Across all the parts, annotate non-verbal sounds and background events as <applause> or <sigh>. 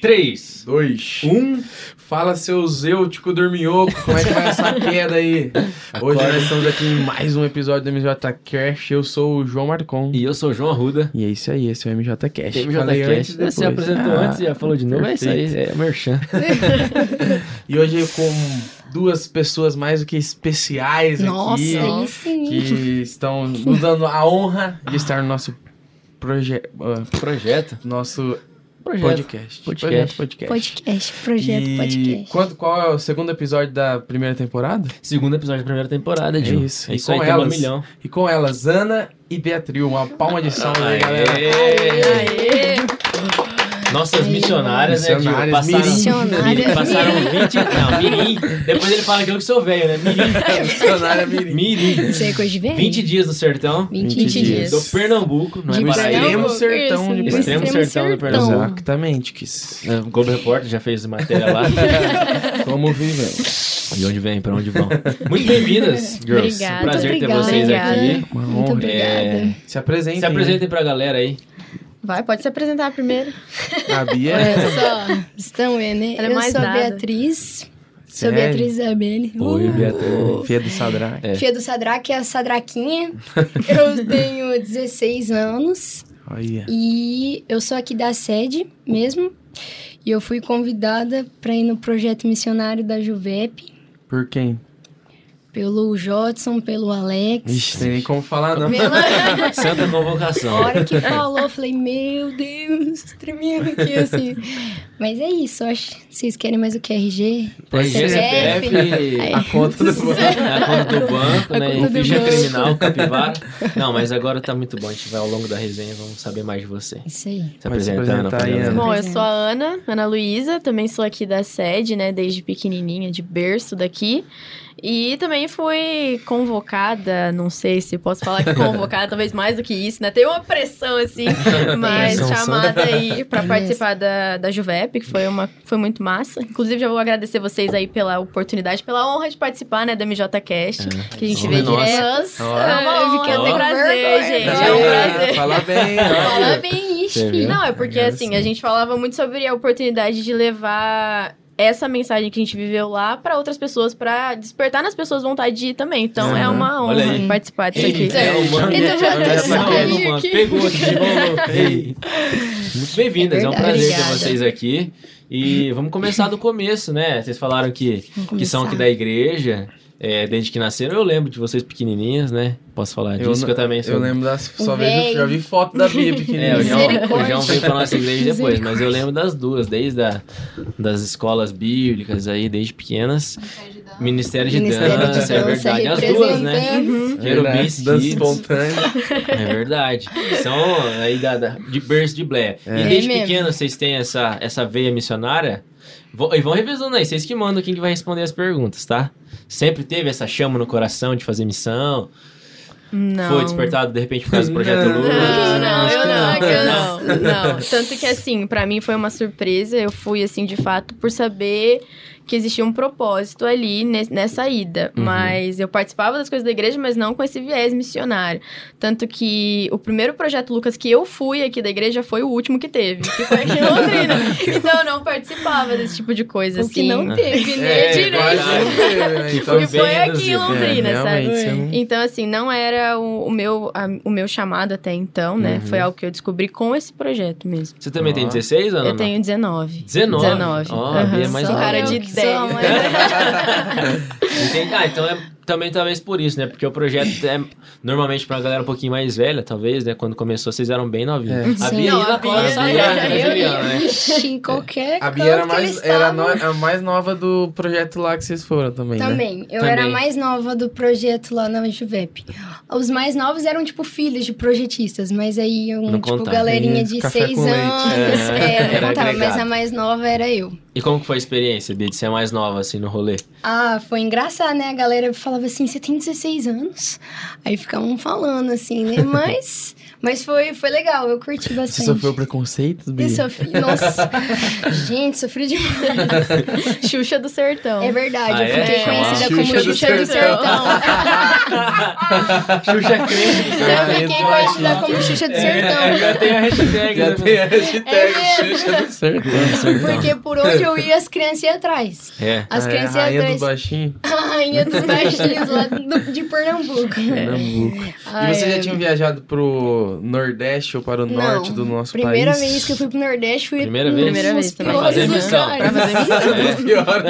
3, Dois. 1. Fala, seus eutico dorminhoco, como é que vai essa <laughs> queda aí? Hoje nós estamos aqui em mais um episódio do MJ Cash. Eu sou o João Marcon. E eu sou o João Arruda. E é isso aí, esse é o MJ Cash. MJ Falei Cash. antes e Você apresentou Ah, antes e já falou de novo. É isso aí, perfeito. é merchan. <laughs> E hoje com duas pessoas mais do que especiais Nossa, aqui. sim. Que estão nos dando a honra de estar no nosso projeto. Projeto. nosso Projeto. podcast. Podcast. Projeto podcast. Podcast, projeto e podcast. quando- qual é o segundo episódio da primeira temporada? Segundo episódio da primeira temporada, É Gil. isso. É E isso aí, com um elas. milhão. E com elas, Ana e Beatriz. Uma palma de salve aí, galera. Aê! Nossas Aê. Missionárias, né, Gil? Missionárias, Passaram, mirim. Missionárias. passaram 20... Não, mirim. Depois ele fala aquilo que sou velho, né? Mirim. <laughs> Missionária Mirim. Mirim. Isso aí é coisa de velho. 20 dias no sertão. 20, 20 dias. Do Pernambuco, não é Paraíba. extremo sertão de Isso, Extremo sertão do Pernambuco. Exatamente. Que... É, O Globo Repórter já fez matéria lá. <laughs> Como vivemos. De onde vem, pra onde vão. Muito bem-vindas, <laughs> girls. Obrigada, Prazer ter obrigada. vocês Obrigada. aqui. Uma Muito honra. obrigada. É, Se apresentem. Se apresentem pra galera aí. Vai, pode se apresentar primeiro. <laughs> A Bia. Olha só, <laughs> estão vendo, né? Ela é Eu mais sou a nada. Beatriz. Sou Sério? Beatriz Isabelle. Oi, Uh, Beatriz. Fia do Sadrak. É. Filha do Sadraque, a Sadraquinha. <laughs> Eu tenho 16 anos Olha. e eu sou aqui da sede mesmo. E eu fui convidada para ir no projeto missionário da Juvep. Por quem? Pelo Jodson, pelo Alex. Ixi, tem nem como falar, não. Pela... Santa A convocação. hora que falou, eu falei, meu Deus, tremendo aqui, assim. Mas é isso, eu acho. Vocês querem mais o QRG? RG, CPF. CPF, A conta do banco. a conta do banco, A né? conta do Ficha banco. criminal, capivara. Não, mas agora tá muito bom. A gente vai ao longo da resenha, vamos saber mais de você. Isso aí. Se apresentando. apresentar. Bom, eu sou a Ana, Ana Luísa, também sou aqui da sede, né, desde pequenininha, de berço daqui. E também fui convocada, não sei se posso falar que convocada, <laughs> talvez mais do que isso, né? Tem uma pressão, assim, <laughs> mas chamada aí pra participar da, da Juvep, que foi, uma, foi muito massa. Inclusive, já vou agradecer vocês aí pela oportunidade, pela honra de participar, né, da MJ Cast, que a gente vê nossa. direto. É uma honra, é um prazer, gente, é um prazer. Fala bem. <laughs> Fala bem, ixi? Não, é porque assim, sim. a gente falava muito sobre a oportunidade de levar essa mensagem que a gente viveu lá pra outras pessoas, pra despertar nas pessoas vontade de ir também. Então é uma honra participar disso aqui. É, o mano. Então já É, tá aqui. Pegou aqui de novo. <laughs> Bem-vindas, é, um prazer ter Obrigada. vocês aqui. E vamos começar do começo, né? Vocês falaram que, Vamos que são aqui da igreja, é, desde que nasceram. Eu lembro de vocês pequenininhas, né? Posso falar disso, que eu também sou. Eu lembro das. Só vejo, já vi foto da Bia É, o pequenininha. João, o. João veio pra nossa igreja <laughs> depois, mas eu lembro das duas, desde a, das escolas bíblicas aí, desde pequenas. Ministério de Ministério de Dança, é Dança, verdade. As duas, né? representando. Querubins Dança Kids. espontânea. É verdade. São aí da, da- de berço de Blair. É. E desde É mesmo. pequeno vocês têm essa, essa veia missionária. E vão revisando aí, vocês que mandam quem que vai responder as perguntas, tá? Sempre teve essa chama no coração de fazer missão? Não. Foi despertado de repente por causa do projeto Não. Luz? Não, não, eu não, não. eu não, não. Tanto que assim, pra mim foi uma surpresa. Eu fui assim de fato por saber que existia um propósito ali nes- nessa ida. Uhum. Mas eu participava das coisas da igreja, mas não com esse viés missionário. Tanto que o primeiro projeto Lucas que eu fui aqui da igreja foi o último que teve, que foi aqui em <laughs> Londrina. <laughs> então eu não participava desse tipo de coisa O assim. que não teve, <laughs> né? É, direito. né? Que Então, que foi aqui em reduzido. Londrina, é, sabe? não- Então, assim, não era o, o meu, a- o meu chamado até então, né? Uhum. Foi algo que eu descobri com esse projeto mesmo. Você também tem Ó. 16 anos? eu tenho 19. 19? 19. Ó, a Bia é mais Sou cara de Eu que sou 10. a mãe. Entendi. Ah, então é também talvez por isso, né? Porque o projeto é normalmente pra galera um pouquinho mais velha, talvez, né? Quando começou, vocês eram bem novinhos. É. A Sim. Bia ainda cola idade, né, Juliana, ia, né? Ixi, em qualquer A Bia era, mais, era no- a mais nova do projeto lá que vocês foram também, né? Também. Eu Também. era a mais nova do projeto lá na Juvep. Os mais novos eram, tipo, filhos de projetistas, mas aí, um, Não tipo, contava. galerinha de café seis com leite. anos. É, É, era não contava, mas a mais nova era eu. E como que foi a experiência, Bia, de ser a mais nova, assim, no rolê? Ah, foi engraçado, né? A galera falava assim, você tem 16 anos? Aí ficavam falando assim, né? <laughs> Mas Mas foi, foi legal, eu curti Você bastante. sofreu preconceitos, Bi? Eu sofri, nossa. <laughs> Gente, sofri demais. <laughs> Xuxa do Sertão. É verdade, Ah, eu é? fiquei Chama conhecida Xuxa como do Xuxa do Sertão. Sertão. <laughs> Xuxa crente. Eu Ah, fiquei conhecida como Xuxa do É, Sertão. já tem a hashtag. Já né? tem a hashtag É. Xuxa do Sertão. Porque por onde eu ia, as crianças iam atrás. É. As Ah, é, crianças a iam rainha atrás. dos baixinhos. A rainha dos baixinhos lá do- de Pernambuco. Pernambuco. E você já ai. tinha viajado pro Nordeste ou para o Norte Não. do nosso Primeira país? vez que eu fui pro Nordeste, fui Primeira vez? Primeira vez <laughs> Pra fazer <laughs> missão. lugares. Pra fazer missão. Pior.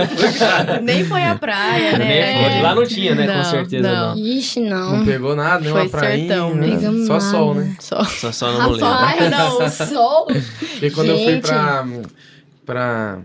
Nem foi à praia, né? foi. Lá não tinha, né? Com Não, certeza não. Ixi, Não não. pegou nada, nem Foi uma prainha. sertão, né? Só sol, nada. né? Só. Só, só não lembro. Rapaz, não, sol. Porque quando eu fui Gente. pra, pra,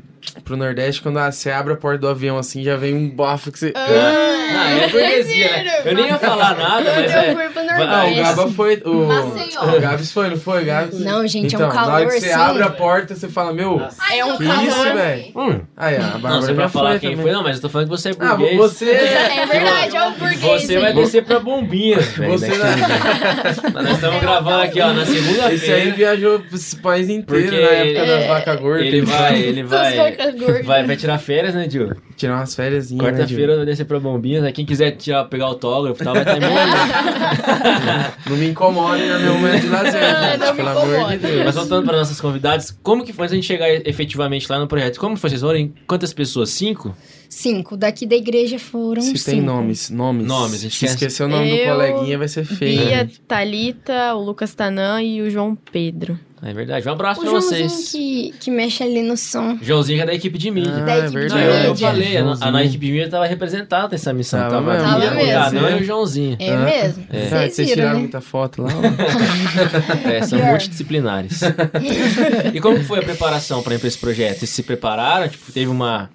pro Nordeste, quando ah, você abre a porta do avião assim, já vem um bafo que você... Ah, é burguesia, né? Eu nem ia falar nada, mas eu é. fui pro Ah, o Nordeste. Gaba foi. O, Maceió. o Gabs foi, não foi? Gabs? Não, gente, é então, um calor Na hora que você assim. abre a porta, você fala, meu. É um Que calor. isso, velho? Hum. Aí, a Não, você pra já falar foi quem também. foi, não, mas eu tô falando que você é Ah, burguês. você. É verdade, é o burguês. Você vai descer pra bombinhas, velho. Você. Mas <laughs> Nós estamos gravando aqui, ó, na Esse aí segunda-feira. viajou esse país inteiro Porque na época das vacas gordas. Ele vai, ele vai. Né, <laughs> Vai, vai tirar férias, né, Gil? Tirar umas férias. Né, Quarta-feira vai descer pra bombinhas. Aí quem quiser tirar, pegar autógrafo e tal, vai <laughs> estar em Não me incomode no meu momento de lazer, gente, não me pelo amor de. Deus. Mas voltando para nossas convidadas, como que foi a gente chegar efetivamente lá no projeto? Como foi? Vocês foram em quantas pessoas? Cinco? Cinco. Daqui da igreja foram Se cinco. tem nomes, nomes. Nomes, a gente Se esquecer o nome do Eu, coleguinha, vai ser feio. Bia, Thalita, o Lucas Tanã e o João Pedro. É verdade. Um abraço O pra Joãozinho vocês. que, que mexe ali no som. Joãozinho é da equipe de mídia. Ah, da equipe é de Não, eu, eu mídia. falei, a, a, equipe de mídia tava representada nessa missão. Tava Tava, mesmo. Tava o mesmo. Danão e o Joãozinho. É Ah, mesmo? é. Ah, Vocês vocês viram, tiraram né? muita foto lá? ó. <laughs> <laughs> É, são Pior. multidisciplinares. <laughs> e como foi a preparação para ir pra esse projeto? Vocês se prepararam? Tipo, teve uma.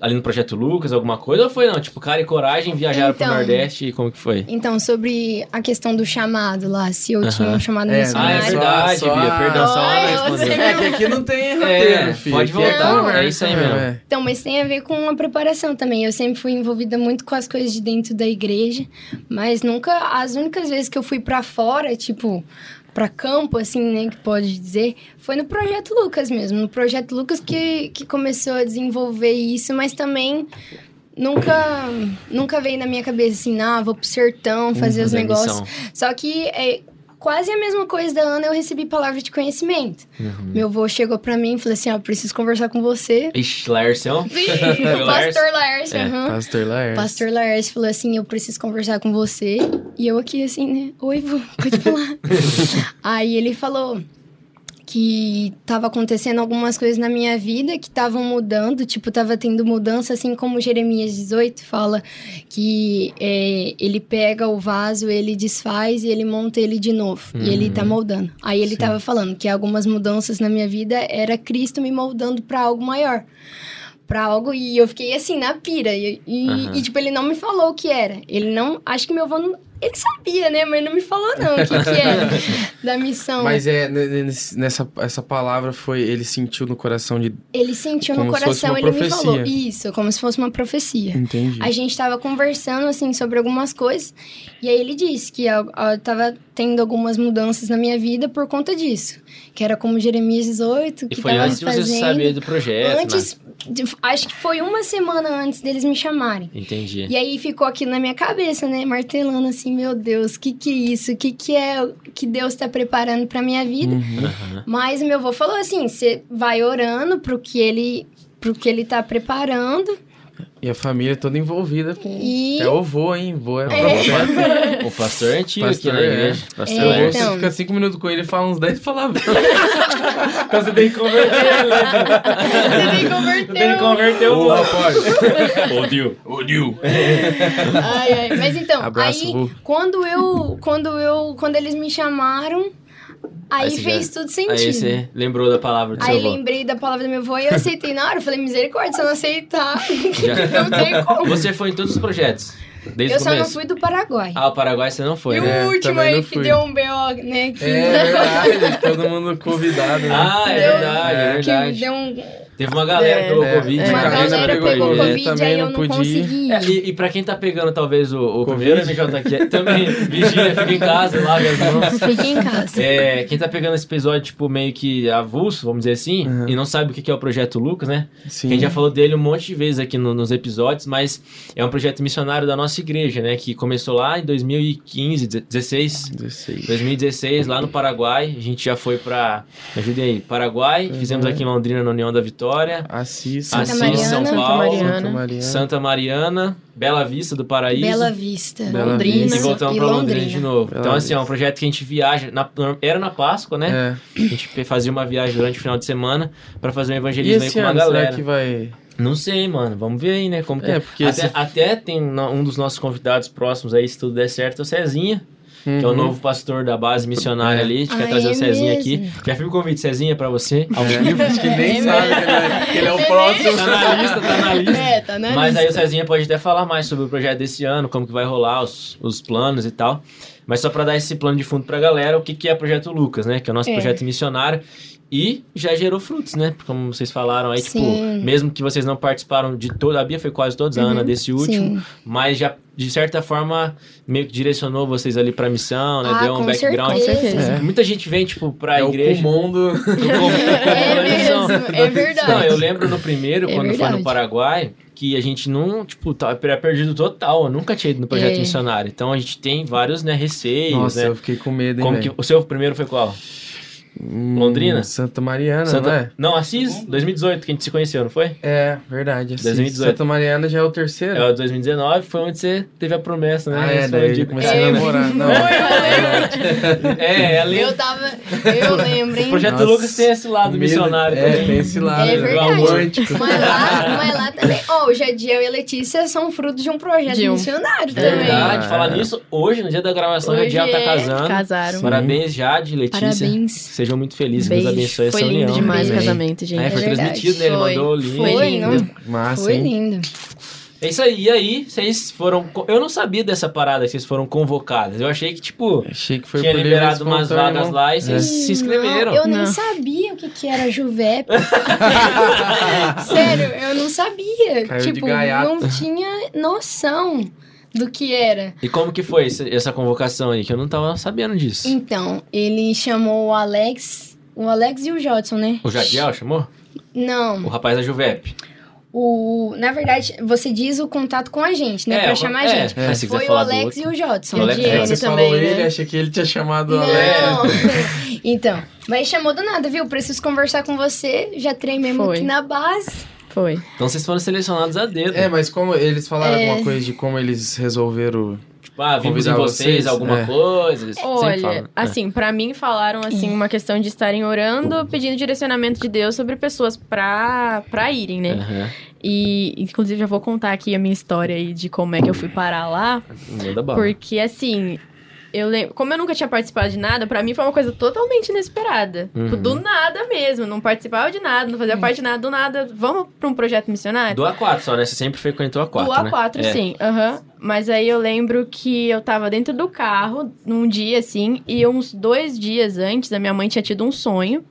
Ali no Projeto Lucas, alguma coisa? Ou foi não? Tipo, cara e coragem, viajaram pro Então. Nordeste e como que foi? Então, sobre a questão do chamado lá, se eu tinha Aham. um chamado É, Ah, é missionário. Verdade, só Bia. Perdão, só uma responder. É que aqui não tem roteiro, É, filho. pode é voltar, conversa é isso aí mesmo. é. Então, mas tem a ver com a preparação também. Eu sempre fui envolvida muito com as coisas de dentro da igreja, mas nunca. As únicas vezes que eu fui pra fora, tipo, pra campo, assim, né, que pode dizer, foi no Projeto Lucas mesmo. No Projeto Lucas que, que começou a desenvolver isso, mas também. Nunca, nunca veio na minha cabeça assim, ah, vou pro sertão fazer os Fazer a negócios. missão. Só que é quase a mesma coisa da Ana, eu recebi palavra de conhecimento. Uhum. Meu avô chegou pra mim e falou assim: Ó, preciso conversar com você. Ixi, <laughs> <laughs> Laércio. pastor Laércio, É. aham. Pastor Laércio. Pastor Laércio falou assim: Eu preciso conversar com você. E eu aqui assim, né? Oi, vô, pode falar. <laughs> Aí ele falou que tava acontecendo algumas coisas na minha vida que estavam mudando, tipo, tava tendo mudança, assim como Jeremias 18 fala que é, ele pega o vaso, ele desfaz e ele monta ele de novo. E ele tá moldando. Aí ele Sim. tava falando que algumas mudanças na minha vida era Cristo me moldando para algo maior. Pra algo, e eu fiquei assim, na pira. E, e, Aham. e, tipo, ele não me falou o que era. Ele não. Acho que meu avô não. Ele sabia, né? Mas não me falou, não, o que, que era <laughs> da missão. Mas é, nessa essa palavra foi, ele sentiu no coração de... Ele sentiu Como no coração, ele me falou. Isso, como se fosse uma profecia. Entendi. A gente tava conversando, assim, sobre algumas coisas. E aí ele disse que eu, eu tava tendo algumas mudanças na minha vida por conta disso. Que era como Jeremias 18, E que foi tava antes de você fazendo. saber do projeto, né? Antes, de- acho que foi uma semana antes deles me chamarem. Entendi. E aí ficou aquilo na minha cabeça, né? Martelando assim, meu Deus, o que que é isso? O que que é que Deus tá preparando pra minha vida? Uhum. Mas meu avô falou assim, você vai orando pro que ele pro que ele tá preparando. E a família toda envolvida com... E- É o vô, hein? Vô é, profeta. <laughs> O pastor é antigo Pastor, aqui na é. igreja. Pastor É, O vô, Laércio. você então. fica cinco minutos com ele e fala uns dez palavras. <laughs> Então você tem que converter ele, né? Você tem que Você converter. tem que converter o Ô, rapaz. <laughs> Ô, Dio. Ô, ai. Mas então, Abraço, aí vô. quando eu quando eu quando eles me chamaram, aí, Aí fez tudo sentido. Aí você lembrou da palavra do seu Aí avô. lembrei da palavra do meu avô e eu aceitei na hora. Eu falei, misericórdia, se eu não aceitar, <laughs> Já. não tem como. Você foi em todos os projetos? Desde Eu só não fui do Paraguai. Ah, o Paraguai você não foi, e né? o último aí que deu um BO, né? Que, É verdade, todo mundo convidado, né? Ah, é verdade, é que verdade. deu um. Teve uma galera que pegou É, Covid. é, Uma galera pegou pegou Covid. Covid, Também aí eu não consegui. É, e, e pra quem tá pegando talvez o, o Covid. primeiro MJ aqui, é- também, vigia, fica em casa, lave as mãos. <laughs> Fiquem em casa. É, quem tá pegando esse episódio, tipo, meio que avulso, vamos dizer assim, Uhum. e não sabe o que que é o Projeto Lucas, né? Sim. Que a gente já falou dele um monte de vezes aqui no- nos episódios, mas é um projeto missionário da nossa igreja, né? Que começou lá em 2015, 16, 16. 2016, lá no Paraguai. A gente já foi pra, me ajudem aí, Paraguai. Uhum. Fizemos aqui em Londrina, na União da Vitória. Assis. Santa Assis, Mariana. São Santa Paulo. Mariana. Santa Mariana. Santa Mariana, Bela Vista do Paraíso. Bela Vista, Bela Londrina Vista. E voltamos pra Londrina de novo. Bela então, assim, é um Vista. projeto que a gente viaja. na- era na Páscoa, né? É. A gente fazia uma viagem durante o final de semana pra fazer um E evangelismo aí com uma ano, galera. será que vai... Não sei, mano. Vamos ver aí, né? Como que É, é. porque até, esse- até tem um dos nossos convidados próximos aí, se tudo der certo, é o Cezinha, que é o Uhum. novo pastor da base missionária É. ali. A gente quer Ah, trazer é o Cezinha mesmo? aqui. Já fiz o convite, Cezinha, pra você, ao vivo. Acho que nem É sabe que ele é, que ele é o próximo. Tá na lista, tá na lista. É, tá na Mas lista. aí o Cezinha pode até falar mais sobre o projeto desse ano, como que vai rolar, os, os planos e tal. Mas só pra dar esse plano de fundo pra galera, o que, que é o Projeto Lucas, né? Que é o nosso É. projeto missionário. E já gerou frutos, né? Como vocês falaram aí, tipo, Sim. mesmo que vocês não participaram de toda, a Bia foi quase todos, a Ana desse último, Sim. mas já, de certa forma, meio que direcionou vocês ali pra missão, né? Ah, Deu um com background. Com certeza. É. Muita gente vem, tipo, pra É o igreja. mundo. <laughs> É mesmo, é verdade. Não, eu lembro no primeiro, É quando foi verdade. no Paraguai, que a gente não, tipo, tava perdido total. Eu nunca tinha ido no projeto É. missionário. Então a gente tem vários, né, receios, Nossa, né? eu fiquei com medo, hein, Como que, o seu primeiro foi qual? Hum, Londrina? Santa Mariana, Santa- não é? Não, Assis, 2018, que a gente se conheceu, não foi? É, verdade. Assis. 2018. Santa Mariana já é o terceiro? É o 2019, foi onde você teve a promessa, né? Ah, é, daí foi eu o comecei É, a namorar. Não, <laughs> É, é ali. Eu tava. Eu lembro, O hein? projeto Nossa, Lucas tem esse lado medo- missionário É, também. tem esse lado É verdade. romântico. Mas lá, mas lá também. Ó, o Jadiel e a Letícia são fruto de um projeto De um- missionário também. Verdade, Ah, falar é. nisso, hoje, no dia da gravação, a Hoje Radial tá é, casando. Casaram. Sim. Parabéns, Jade, Letícia. Parabéns. Sejam muito felizes, Deus Beijo. abençoe essa Foi lindo união. demais o casamento, gente. É, foi É transmitido, né? Ele Foi. mandou o link. Foi Foi, lindo. Massa, Foi hein? lindo. É isso aí. E aí, vocês foram. Eu não sabia dessa parada que vocês foram convocadas. Eu achei que, tipo, Achei que foi tinha liberado umas vagas lá e vocês se inscreveram. Não, eu nem Não. sabia o que, que era Juvep. <laughs> Sério, eu não sabia. Caiu tipo, não tinha noção do que era. E como que foi essa convocação aí? Que eu não tava sabendo disso. Então, ele chamou o Alex. O Alex e o Jodson, né? O Jadiel chamou? O Não. rapaz da Juvep. O, na verdade, você diz o contato com a gente, né? É, pra o- chamar é, a gente. mas se quiser Foi o Alex e o Jodson. O Alex o É, ele você também, falou ele, né? achei que ele tinha chamado o Não. Alex. <laughs> então, mas chamou do nada, viu? Preciso conversar com você. Já treinemos Foi. aqui na base. Foi. Então vocês foram selecionados a dedo. É, mas como eles falaram É. alguma coisa de como eles resolveram... Tipo, ah, vimos em vocês, vocês, alguma é. coisa. Eles Olha, falam, né? assim, pra mim falaram assim uma questão de estarem orando, pedindo direcionamento de Deus sobre pessoas pra, pra irem, né? Aham. E inclusive já vou contar aqui a minha história aí de como é que eu fui parar lá, Manda bala. porque assim, eu lembro, como eu nunca tinha participado de nada, pra mim foi uma coisa totalmente inesperada. Uhum. Tipo, Do nada mesmo, não participava de nada, não fazia parte de nada, do nada, vamos pra um projeto missionário? Do A4 só, né? Você sempre frequentou A4, Do né? A4, É. sim. Aham. Mas aí eu lembro que eu tava dentro do carro num dia assim, e uns dois dias antes, a minha mãe tinha tido um sonho.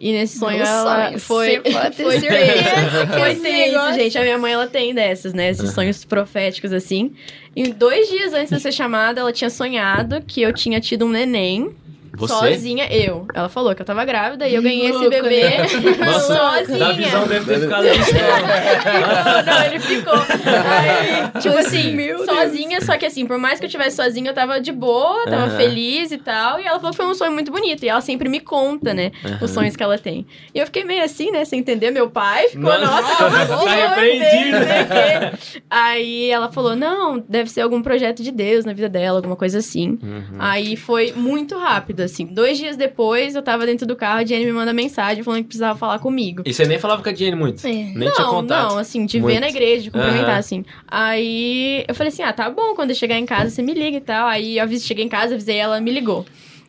E nesse sonho Meu ela sonho, foi. ter foi <laughs> Foi tenso, negócio- gente. A minha mãe ela tem dessas, né? Esses sonhos proféticos assim. E dois dias antes de ser chamada, ela tinha sonhado que eu tinha tido um neném. Você? Sozinha, eu. Ela falou que eu tava grávida e eu ganhei esse bebê Nossa, <laughs> sozinha. da visão deve ter ficado Ficou, não, ele ficou. Aí, tipo assim, Meu Deus. sozinha, só que assim, por mais que eu tivesse sozinha, eu tava de boa, tava Aham. feliz e tal. E ela falou que foi um sonho muito bonito. E ela sempre me conta, né, Aham. os sonhos que ela tem. E eu fiquei meio assim, né, sem entender. Meu pai ficou, Nossa, nossa, como assim? repreendido. Não sei o quê. Aí ela falou, não, deve ser algum projeto de Deus na vida dela, alguma coisa assim. Uhum. Aí foi muito rápido, assim. Dois dias depois, eu tava dentro do carro, a Jenny me manda mensagem falando que precisava falar comigo. E você nem falava com a Jenny muito? É. Nem não, tinha contato? não, assim, de Muito. ver na igreja, de cumprimentar, Aham. assim. Aí eu falei assim: ah, tá bom, quando eu chegar em casa você me liga e tal. Aí eu cheguei em casa, avisei ela, me ligou.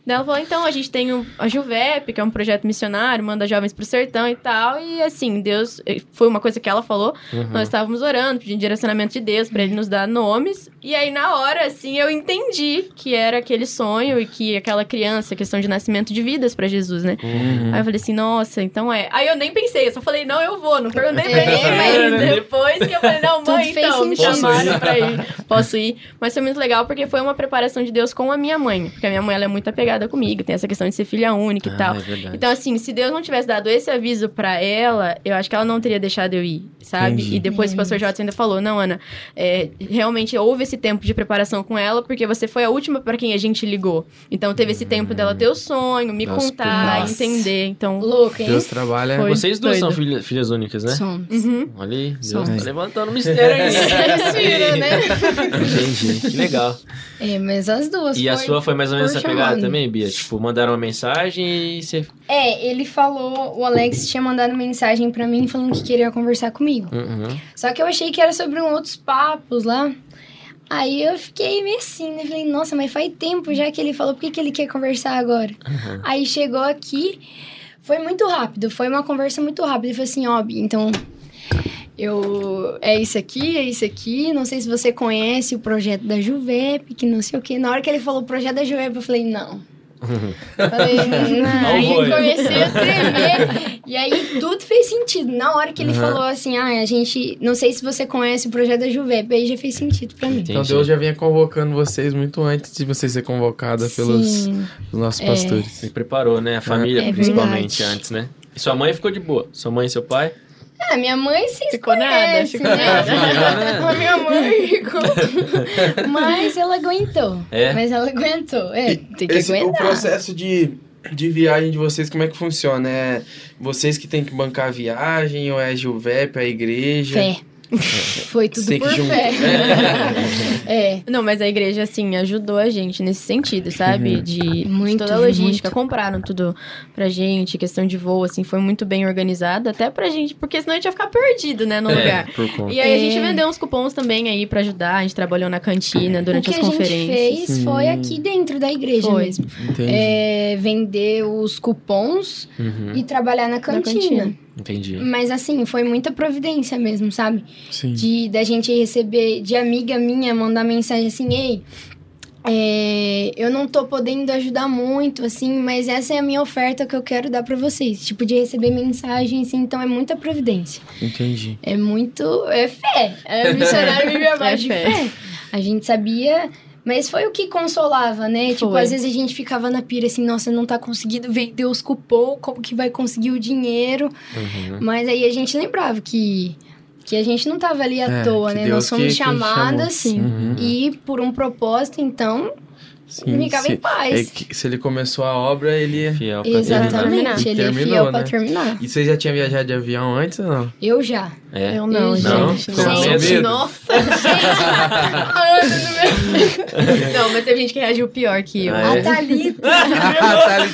Daí ela falou, então, a gente tem a Juvep, que é um projeto missionário, manda jovens pro sertão e tal. E assim, Deus... Foi uma coisa que ela falou. Uhum. Nós estávamos orando, pedindo direcionamento de Deus pra ele nos dar nomes. E aí, na hora, assim, eu entendi que era aquele sonho e que aquela criança, questão de nascimento de vidas pra Jesus, né? Uhum. Aí eu falei assim, nossa, então é. Aí eu nem pensei, eu só falei, não, eu vou, não perguntei pra É, ninguém. Mas depois que eu falei, <laughs> não, mãe, fez então, me chamaram pra ir. Posso ir. Mas foi muito legal porque foi uma preparação de Deus com a minha mãe. Porque a minha mãe, ela é muito apegada comigo, tem essa questão de ser filha única e Ah, tal. é. Então, assim, se Deus não tivesse dado esse aviso pra ela, eu acho que ela não teria deixado eu ir, sabe? Entendi. E depois o pastor Jota ainda falou: não, Ana, é, realmente houve esse tempo de preparação com ela, porque você foi a última pra quem a gente ligou. Então, teve esse tempo dela ter o sonho, me Nossa, contar, nossa. entender. Então. Louco, hein? Deus trabalha. Foi. Vocês duas são doido. filha- filhas únicas, né? Somos. Uhum. Olha aí, Deus Somos. tá levantando o mistério aí. <laughs> Né? Entendi, que legal. É, mas as duas. E a sua foi mais ou menos essa pegada chamando. Também, Bia? Tipo, mandaram uma mensagem e você... É, ele falou, o Alex tinha mandado mensagem pra mim falando que queria conversar comigo. Uhum. Só que eu achei que era sobre um outros papos lá. Aí eu fiquei meio assim, né? Falei, nossa, mas faz tempo já que ele falou, por que, que ele quer conversar agora? Uhum. Aí chegou aqui, foi muito rápido, foi uma conversa muito rápida. Ele falou assim, ó, então eu é isso aqui, é isso aqui. Não sei se você conhece o projeto da Juvep, que não sei o quê. Na hora que ele falou o projeto da Juvep, eu falei, não. Falei, <laughs> não. Aí comecei a tremer. E aí tudo fez sentido. Na hora que ele Uhum. falou assim, ah, a gente. Não sei se você conhece o projeto da Juvep, aí já fez sentido pra mim. Então. Deus já vinha convocando vocês muito antes de você ser convocada pelos, Sim. pelos nossos É. pastores. Se preparou, né? A família, É principalmente, verdade. antes, né? E sua mãe ficou de boa? Sua mãe e seu pai? Ah, minha mãe se Ficou nada, ficou né? nada. A minha mãe <laughs> ficou. Mas ela aguentou. É? Mas ela aguentou. É, tem que Esse, o aguentar. processo de, de viagem de vocês, como é que funciona? É vocês que têm que bancar a viagem ou é a Juvep, a igreja? Fé. <laughs> Foi tudo Sei que por fé. <laughs> é. Não, mas a igreja, assim, ajudou a gente nesse sentido, sabe? Uhum. De, de Muito, toda a logística. muito. Compraram tudo pra gente, questão de voo, assim, foi muito bem organizada. Até pra gente, porque senão a gente ia ficar perdido, né, no É, lugar. E aí a É. gente vendeu uns cupons também aí pra ajudar. A gente trabalhou na cantina durante o que as a gente conferências. fez foi Sim. aqui dentro da igreja Foi. mesmo. Entendi. É, vender os cupons Uhum. e trabalhar na cantina. cantina. Entendi. Mas assim, foi muita providência mesmo, sabe? Sim. De da gente receber, de amiga minha mandar mensagem assim, ei. é, eu não tô podendo ajudar muito, assim, mas essa é a minha oferta que eu quero dar pra vocês. Tipo, de receber mensagem, assim, então é muita providência. Entendi. É muito. É fé. É missionário <laughs> vive abaixo de fé. fé. A gente sabia. Mas foi o que consolava, né? Tipo, Foi. às vezes a gente ficava na pira assim, nossa, não tá conseguindo vender os cupom, como que vai conseguir o dinheiro? Uhum. Mas aí a gente lembrava que, que a gente não tava ali à É, toa, que né? Deus Nós fomos que- que chamadas Sim. Uhum. e por um propósito, então, Sim, ficava se, em paz. é que- se ele começou a obra, ele. Fiel pra terminar. Exatamente, ele é Terminou, fiel né? pra terminar. E você já tinha viajado de avião antes ou não? Eu já. É. Eu não, Não? gente. Com Não. medo? Nossa. <laughs> não, mas teve gente que reagiu pior que eu. Ah, é? A Thalita. <laughs> Ali.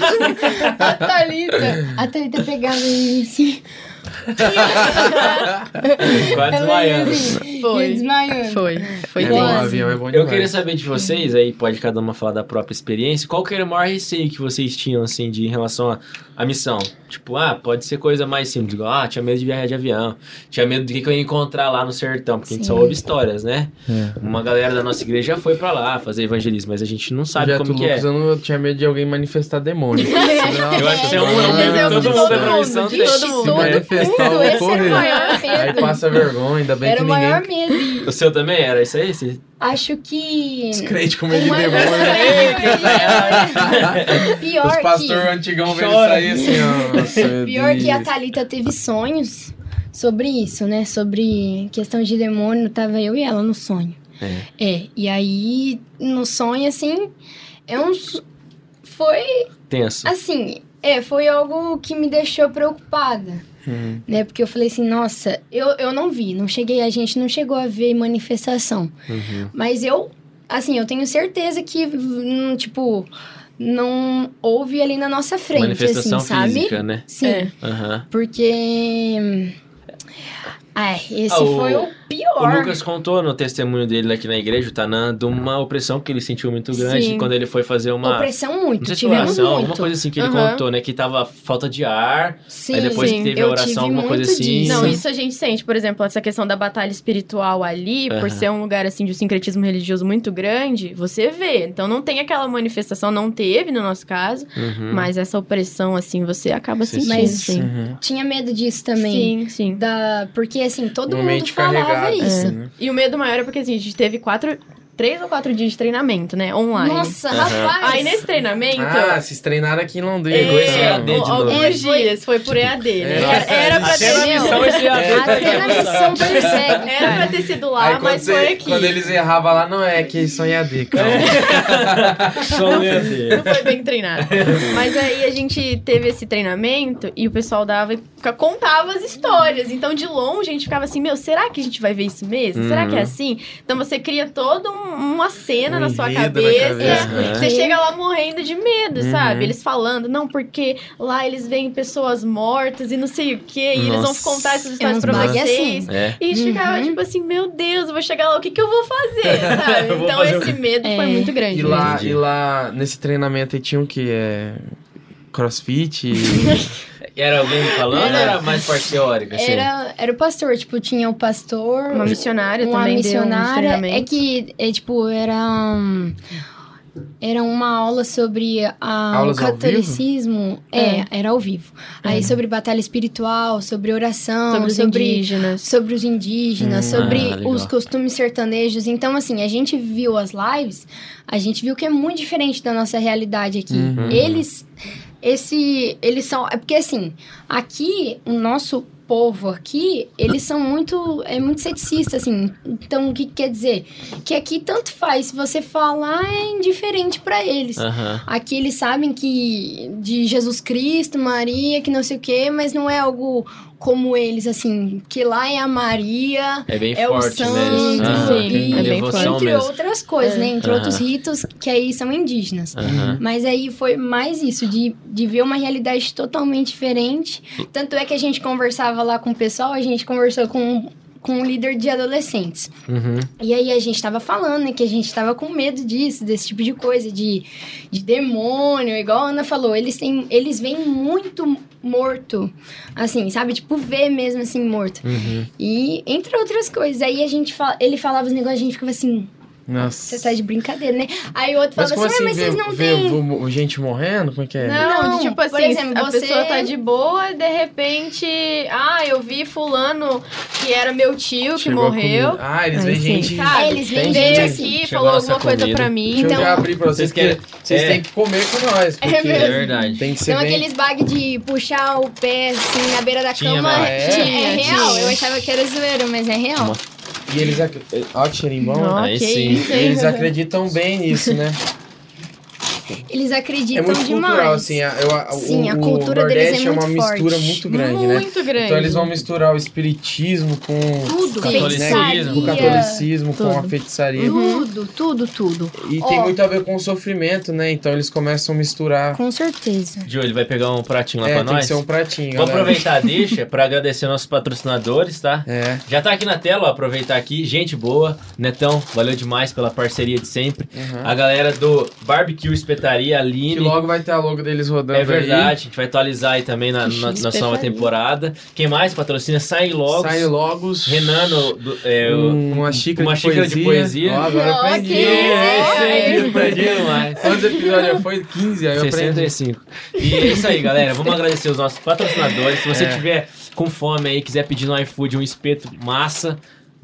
A Thalita. A Thalita pegava em mim assim. <laughs> Quase desmaiando. assim, Foi. desmaiando. Foi. Foi É Foi bom, assim. avião é bom Eu queria saber de vocês, aí pode cada uma falar da própria experiência, qual que era o maior receio que vocês tinham, assim, de em relação à à missão? Tipo, ah, pode ser coisa mais simples, igual, ah, tinha medo de viajar de avião, tinha medo do que que eu ia encontrar lá no sertão, porque a gente só Sim. ouve histórias, né? É. Uma galera da nossa igreja já foi pra lá fazer evangelismo, mas a gente não sabe Projeto como que é. Lucas, eu não tinha medo de alguém manifestar demônio. <laughs> Eu acho que é um, é um medo é todo de mundo todo tem pra mundo, missão de todo Se mundo. manifestar, eu vou era correr. Aí passa vergonha, ainda bem Era que o maior ninguém medo. O seu também era isso aí? Esse- Acho que. descrente com medo de Uma- demônio. <laughs> Pior Os que. pastores antigão vendo isso Chora. aí assim, meu Pior que a. Thalita teve sonhos sobre isso, né? Sobre questão de demônio, tava eu e ela no sonho. É. É, e aí, no sonho, assim, é um. Foi, Tenso. assim, é, foi algo que me deixou preocupada, Uhum. né? Porque eu falei assim, nossa, eu, eu não vi, não cheguei, a gente não chegou a ver manifestação. Uhum. Mas eu, assim, eu tenho certeza que, hum, tipo, não houve ali na nossa frente, Manifestação assim, sabe? física, né? Sim, É. Aham. porque. Ai, esse Ah, o- foi o O pior. Lucas contou no testemunho dele aqui na igreja, o Tanan, de uma opressão que ele sentiu muito grande Sim. quando ele foi fazer uma. Opressão muito, Não sei oração, muito. alguma coisa assim que ele Aham. contou, né? Que tava falta de ar. Sim, aí depois sim. que teve a eu oração, tive alguma coisa muito assim. disso. Não, Sim. isso a gente sente, por exemplo, essa questão da batalha espiritual ali, por Aham. ser um lugar assim de um sincretismo religioso muito grande, você vê. Então não tem aquela manifestação, não teve no nosso caso, Uhum. mas essa opressão assim, você acaba sentindo, Mas- sim. Uhum. Tinha medo disso também. Sim, sim. Da... Porque, assim, todo Um mundo falava isso. né? E o medo maior é porque assim, a gente teve quatro, três ou quatro dias de treinamento, né? Online. Nossa, Aham. rapaz! Aí nesse treinamento. Ah, vocês treinaram aqui em Londrina. É, EAD de novo. alguns foi- dias, foi por EAD. né? É. Era, pra Até na ter missão esse EAD Até na missão persegue, Era pra ter sido lá, Aí mas você- foi aqui. quando eles erravam lá, não é que são EAD, calma. Só um EAD. Não foi bem treinado. Mas aí a gente teve esse treinamento e o pessoal dava e contava as histórias. Então, de longe, a gente ficava assim, meu, será que a gente vai ver isso mesmo? Será que é assim? Então você cria toda um- uma cena Um na sua enredo na cabeça. cabeça. Uhum. Você chega lá morrendo de medo, Uhum. sabe? Eles falando, não, porque lá eles veem pessoas mortas e não sei o quê. E eles vão contar essas histórias uns pra vocês. assim. É. E gente ficava, Uhum. tipo assim, meu Deus, eu vou chegar lá, o que, que eu vou fazer, <laughs> sabe? Vou Então fazer esse medo foi É. muito grande. E lá, e lá, nesse treinamento aí tinha o que? É... Crossfit? <laughs> Era alguém falando ou era mais parte teórica? Assim? Era, era o pastor, tipo, tinha o pastor, Uma missionária uma também missionária. deu um é que, é, tipo, era. um, Era uma aula sobre a, o catolicismo. É, É. era ao vivo. Aí sobre batalha espiritual, sobre oração, sobre os indígenas. sobre os indígenas, Hum, sobre ah, os costumes sertanejos. Então, assim, a gente viu as lives, a gente viu que é muito diferente da nossa realidade aqui. Uhum. Eles, esse, eles são, é porque assim, aqui o nosso povo aqui, eles são muito, é muito ceticistas, assim. Então, o que que quer dizer? Que aqui tanto faz, se você falar é indiferente pra eles. Aham. Aqui eles sabem que de Jesus Cristo, Maria, que não sei o quê, mas não é algo como eles, assim, que lá é a Maria, É bem é o forte, santo, né? Eles- Sim, Aham. sim, e- é bem entre mesmo. outras coisas, É. né? Entre Aham. outros ritos que aí são indígenas. Aham. Mas aí foi mais isso, de, de ver uma realidade totalmente diferente. Tanto é que a gente conversava lá com o pessoal, a gente conversou com, com um líder de adolescentes. Uhum. E aí a gente tava falando, né, que a gente tava com medo disso, desse tipo de coisa, de, de demônio, igual a Ana falou, eles têm, eles veem muito morto, assim, sabe? Tipo, vê mesmo assim, morto. Uhum. E entre outras coisas, aí a gente fala, ele falava os negócios, a gente ficava assim, Nossa. você tá de brincadeira, né? Aí o outro Mas como assim, assim, mas vocês não têm... vo- vo- gente morrendo? Como é que é? Não, Não, de tipo por assim, exemplo, a você- pessoa tá de boa, de repente, ah, eu vi fulano que era meu tio que Chegou a morreu. Ah, eles veem gente... sabe? É, eles veem Entendi. gente assim. aqui, falou alguma coisa comida. pra mim. Deixa eu Então- já abrir pra vocês, Vocês querem- que vocês é. têm que comer com nós. É Porque mesmo. É verdade. tem que ser Então bem... aqueles bag de puxar o pé assim na beira da Tinha, cama é, É? é real. Tinha. Eu achava que era zoeiro, mas é real. Uma- E eles... ac- Ó, que cheirinho bom. Ó, Aí que sim. hein? Eles acreditam bem nisso, né? <laughs> Eles É acreditam muito demais. cultural, assim. A, eu, a, Sim, o, a cultura o deles é Nordeste é, uma muito mistura forte. muito grande, né? Muito grande. Então eles vão misturar o espiritismo com... Tudo, Catolicismo. feitiçaria. Com o catolicismo, com a Tudo. feitiçaria. Tudo, tudo, tudo. E tem muito a ver com o sofrimento, né? Então eles começam a misturar. Com certeza. Gil, ele vai pegar um pratinho lá É, pra tem que nós? ser um pratinho, Vou galera. aproveitar, <laughs> deixa, pra agradecer nossos patrocinadores, tá? É. Já tá aqui na tela, ó, aproveitar aqui. Gente boa, Netão, valeu demais pela parceria de sempre. Uhum. A galera do Barbecue Espetaria, Que Aline. logo vai ter a logo deles rodando É verdade, aí. a gente vai atualizar aí também na, na, na nova temporada. Quem mais patrocina? Sai logo. Sai logos. Renan, no- do- é, Um- uma xícara, uma de, xícara poesia. de poesia. Ó, agora eu aprendi. que Esse aí, Ai. aprendi demais. Quantos episódios já foi? 15, aí eu aprendi. 65. E é isso aí, galera. Vamos agradecer os nossos patrocinadores. Se você É. tiver com fome aí, quiser pedir no iFood um espeto massa,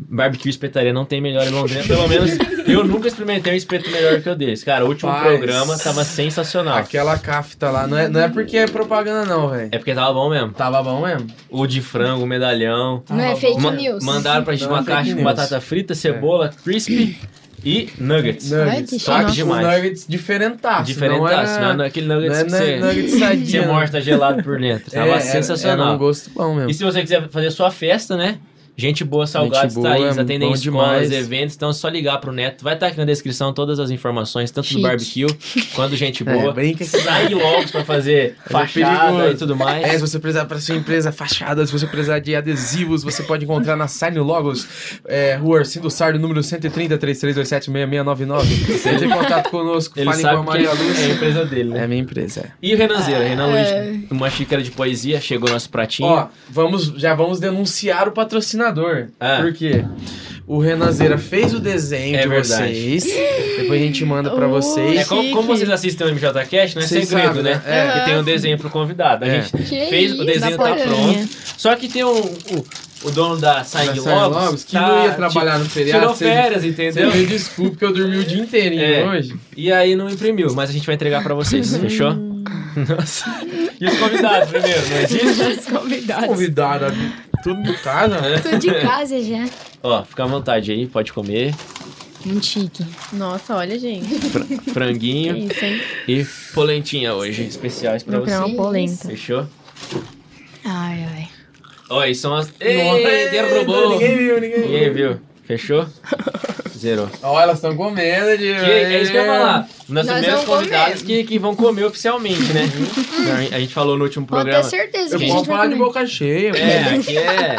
barbecue espetaria não tem melhor em Londrina. Pelo menos eu nunca experimentei um espeto melhor que o desse. Cara, o último Rapaz. programa tava sensacional. Aquela cafta lá, não é, não é porque é propaganda não, velho. É porque tava bom mesmo. Tava bom mesmo? O de frango, o medalhão. Não é fake. Ma- news. mandaram pra gente Não é uma fake caixa com batata frita, cebola, crispy e nuggets. Ai, Nuggets. Só que demais. nuggets diferentaço. Diferentaço, não, Não, não é era, aquele não nuggets é que você, nuggets você sadinho. morta gelado por dentro. Tava É, era- sensacional. Era um gosto bom mesmo. E se você quiser fazer sua festa, né? Gente boa, Salgados, Gente tá aí, boa, atendem escolas, demais. eventos, então é só ligar pro Neto. Vai estar aqui na descrição todas as informações, tanto Chique. do barbecue quanto gente boa. É, brinca Sai logo pra fazer É fachada perigoso. e tudo mais. É, se você precisar para sua empresa fachada, se você precisar de adesivos, você pode encontrar na Sign Logos, é, Rua Arcindo Sardo, número 130 3327 6699. Entre em contato conosco, Ele falem com a sabe que Maria é, Luz. é a empresa dele, né? É a minha empresa, é. E o Renanzeira, Renan É. Luiz, uma xícara de poesia, chegou nosso pratinho. Ó, vamos, já vamos denunciar o patrocinador. Ah. Por quê? O Renazeira fez o desenho É de verdade. vocês. Depois a gente manda pra vocês. É, como, como vocês assistem o MJCast, não é Vocês segredo, sabem, né? né? É. Porque tem um desenho pro convidado. A É. gente Que fez, isso, o desenho da tá pronto. Só que tem um, o, o dono da Sign Logos, que tá- não ia trabalhar no feriado, Tirou férias, entendeu? me desculpe que eu dormi o dia inteirinho É. hoje. E aí não imprimiu, mas a gente vai entregar pra vocês, fechou? <laughs> Nossa. E os convidados primeiro, não existe? Os convidados. Convidada, tudo de casa, né? Tudo de casa já. Ó, fica à vontade aí, pode comer. Muito chique. Nossa, olha, gente. Fra- Que franguinho isso, hein? e polentinha hoje, especiais pra Vou criar você. uma polenta. Fechou? Ai, ai. Ó, aí são as... Ei, derrubou! Ninguém viu, ninguém viu. Ninguém viu. Fechou? Zerou. Ó, elas estão comendo, de... Que, é isso que eu ia falar. Nós primeiros convidados que, que vão comer oficialmente, né? a gente falou no último Pode ter programa. certeza Eu que a gente vai falar de comer. boca cheia. É, aqui é.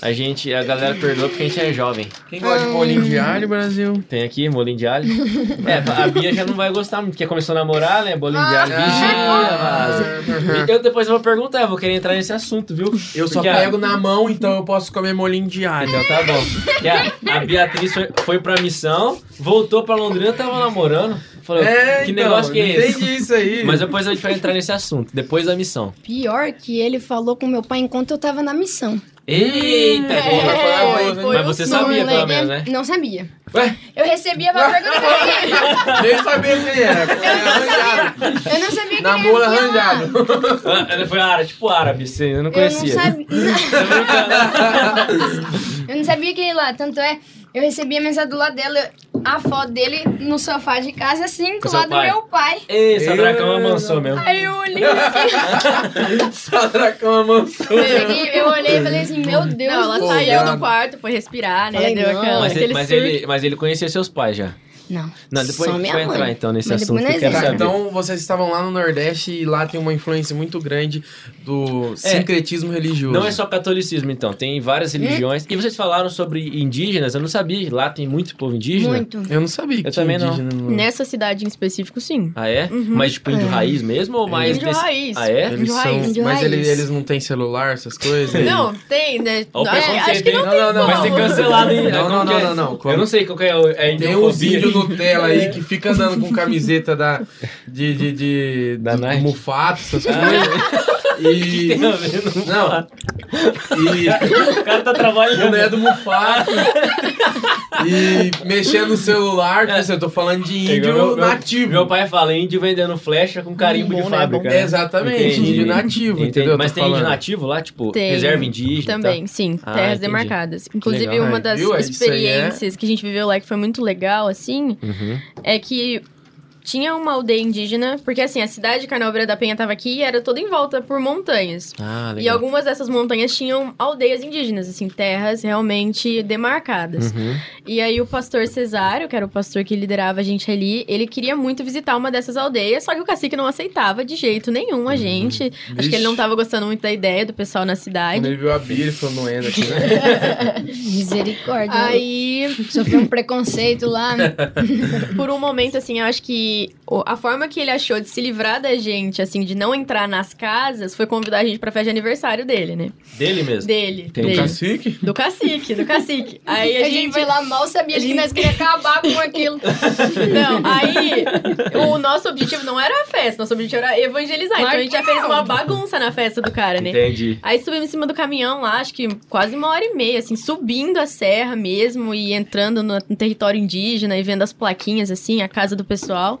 A gente, a galera perdoa porque a gente é jovem. Quem gosta de molinho de alho, Brasil? Tem aqui molinho de alho. <laughs> É, a Bia já não vai gostar muito, porque começou a namorar, né? Bolinho de alho. Vigia, vaza. Eu depois vou perguntar, eu vou querer entrar nesse assunto, viu? Eu só Porque a- pego na mão, então eu posso comer molinho de alho. Então tá bom. Porque a, a Beatriz foi, foi pra missão, voltou pra Londrina, tava namorando. Falou, que então, negócio que é não esse? Entendi isso aí. Mas depois a gente vai entrar nesse assunto, depois da missão. Pior que ele falou com meu pai enquanto eu tava na missão. Eita, É, porra, foi- foi- foi Mas o você sonho, sabia, pelo lembro- menos, né? Não sabia. Ué, Eu recebia pra perguntar pra <laughs> nem sabia quem era. Eu não sabia que Namoro ele ia lá. arranjado. Ah, Ela foi árabe, tipo árabe, você eu não Eu não conhecia. sabia. <laughs> <laughs> Eu não sabia que ele ia lá. Tanto é, eu recebi a mensagem do lado dela, a foto dele no sofá de casa, assim, Com do lado pai? do meu pai. Ei, essa dracão amansou mesmo. Aí eu olhei assim, <laughs> Só dracão amansou. eu, cheguei, eu olhei e falei assim, meu Deus Não, ela do saiu do quarto, foi respirar, né? Falei, Deu não. aquela, Mas, ele, mas, surto. ele, mas ele conhecia seus pais já. Não, Não, depois só a gente vai mãe. entrar então nesse Mas assunto que eu quero. Tá, saber. então vocês estavam lá no Nordeste e lá tem uma influência muito grande do sincretismo religioso. Não é só catolicismo, então. Tem várias religiões. E vocês falaram sobre indígenas. Eu não sabia. Lá tem muito povo indígena. Muito. Eu não sabia que Eu também não. indígena no- Nessa cidade em específico, sim. Ah, é? Mas tipo índio É. raiz mesmo ou mais Índio desse- raiz. Ah, é? Eles são... Mas raiz. eles, eles não têm celular, essas coisas? <laughs> Não, tem, né? O É, acho que não Não, tem não, não, Vai ser cancelado, hein? Não, Como não, que é? não, não, não. Eu não sei qual é, o- é Tem uns indofobia. índios Nutella aí que fica andando com <laughs> camiseta da, de, de, de, Da do? Mufato, essas Ah, coisas. E. <laughs> Tem a ver, não. E. O cara tá trabalhando. boné do Mufato. <laughs> e mexendo no celular. Assim, eu tô falando de É índio meu- nativo. Meu pai fala índio vendendo flecha com carimbo Bom, de né? fábrica. Né? Exatamente, Entendi. índio nativo, Entendi. entendeu? Eu Mas tem índio falando. nativo lá, tipo, Tem. reserva indígena. Também, tal? sim. Ah, terras entendi. demarcadas. Inclusive, uma Ai, das viu? É- experiências que a gente viveu lá que foi muito legal, assim, Uhum. é que tinha uma aldeia indígena, porque assim, a cidade de Carnaúbra da Penha tava aqui e era toda em volta por montanhas. Ah, legal. E algumas dessas montanhas tinham aldeias indígenas, assim, terras realmente demarcadas. Uhum. E aí o pastor Cesário, que era o pastor que liderava a gente ali, ele queria muito visitar uma dessas aldeias, só que o cacique não aceitava de jeito nenhum a gente. Acho que ele não tava gostando muito da ideia do pessoal na Quando cidade. ele viu a Bíblia, ele falou, não entra aqui, né? <laughs> Misericórdia. Aí, Sofreu um preconceito lá. <laughs> por um momento, assim, eu acho que a forma que ele achou de se livrar da gente, assim, de não entrar nas casas, foi convidar a gente pra festa de aniversário dele, né? Dele mesmo. Dele. Entendi. dele. Cacique? Do cacique, do cacique. Aí a, A gente foi lá mal, sabia que nós queríamos acabar com aquilo. <laughs> Não, aí o nosso objetivo não era a festa, nosso objetivo era evangelizar. Claro então a gente já fez uma bagunça na festa do cara, né? Entendi. Aí subimos em cima do caminhão lá, acho que quase uma hora e meia, assim, subindo a serra mesmo e entrando no, no território indígena e vendo as plaquinhas, assim, a casa do pessoal.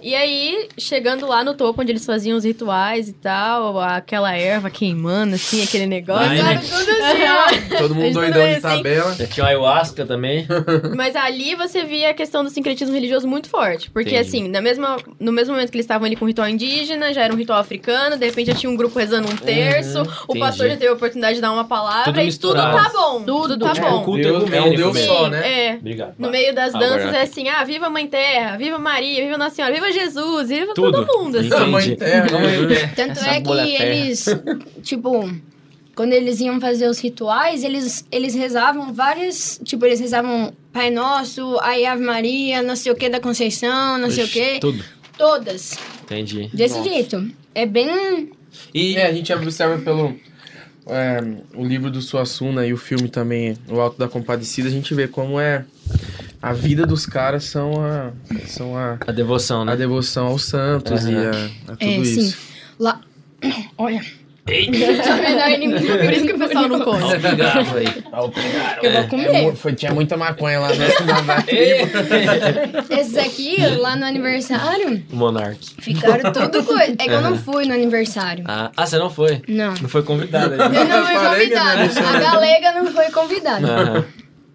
E aí, chegando lá no topo, onde eles faziam os rituais e tal, aquela erva queimando, assim, aquele negócio. Vai, Sabe né? tudo assim, ó. Todo mundo doidão de assim. tabela. Já tinha o ayahuasca também. <laughs> Mas ali você via a questão do sincretismo religioso muito forte. Porque, Entendi. assim, na mesma, no mesmo momento que eles estavam ali com o ritual indígena, já era um ritual africano, de repente já tinha um grupo rezando um terço, o Uhum, entendi. pastor já teve a oportunidade de dar uma palavra Tudo e tudo misturado. tá bom. Tudo, tá tipo, bom. o culto Deus- é um Deus só, né? É. Obrigado. No meio das Agora- danças é assim, ah, viva a Mãe Terra, viva Maria, viva Nossa Senhora, viva Jesus, viva Tudo. todo mundo, assim. Entendi. Mãe Terra, Mãe Terra. Tanto Essa é que terra. eles, tipo, quando eles iam fazer os rituais, eles, eles rezavam várias. Tipo, eles rezavam Pai Nosso, aí Ave Maria, não sei o que da Conceição, não sei o que. Tudo. Todas. Entendi. Desse Nossa. jeito. É bem. E É, a gente observa pelo é, o livro do Suassuna e o filme também, O Alto da Compadecida, a gente vê como é a vida dos caras são a, são a, a devoção, né? a devoção aos santos Aham. e a, a tudo É, sim. isso. Lá. <coughs> Olha. <laughs> Tá <laughs> Por isso que o pessoal não come. Olha o pigarro aí. Eu vou comer. É, mu- foi, tinha muita maconha lá na <laughs> tribo. Esses aqui, lá no aniversário, Monark. ficaram tudo coisa. É que eu não fui no aniversário. Ah, ah, você não foi? Não. Não foi convidada. Eu né? não fui não era convidada. A né? galega não foi convidada. Aham.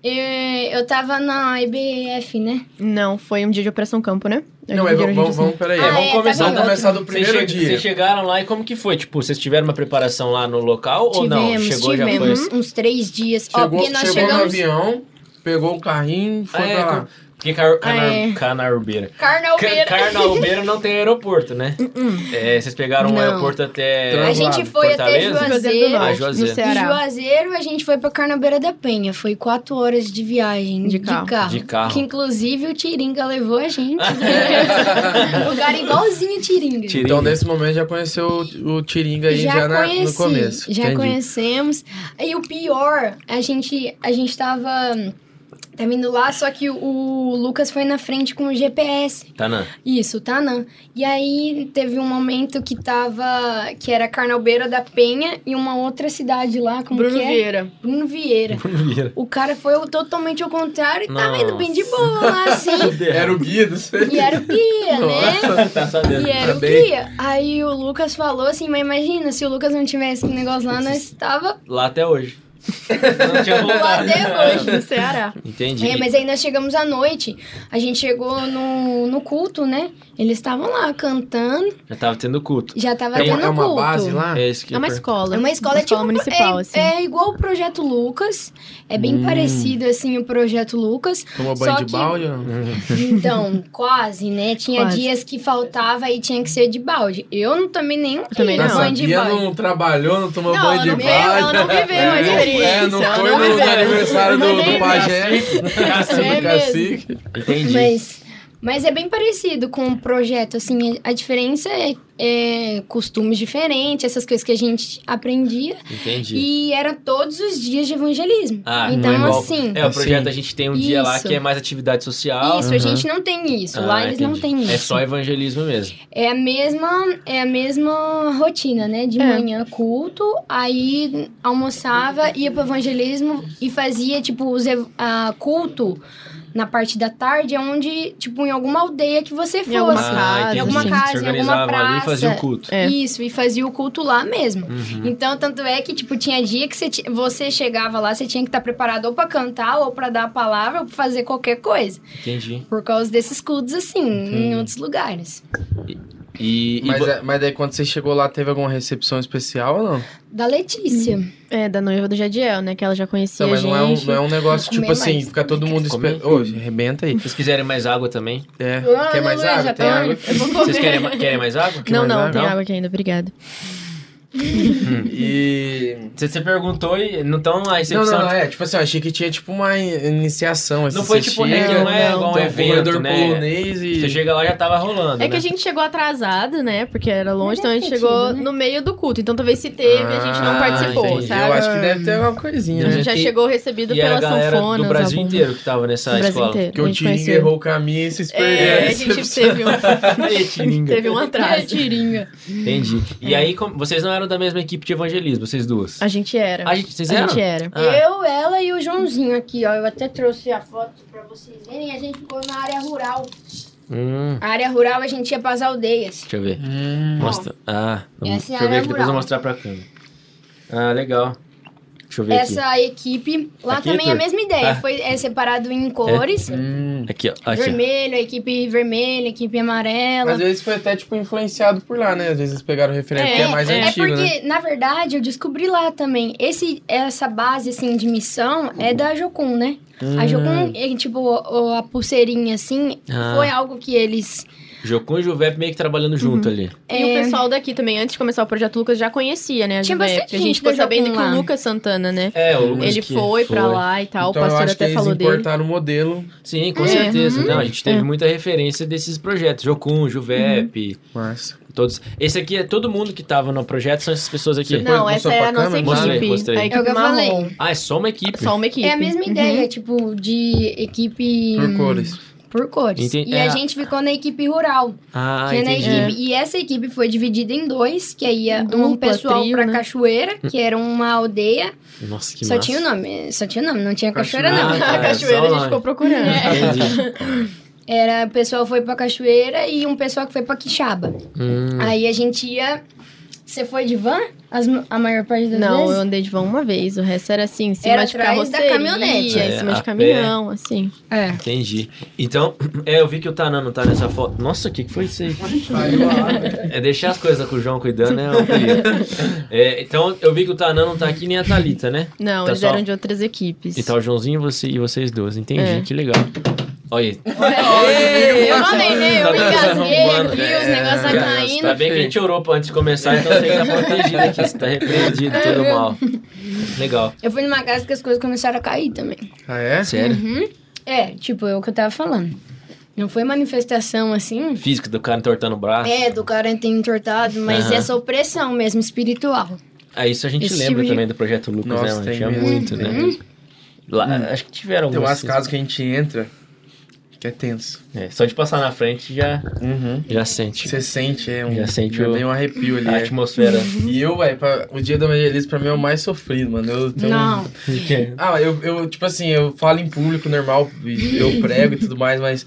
Eu, eu tava na IBF, né? Não, foi um dia de Operação Campo, né? Não, mas vamos, vamos, vamos peraí. Ah, vamos é, começar, tá começar do Vocês primeiro che- dia. Vocês chegaram lá e como que foi? Tipo, vocês tiveram uma preparação lá no local ou não? tivemos, Chegou já tivemos foi? uns três dias. Ó, Chegou, nós chegou no chegamos. avião, pegou o carrinho, foi Ah, é, pra lá. com- Porque car Ah, é. canar, Canarbeira. Carnalbeira. Ca- Carnalbeira não tem aeroporto, né? É, vocês pegaram um Não. aeroporto até. A gente foi até Fortaleza? Juazeiro. do Ah, Juazeiro. De Juazeiro, a gente foi pra Carnabeira da Penha. Foi quatro horas de viagem De de, carro. carro. De carro. Que inclusive o Tiringa levou a gente. <laughs> Lugar igualzinho o Tiringa. Tiringa. Então, nesse momento, já conheceu o, o Tiringa aí já, na- conheci, no começo. Já Entendi. conhecemos. E o pior, a gente, a gente tava, tava indo lá, só que o, Lucas foi na frente com o GPS. Tá, não. Isso, Tanã. E aí teve um momento que tava. que era Carnalbeira da Penha e uma outra cidade lá, como Bruno que é? Vieira. Bruno Vieira. Vira. O cara foi totalmente ao contrário e tava indo bem de Nossa. boa lá, <laughs> assim. Era o guia do E era o guia, né? Tá sabendo. E era o Também. guia. Aí o Lucas falou assim, mas imagina, se o Lucas não tivesse aquele negócio lá, nós tava Lá até hoje. Não tinha voltado. até hoje. No Ceará. Entendi. É, mas aí nós chegamos à noite, a gente chegou no, no culto, né? Eles estavam lá cantando, Já tava tendo culto. já tava É tendo uma, é uma culto. base lá? É que É uma per- escola. É uma escola, é tipo, municipal, é, assim. é igual o Projeto Lucas, é bem Hum. parecido assim o Projeto Lucas. Tomou só banho de que- balde? não? Então, quase, né? Tinha Quase. dias que faltava e tinha que ser de balde. Eu não tomei nenhum também não. banho de Bia balde. não trabalhou, não tomou Não, banho de não balde. ela não viveu a É, experiência, É, não foi no, no aniversário do, do pajé. Cacique. É do cacique. Entendi. Mas, mas é bem parecido com o projeto, assim, a diferença é, é costumes diferentes, essas coisas que a gente aprendia. Entendi. E era todos os dias de evangelismo. Ah, então, não é assim, É, o projeto Assim. a gente tem um dia lá que é mais atividade social. isso, a gente não tem isso. Ah, Lá eles não entendi. têm isso. É só evangelismo mesmo. É a mesma, é a mesma rotina, né? De É. manhã culto, aí almoçava, ia pro evangelismo e fazia, tipo, os ev- ah, culto na parte da tarde, onde, tipo, em alguma aldeia que você fosse. Em alguma casa, entendi. Em alguma casa, em alguma ali e praça. faziam culto. É. Isso, e fazia o culto lá mesmo. Uhum. Então, tanto é que, tipo, tinha dia que você, você chegava lá, você tinha que estar preparado ou pra cantar, ou pra dar a palavra, ou pra fazer qualquer coisa. Entendi. Por causa desses cultos, assim, em outros lugares. E, e Mas, vo- é- mas daí quando você chegou lá, teve alguma recepção especial ou não? Da Letícia. É, da noiva do Jadiel, né? Que ela já conhecia Não, mas a não é, um, gente. não é um negócio tipo assim, mais. fica todo mundo esperando. Ô, arrebenta aí. se vocês quiserem mais água também. É. Ah, Quer mais não, água? Tem tô- água? Vocês querem, querem mais água? Quer Não, mais não, água? tem Não? água aqui ainda, obrigada. E. Você, você perguntou e não estão a Não, recepção. não, não, é. Tipo assim, eu achei que tinha tipo uma iniciação. Assim, Não foi tipo, chega, é que não é não, igual um evento, né? polonês e. Você chega lá já tava rolando, É que né? a gente chegou atrasado, né? Porque era longe, então a gente ter chegou né? no meio do culto. Então talvez se teve, a gente não Ah, participou, entendi. sabe? Eu acho que deve ter alguma coisinha, A né? gente já E- chegou recebido E pela galera sanfona. do Brasil inteiro que tava nessa Brasil escola. inteiro. Porque o Tiringa errou o caminho e se perderam. É, a gente teve um, <laughs> teve um atraso. Tiringa. Entendi. E aí, vocês não eram da mesma equipe de evangelismo, vocês duas? A gente era. A gente, vocês A eram? gente era. Ah. Eu, ela e o Joãozinho aqui, ó. Eu até trouxe a foto pra vocês verem. A gente ficou na área rural. Hum, A área rural a gente ia pras aldeias. deixa eu ver. Hum. Mostra. Ah, vamos, Essa é a deixa eu ver aqui, depois eu vou mostrar pra câmera. Ah, legal. Deixa eu ver aqui. Essa equipe, lá Aqui, também é a mesma ideia. Ah. Foi é separado em cores. Hum. Aqui, ó. Aqui. Vermelho, a equipe vermelha, a equipe amarela. Às vezes foi até, tipo, influenciado por lá, né? Às vezes pegaram referência, É, porque é mais é antigo, porque, né? na verdade, eu descobri lá também. Esse, essa base, assim, de missão é da Jocum, né? A Jocum, é, tipo, a pulseirinha, assim, Ah. foi algo que eles... Jocum e Juvep meio que trabalhando junto Uhum. ali. E o pessoal daqui também, antes de começar o Projeto Lucas, já conhecia, né? A Tinha Juvep. bastante A gente ficou sabendo que o Lucas Santana, né? É, o Lucas Ele que foi pra lá e tal, então o eu pastor acho que até eles falou dele. importaram o modelo. Sim, com É. certeza. Uhum. Não, a gente teve É. muita referência desses projetos. Jocum, Juvep, Massa. todos. Esse aqui é todo mundo que tava no projeto, são essas pessoas aqui. Você Não, essa é pra a nossa câmera? Mostrei, equipe. mostrei. A É o equipe que eu falei. Ah, é só uma equipe. Só uma equipe. É a mesma Uhum. ideia, tipo, de equipe... Por cores. Por cores. Entendi. E É. a gente ficou na equipe rural. Ah, que é na entendi. equipe. E essa equipe foi dividida em dois, que aí ia um Dupla, pessoal trio, pra né? Cachoeira, que era uma aldeia. Nossa, que só massa. tinha o nome, só tinha o nome, não tinha Cachoeira. cachoeira, não. Ah, <laughs> a tá, cachoeira só a gente ficou procurando. Entendi. Era, o pessoal foi pra Cachoeira e um pessoal que foi pra Quixaba. Hum, Aí a gente ia. Você foi de van? As- a maior parte das Não, eu vezes? andei de van uma vez. O resto era assim, em cima Era de atrás da carroceria, caminhonete. em É, cima a de pé. caminhão, assim. É. entendi. Então, <clears throat> é, eu vi que o Tanan não tá nessa foto. Nossa, o que, que foi isso aí? É deixar as coisas com o João cuidando, né? <laughs> É, então, eu vi que o Tanan não tá aqui nem a Thalita, né? Não, Tá eles só- eram de outras equipes. E tá o Joãozinho e, você, e vocês duas. Entendi, É. que legal. <laughs> Olha aí. Eu mandei, né? Eu Tá engasguei os É, negócios tá cara, caindo. Tá bem que a gente orou pra antes de começar, então você tá protegido aqui. Você tá repreendido, <laughs> tudo mal. Legal. Eu fui numa casa que as coisas começaram a cair também. Ah, é? Sério? Uhum. É, tipo, é o que eu tava falando. Não foi manifestação assim. Físico do cara entortando o braço. É, do cara ter entortado, mas Aham. essa opressão mesmo, espiritual. Ah, isso a gente Esse lembra tipo de- também do Projeto Lucas, Nossa, né? Mano? tem Tinha muito, né? Lá, acho que tiveram Tem algumas. umas casas que a gente entra que é tenso. É, só de passar na frente já, Uhum. já sente Você sente, é um, Já sente é o- um arrepio ali. a é. atmosfera. <laughs> E eu, velho, o dia da evangelismo pra mim é o mais sofrido, mano. Eu tenho... Não. <laughs> Ah, eu, eu, tipo assim, eu falo em público normal, eu <laughs> prego e tudo mais, mas,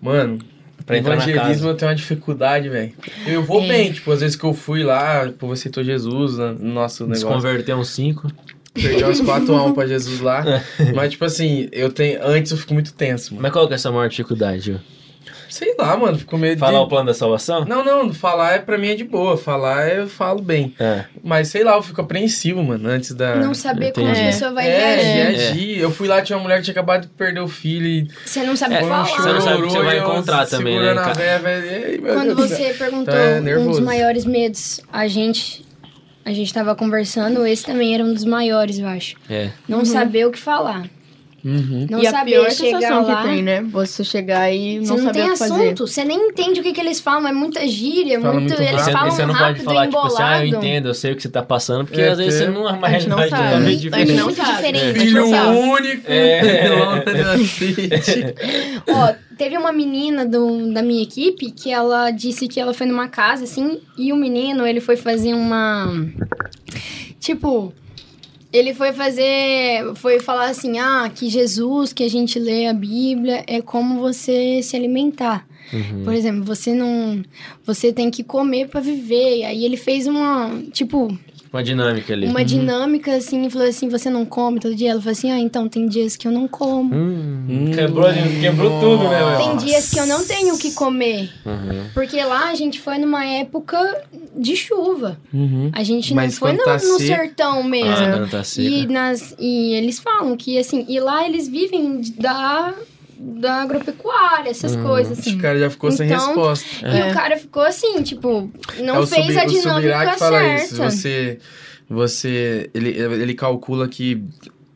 mano, Pra entrar na evangelismo eu tenho uma dificuldade, velho. Eu vou É. bem, tipo, às vezes que eu fui lá, pô, você citou Jesus né, no nosso Nos negócio. converter uns cinco. Perdi umas <laughs> quatro almas pra Jesus lá. É. mas, tipo assim, eu tenho. Antes eu fico muito tenso, mano. Mas qual que é a sua maior dificuldade? Sei lá, mano, fico meio Falar de... o plano da salvação? Não, não, falar é, pra mim é de boa. Falar eu falo bem. É. Mas sei lá, eu fico apreensivo, mano, antes da. Não saber como a entendi. pessoa vai é, reagir. reagir. Eu fui lá, tinha uma mulher que tinha acabado de perder o filho e Você não sabe É, falar. você não sabe o que você vai encontrar também, né, véia, véia, meu Quando Deus você perguntou Tá, é um dos maiores medos, a gente a gente tava conversando, esse também era um dos maiores, eu acho. É. Não saber o que falar. Uhum. Não e a saber pior chegar sensação lá. que tem, né? Você chegar e Você não, não, saber tem o que fazer. assunto, você nem entende o que, que eles falam, é muita gíria, Fala muito, muito eles. Você, falam você não rápido, pode falar, tipo assim, ah, eu embolado. entendo, eu sei o que você tá passando, porque É, às vezes porque você não é uma a gente não realidade totalmente A gente diferente. não Muito sabe. diferente. A gente Filho único, É. <laughs> <laughs> Ó, teve uma menina do, da minha equipe que ela disse que ela foi numa casa, assim, e o menino, ele foi fazer uma... Tipo... Ele foi fazer... Foi falar assim, ah, que Jesus, que a gente lê a Bíblia, é como você se alimentar. Uhum. Por exemplo, você não... Você tem que comer pra viver. Aí ele fez uma... Tipo... Uma dinâmica ali. Uma dinâmica, assim, e falou assim, você não come todo dia? Ela falou assim, ah, então tem dias que eu não como. Hum, quebrou, quebrou tudo, né, meu? Tem dias que eu não tenho o que comer. Uhum. Porque lá a gente foi numa época de chuva. Uhum. A gente Mas não foi no, tá no sertão mesmo. Ah, quando tá seca. e, nas, e eles falam que, assim, e lá eles vivem da, da agropecuária, essas Hum. coisas, Esse assim. cara já ficou sem Então, resposta. E É. o cara ficou assim, tipo, não É fez Subi- a dinâmica que fala certa. isso. Você, você, ele, ele calcula que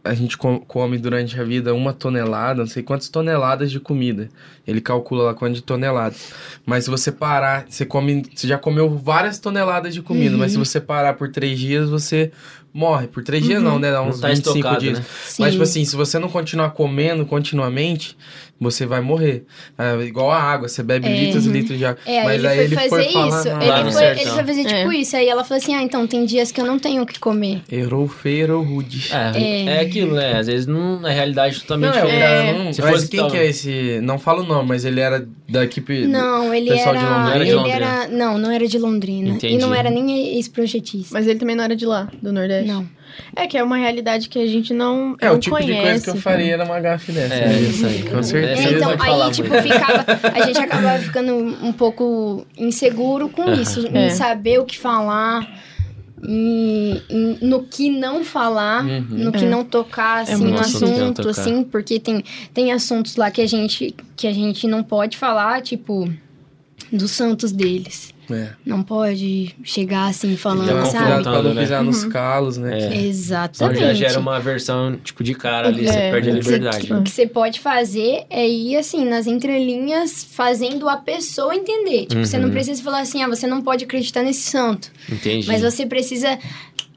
a gente com- come durante a vida uma tonelada, não sei quantas toneladas de comida. Ele calcula lá quanto de toneladas. Mas se você parar, você come, você já comeu várias toneladas de comida, mas se Uhum. você parar por três dias, você morre. Por três dias não, né? Dá Não uns tá 25 estocado, dias. né? Mas, tipo assim, se você não continuar comendo continuamente, você vai morrer. É igual a água, você bebe É. litros e litros de água. É, Mas ele aí foi ele fazer foi falar, isso. não, Lá Ele foi, ele foi fazer tipo É. isso. Aí ela falou assim: ah, então tem dias que eu não tenho o que comer. Errou feio, errou rude. É, é. aquilo, né? Às vezes não, na realidade Não, totalmente é, o diferente. cara não... Se mas fosse quem tal- que é esse... Não falo o nome, mas ele era da equipe... Não, ele pessoal era. de Londrina? Era de ele era. Não, não era de Londrina. Entendi. E não era nem ex-projetista. Mas ele também não era de lá, do Nordeste. Não. É que é uma realidade que a gente não, É, não o tipo conhece. de coisa que eu faria era uma gafe dessa. É, né? isso aí. Com certeza. É, aí então, aí, tipo, muito. ficava. <laughs> A gente acabava ficando um pouco inseguro com Aham. isso, É. em saber o que falar, em, em- no que não falar, Uhum. no que É. não tocar, assim, muito no assunto assim, porque tem, tem assuntos lá que a gente que a gente não pode falar, tipo, dos santos deles. É. Não pode chegar assim Então, falando, Então, sabe? cuidado pra não né? pisar nos calos, né? É. Então Exatamente. já gera uma versão, tipo, de cara ali, você É, perde a O que- liberdade. O que você pode fazer é ir, assim, nas entrelinhas, fazendo a pessoa entender. Tipo, você não Uhum. precisa falar assim, ah, você não pode acreditar nesse santo. Entendi. Mas você precisa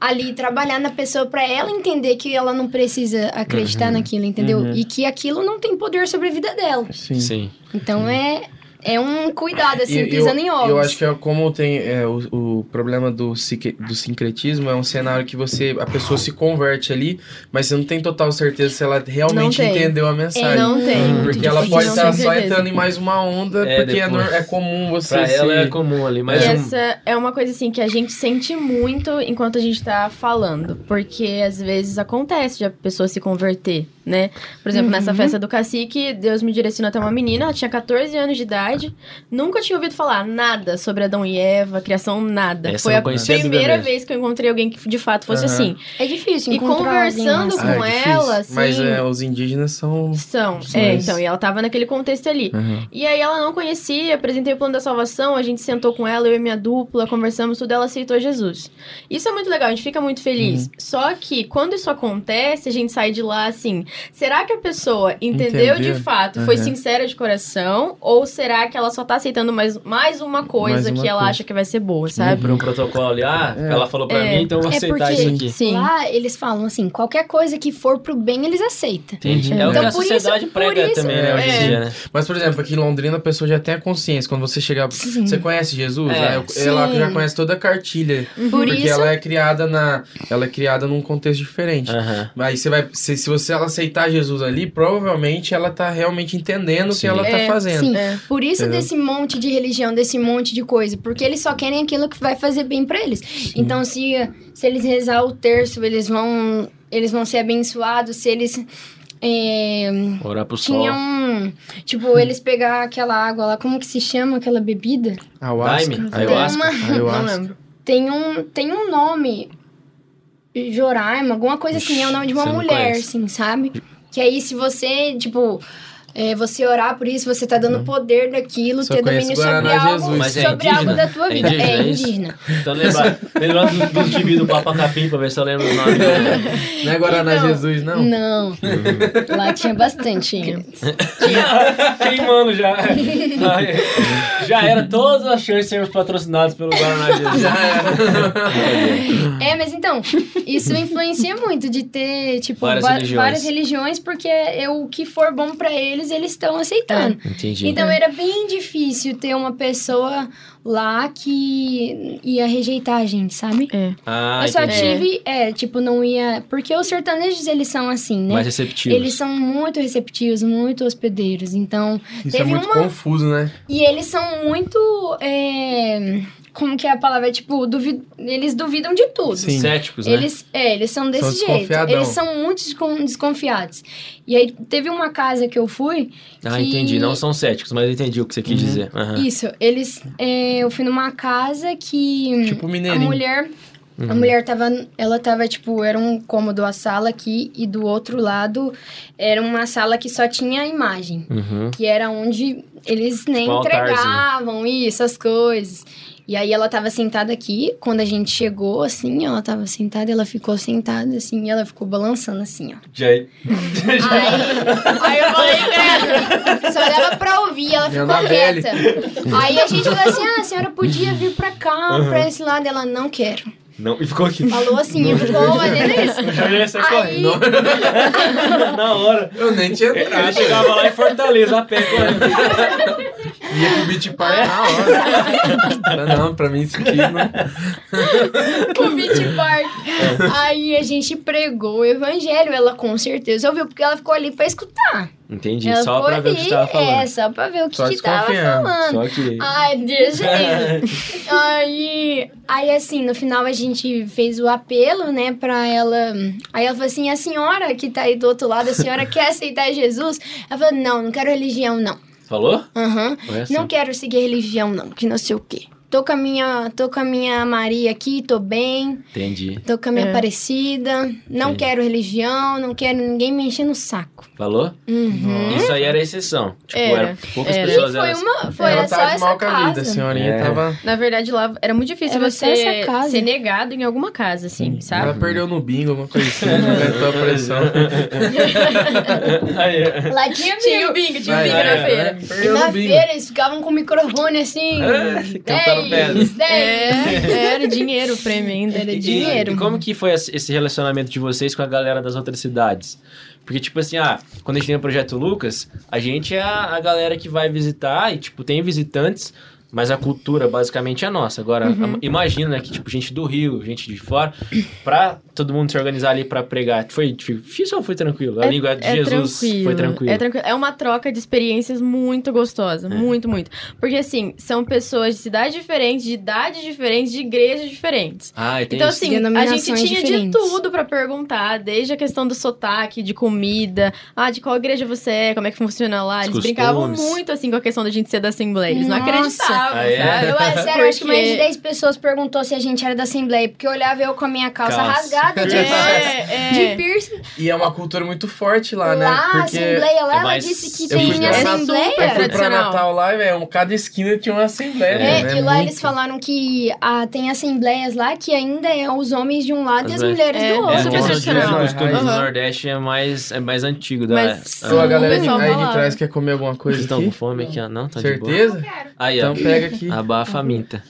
ali trabalhar na pessoa pra ela entender que ela não precisa acreditar naquilo, entendeu? Uhum. E que aquilo não tem poder sobre a vida dela. Sim. Sim. Então é, é um cuidado, assim, E pisando eu, em ovos. Eu acho que é como tem é, o, o problema do, do sincretismo é um cenário que você a pessoa se converte ali, mas você não tem total certeza se ela realmente entendeu a mensagem. Não tem. Hum, Porque muito ela difícil, pode não estar só entrando em mais uma onda, É, porque é, é comum você Pra se... ela é comum ali, mas e um- essa é uma coisa assim que a gente sente muito enquanto a gente tá falando, porque às vezes acontece de a pessoa se converter, né? Por exemplo, nessa Uhum. festa do cacique, Deus me direcionou até uma menina, ela tinha 14 anos de idade, nunca tinha ouvido falar nada sobre Adão e Eva, criação, nada. Essa Foi a primeira vez que eu encontrei alguém que de fato fosse Aham. assim. É difícil E conversando assim. com Ah, é ela, assim- Mas é, os indígenas são... São. São É, esses. então, e ela tava naquele contexto ali. Uhum. E aí ela não conhecia, apresentei o plano da salvação, a gente sentou com ela, eu e minha dupla, conversamos tudo, ela aceitou Jesus. Isso é muito legal, a gente fica muito feliz. Uhum. Só que quando isso acontece, a gente sai de lá assim, será que a pessoa entendeu, Entendeu? de fato, foi Uhum. sincera de coração, ou será que ela só tá aceitando mais, mais uma coisa Mais uma que ela coisa. acha que vai ser boa, sabe? por um protocolo ali, ah, É. ela falou pra É. mim, então eu vou É aceitar porque- isso aqui. Sim. Lá eles falam assim, qualquer coisa que for pro bem, eles aceitam. Entendi. Uhum. É o que Então, a por isso- sociedade por prega isso- também, né, hoje É. em dia, né? Mas, por exemplo, aqui em Londrina a pessoa já tem a consciência. Quando você chegar. Sim. Você conhece Jesus? É. Aí ela Sim. já conhece toda a cartilha. Por porque isso, ela é criada na. Ela é criada num contexto diferente. Aham. Aí você vai. Se, se você ela aceitar Jesus ali, provavelmente ela tá realmente entendendo o Sim. que ela tá É, fazendo. sim. É. Por isso Entendeu? desse monte de religião, desse monte de coisa, porque eles só querem aquilo que vai fazer bem pra eles. Então, se, se eles rezar o terço, eles vão eles vão ser abençoados, se eles é, Orar pro sol. tinham, tipo, eles pegar aquela água lá, como que se chama aquela bebida? Ayahuasca. Daime? Tem Ayahuasca? uma- Não Ayahuasca. lembro. <laughs> Tem um, tem um nome, Joraima, alguma coisa assim, é o nome de uma mulher, assim, sabe? Que aí se você, tipo, é, você orar por isso, você tá dando poder daquilo, Só ter domínio sobre algo, Jesus. É sobre algo indígena? da tua É vida. indígena, É é isso? indígena. Então lembra, lembra dos, do Papa Capim pra ver se eu lembro o nome dele. Não é Guaraná Então, Jesus, não? Não. Lá tinha bastante. Tinha. Queimando já. <laughs> já era todas as chances de sermos patrocinados pelo Guaraná. Já era. É, mas então, isso influencia muito de ter, tipo, Várias va- religiões. várias religiões, porque é o que for bom pra eles, eles estão aceitando. Entendi. Então era bem difícil ter uma pessoa lá que ia rejeitar a gente, sabe? É. ah, eu só entendi. tive, é, tipo, não ia. Porque os sertanejos, eles são assim, né? Mais receptivos. Eles são muito receptivos, muito hospedeiros. Então. Isso é teve muito uma. confuso, né? E eles são muito. é, Como que é a palavra? Tipo, duvi... eles duvidam de tudo. Sim. Céticos, né? Eles, é, eles são desse São jeito. Eles são muito descon- desconfiados. E aí, teve uma casa que eu fui. Ah, que- entendi. Não são céticos, mas eu entendi o que você quis Uhum. dizer. Aham. Isso, eles. é, eu fui numa casa que. Tipo a mineirinho. mulher. A mulher tava. Ela tava, tipo, era um cômodo, a sala aqui, e do outro lado era uma sala que só tinha a imagem. Uhum. Que era onde eles nem Tipo um altarzinho. entregavam isso, as coisas. E aí ela tava sentada aqui, quando a gente chegou, assim, ela tava sentada, ela ficou sentada, assim, e ela ficou balançando assim, ó. Já... Aí, aí eu falei pra ela, só dava pra ouvir, ela Minha ficou Anabelle. quieta. Aí a gente falou assim, ah, a senhora podia vir pra cá, pra esse lado. Ela, não quero. Não, e ficou aqui. Falou assim, e ficou fazendo isso. Eu ia sair Aí- correndo. <laughs> Na hora. Eu nem tinha Ele entrado. chegava lá em Fortaleza a pé correndo. Ia pro Beach Park na hora. Não, não, pra mim isso aqui não... o Beach Park. Aí a gente pregou o evangelho. Ela com certeza ouviu, porque ela ficou ali pra escutar. Entendi, ela só pra ver o que ali, tava falando. É, só pra ver o que, Só que tava falando. Só que. Ai, jeito. <laughs> aí, aí, assim, no final a gente fez o apelo, né, pra ela. Aí ela falou assim: a senhora que tá aí do outro lado, a senhora quer aceitar Jesus? Ela falou: não, não quero religião, não. Falou? Aham. Só. Não quero seguir religião, não, que não sei o quê. Tô com a minha, tô com a minha Maria aqui, tô bem. Entendi. Tô com a minha É. Aparecida. Não Entendi. quero religião, não quero ninguém me enchendo o saco. Falou? Uhum. Isso aí era a exceção. Tipo, Era, era, poucas era. E pessoas foi elas- uma. Foi ela só tava de essa mal com a vida, a casa. senhorinha É. tava... Na verdade, lá era muito difícil Era você casa. ser negado em alguma casa, assim, Ela sabe? perdeu no bingo, alguma coisa assim, <laughs> aumentou a pressão. Aí, é. Lá tinha Tinha o bingo. tinha o bingo na feira. E na no feira eles ficavam com o microfone assim. É, 10, 10. É, era <laughs> dinheiro o prêmio ainda. Era E- dinheiro. E como que foi esse esse relacionamento de vocês com a galera das outras cidades? Porque, tipo assim, ah, quando a gente tem o Projeto Lucas, a gente é a, a galera que vai visitar e, tipo, tem visitantes, mas a cultura basicamente é nossa. Agora, Uhum. a- imagina, né, que, tipo, gente do Rio, gente de fora, pra todo mundo se organizar ali pra pregar. Foi difícil ou foi tranquilo? A língua de Jesus foi tranquilo. É tranquilo. É uma troca de experiências muito gostosa. Muito, muito. Porque, assim, são pessoas de cidades diferentes, de idades diferentes, de igrejas diferentes. Ah, e tem Então, assim, a gente tinha de diferentes. tudo pra perguntar, desde a questão do sotaque, de comida, ah, de qual igreja você é, como é que funciona lá. Eles Os brincavam costumes. muito, assim, com a questão da gente ser da Assembleia. Eles não Nossa. Ah, é? sabe? Eu, é sério, acho que mais de Porque- 10 pessoas perguntou se a gente era da Assembleia, porque eu olhava eu com a minha calça Calça. rasgada de, É, de é. piercing. E é uma cultura muito forte lá, né? Lá, Assembleia, lá, é ela disse que tem É Assembleia. eu fui pra. Natal lá e, velho, cada esquina tinha uma assembleia. É, né? e lá Muito. eles falaram que ah, tem assembleias lá que ainda é os homens de um lado e as As mulheres É, do É, outro. super de tradicional. usos e costumes do. Nordeste é mais, é mais antigo. Da, Mas- Ah, Então a galera de, aí de trás quer comer alguma Vocês coisa estão com fome aqui? ó? Não, tá de boa. Certeza? Aí, ó. Pega aqui. Abafa a minta.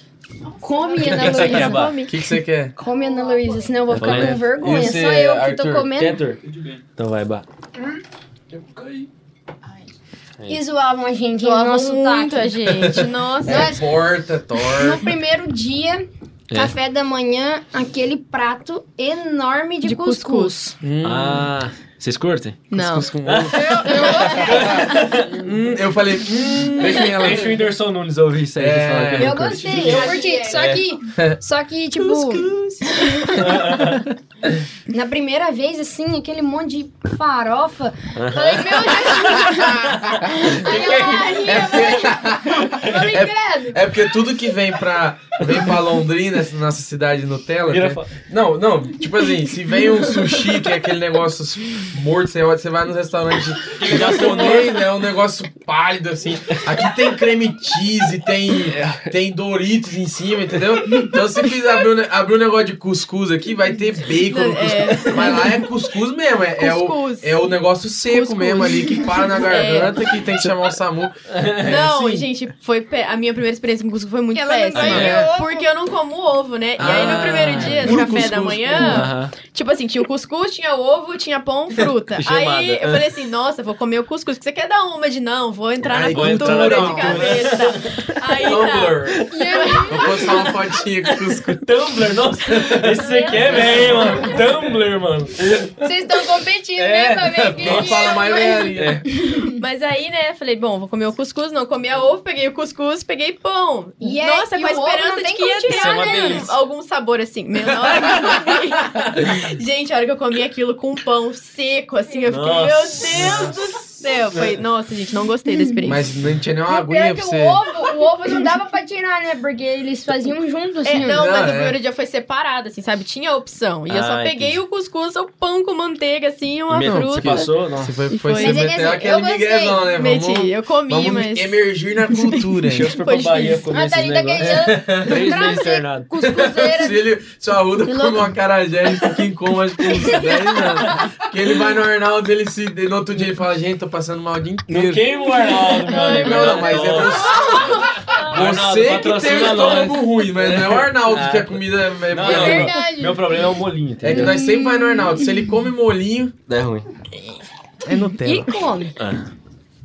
Come, Ana quer, Luísa. O que, que você quer? Come, Ana Luísa, senão eu vou ficar com vergonha. Você, Só eu que tô Arthur? comendo. Kentor? Então vai, Bá. E zoavam a gente no Zoavam nosso muito sotaque. a gente. <laughs> Nossa. É porta, No torta. primeiro dia, É. café da manhã, aquele prato enorme de, De cuscuz. cuscuz. Hum, Ah, vocês curtem? Não. cuscuz com <laughs> ovo. Hum, eu falei, hum, deixa ela. Deixa o Whindersson Nunes ouvir isso aí. É. Eu gostei, eu curti. Só que, só que <laughs> tipo, <laughs> na primeira vez, assim, aquele monte de farofa. Falei, meu Deus! Aí ela ria, eu falei, falei, credo. É porque tudo que vem pra, vem pra Londrina, essa nossa cidade Nutella. Tem- Não, não, tipo assim, se vem um sushi, que é aquele negócio morto, você, você vai no restaurante <laughs> japonês, né? É um negócio pálido, assim. Aqui tem creme cheese, tem, tem Doritos em cima, entendeu? Então se fizer abrir, um abrir um negócio de cuscuz aqui, vai ter bacon no cuscuz. Mas lá é cuscuz mesmo, é, é o, é o negócio seco Cuscuz. mesmo ali, que para na garganta, que tem que chamar o SAMU. É Não, assim. gente, foi pé- a minha primeira experiência com cuscuz foi muito Ela péssima. É. Porque eu não como ovo, né? E aí no Ah, primeiro dia, no café cuscuz da manhã, Aham. tipo assim, tinha o cuscuz, tinha ovo, tinha pão, fruta. <laughs> Aí eu falei assim, nossa, vou comer o cuscuz. que Você quer dar uma de não? Vou entrar Ai, na cultura entrar na de cabeça. Aí <laughs> tá. Tumblr. E aí, <laughs> Vou postar uma fotinha com cuscuz. Tumblr, nossa. Esse aqui é bem, mano. Tumblr, mano. vocês estão competindo, É, né? Pra ver quem é fala mais velharia. Mas aí, né, falei, bom, vou comer o cuscuz, não comia ovo, peguei o cuscuz, peguei pão. E é- Nossa, e com a esperança de que ia ter tirar, né? algum, algum sabor assim. Eu comi. Gente, a hora que eu comi aquilo com pão seco, assim, eu fiquei, Nossa. meu Deus do céu. Foi, nossa, gente, não gostei da experiência. Mas não tinha nem uma o pior aguinha é pra você. o ovo, o ovo não dava pra tirar, né? Porque eles faziam junto, É, assim. não, Não, mas é. o primeiro dia foi separado, assim, sabe? Tinha opção. E eu só Ah, peguei entendi. o cuscuz, o pão com manteiga, assim, uma Me- fruta. Você passou? Nossa. Você foi, foi, Mas é meteu assim, aquele eu gostei. miguezão, né? Meti, Vamos, eu comi, vamos mas... emergir na <laughs> cultura. Deixa eu Foi pra Bahia difícil. comer A esses Thalita negócios. quer <laughs> Três meses internado. cuscuzeira. <laughs> Se ele, se o Arruda Que come louco. uma carajé, ele fica em coma acho que uns 10 anos. Que ele vai no Arnaldo, ele se. No outro dia ele fala, gente, tô passando mal o dia Não inteiro. queima o Arnaldo, meu amigo. Não, não, mas é você. Arnaldo, Você que tem o estômago ruim, mas não é o Arnaldo Ah. que a comida é Não, É boa. não, verdade. Meu problema é o molinho, É que entendeu? nós sempre vai no Arnaldo. Se ele come molinho, É ruim. é E Nutella. come. Ah,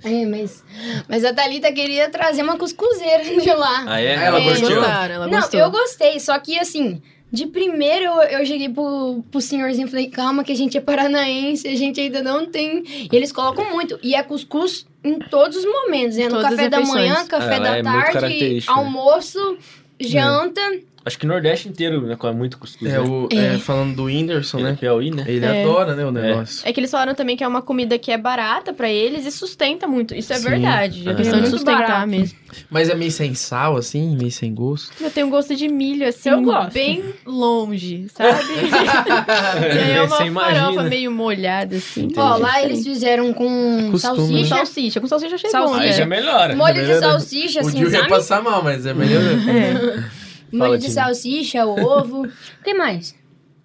É, mas, mas a Thalita queria trazer uma cuscuzeira de lá. Ah, é? Ela É, gostou? Gostaram, ela Não, gostou. eu gostei, só que assim, de primeiro eu, eu cheguei pro, pro senhorzinho e falei, calma que a gente é paranaense, a gente ainda não tem. E eles colocam muito. E é cuscuz em todos os momentos, né? No Todas as café da manhã, café ela da é tarde, né? almoço, janta. Acho que o Nordeste inteiro né, come muito cuscuz. É, né? o, É. é, falando do Whindersson, Ele é né? Piauí, né? Ele É. adora, né, o negócio. É que eles falaram também que é uma comida que é barata pra eles e sustenta muito. Isso é Sim. verdade. A É. questão É de muito sustentar barato. mesmo. Mas é meio sem sal, assim, meio sem gosto. Eu tenho um gosto de milho, assim, Eu gosto. bem longe, sabe? <laughs> e aí é uma Você imagina. farofa meio molhada, assim. Ó, lá eles fizeram com Costume, salsicha. Salsicha, com salsicha achei Salsicha. bom. Aí né? já melhora. Molho de Melhor- salsicha, assim, sabe? passar mal, mas é melhor. É. <laughs> Molho de salsicha, ovo. O que mais?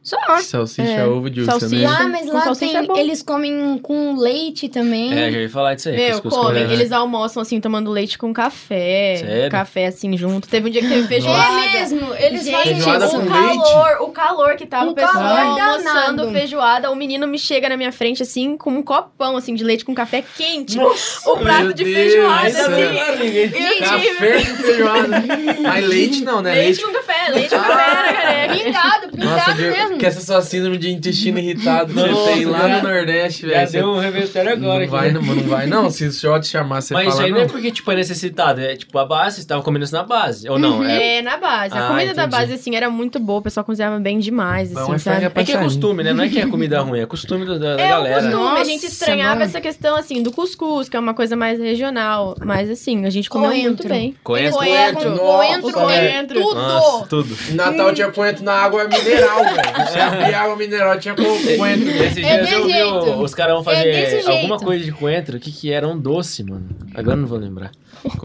Só. Salsicha, É. ovo de ursa, Salsicha. né? Lá, mas Com lá tem, é eles comem com leite também. É, já ia falar disso aí. Meu, com comem. leite. Eles almoçam, assim, tomando leite com café. Sério? Café, assim, junto. Teve um dia que teve feijoada. É mesmo, eles Gente, fazem Feijoada isso. com o leite? calor, o calor que tava Um o pessoal almoçando danado. feijoada, o menino me chega na minha frente assim com um copão assim de leite com café quente. o prato de Deus, feijoada isso assim. é- ninguém. E eu tive Café com feijoada. <laughs> Mas leite não, né? leite com café, leite com café, era careca. Pintado, Nossa, pintado Dil, mesmo. Que essa sua síndrome de intestino irritado que Nossa, você tem lá já- no Nordeste, Já velho. deu um revertério agora Não aqui. vai, não, não vai, não. Se o senhor te chamar, você Mas fala isso aí não. não é porque, tipo, é necessitado. É tipo a base, você tava comendo isso na base. Ou não? É, É, na base. A Ah, comida da entendi. base, assim, era muito boa. O pessoal cozinhava bem demais, Bom, assim, é sabe? frango é que é costume, né? Não é que é comida ruim, é costume da, da É galera. o costume, a Nossa, gente estranhava mano. essa questão, assim, do cuscuz, que é uma coisa mais regional. Mas, assim, a gente comeu muito Coentro. bem. Coentro. Coentro, coentro, coentro. é tudo. Nossa, tudo. Em Natal tinha coentro na água mineral, velho. Você abria água mineral, tinha co- coentro. Esses É dias eu desse vi os caras vão É fazer alguma coisa de coentro. O que que era? Um doce, mano. Agora eu não vou lembrar.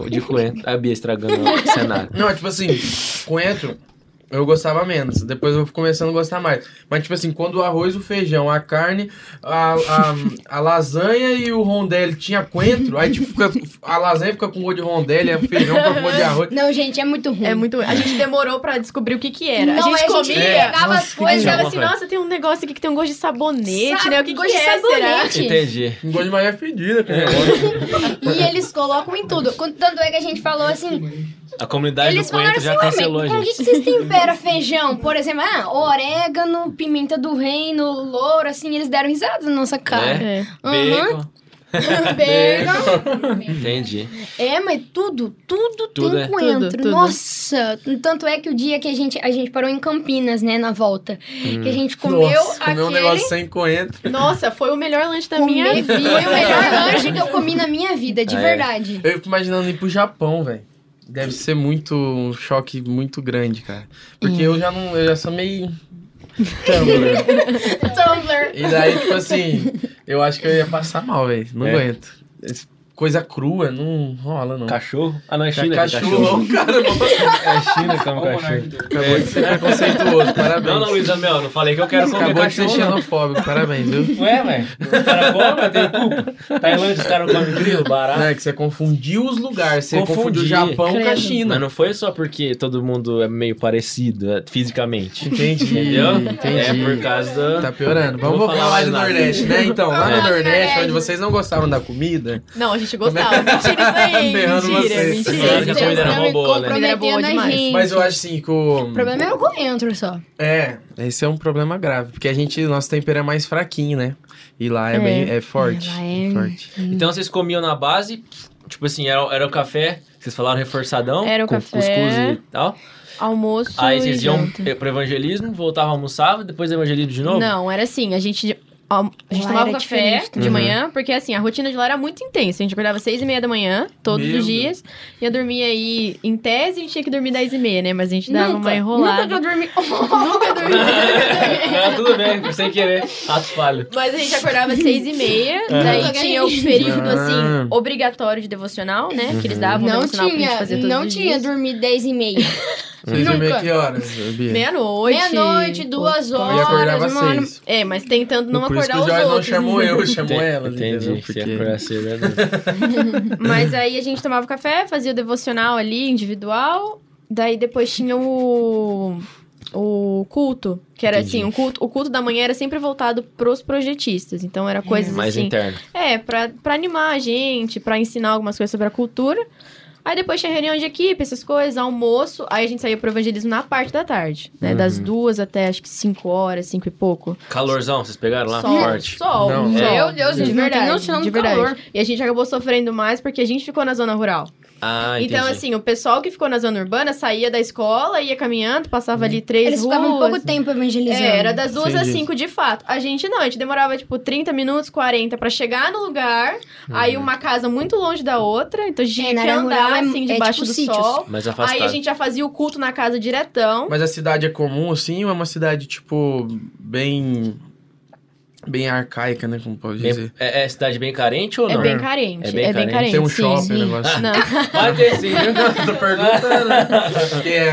De coentro. A Bia estragando o cenário. Não, é tipo assim, coentro eu gostava menos. Depois eu fui começando a gostar mais. Mas, tipo assim, quando o arroz, o feijão, a carne, a, a, a lasanha e o rondelli tinha coentro, aí tipo, fica, a lasanha fica com gosto de rondelli, o feijão fica com gosto de arroz. Não, gente, é muito ruim. É muito. A gente demorou pra descobrir o que que era. Não, a gente comia. pegava Nossa, as que coisas. Ela ela assim, nossa, tem um negócio aqui que tem um gosto de sabonete, Sabe, né? O que, gosto que de é, será? sabonete. Entendi. Um gosto de Maria fedida, negócio. <laughs> E eles colocam em tudo. Tanto é que a gente falou assim, A comunidade eles do coentro já assim, ué, cancelou a mas com o gente. que, que vocês temperam feijão? Por exemplo, ah, orégano, pimenta do reino, louro, assim, eles deram risada na nossa cara. É. <laughs> Bacon. Bacon. Entendi. É, mas tudo, tudo, Tudo tem é. coentro. Tudo, tudo. Nossa! Tanto é que o dia que a gente, a gente parou em Campinas, né, na volta, que a gente comeu Nossa, aquele... comeu um negócio sem coentro. Nossa, foi o melhor lanche da comer- minha vida. Foi o melhor lanche que eu comi na minha vida, de É. verdade. Eu fico imaginando ir pro Japão, velho. Deve ser muito um choque muito grande, cara. Porque eu já não, eu já sou meio Tumblr. <laughs> Tumblr. E daí, tipo assim, eu acho que eu ia passar mal, velho. Não É. aguento. Coisa crua, não rola, não. Cachorro? Ah, não, é China. que é cachorro, <laughs> cara. É China que come Ô, cachorro. Acabou de ser preconceituoso, parabéns. Não, não, Luiz Amel, não falei que eu quero comer Acabou de ser cachorro. não. xenofóbico, parabéns, viu? Ué, velho. Os caras comem, tenho culpa. Tailândia, os caras comem grilo, barato. Não, é que você confundiu os lugares. Você Confundi. confundiu o Japão com a Credo. Mas China. não foi só porque todo mundo é meio parecido é, fisicamente. Entendi, Entendeu? entendi. É por causa do... Tá piorando. Vamos falar, mais do. Nordeste, né? Então, lá É. no Nordeste, onde vocês não gostavam da comida, Não, a gente gostava. Mentira isso aí. <laughs> Ferrando mentira, vocês. Claro mentira. que a comida era me boa, né? Comida era boa demais. gente. mas eu acho assim que o... O problema é o coentro só. É, esse é um problema grave, porque a gente, nosso tempero é mais fraquinho, né? E lá é, É. bem, é forte. Lá é- forte. Então vocês comiam na base, tipo assim, era, era o café, vocês falaram reforçadão, Era o com café. cuscuz e tal. Almoço Aí e vocês iam janta. pro evangelismo, voltavam, almoçavam, depois evangelismo de novo? Não, era assim, a gente... A gente Lá tomava café diferente de também. manhã, porque assim, a rotina de lá era muito intensa. A gente acordava seis e meia da manhã, todos Meu os dias. Ia dormir aí, em tese, a gente tinha que dormir dez e meia, né? Mas a gente dava nunca, uma enrolada. Nunca que eu dormi. <laughs> Nunca dormi. Não, <laughs> tudo bem, sem querer. Ato falho. Mas a gente acordava às seis e meia, daí Uhum. tinha o período, Ah. assim, obrigatório de devocional, né? Que eles davam Não devocional pra gente tinha, fazer todos não os tinha dias. dormir 10 e meia. <laughs> Vocês dormiam Nunca. que horas? Meia-noite. Meia-noite, duas Eu acordar horas, mano. seis. É, mas tentando não Por isso que acordar o os Jorge não outros. chamou eu, <laughs> chamou ela. Entendi, Porque... é verdade. <laughs> Mas aí a gente tomava café, fazia o devocional ali, individual. Daí depois tinha o, o culto, que era Entendi. assim, o culto, o culto da manhã era sempre voltado pros projetistas. Então era coisas Mais assim. interno. É, pra, pra animar a gente, pra ensinar algumas coisas sobre a cultura. Aí depois tinha reunião de equipe, essas coisas, almoço. Aí a gente saía pro evangelismo na parte da tarde, né? Das Uhum. duas até acho que cinco horas, cinco e pouco. Calorzão, vocês pegaram lá? Sol, Forte. sol, Não, sol. é. Meu Deus, de não verdade, noção do de verdade. calor. E a gente acabou sofrendo mais porque a gente ficou na zona rural. Ah, entendi. Então, assim, o pessoal que ficou na zona urbana saía da escola, ia caminhando, passava ali três Eles ruas. ficavam pouco tempo evangelizando. É, era das duas às cinco de fato. A gente não, a gente demorava tipo 30 minutos, 40 pra chegar no lugar. Aí uma casa muito longe da outra, então a gente É, tinha que andar rural é- assim é debaixo tipo do sítios. sol. Mais afastado. Aí a gente já fazia o culto na casa diretão. Mas a cidade é comum, assim, ou é uma cidade, tipo, bem... Bem arcaica, né? Como pode dizer. é, é cidade bem carente ou É não? bem carente. É bem É bem carente. carente. Tem um sim, shopping, sim. um negócio assim. Não. <laughs> Vai ter sim? <laughs> Tô perguntando, né? É...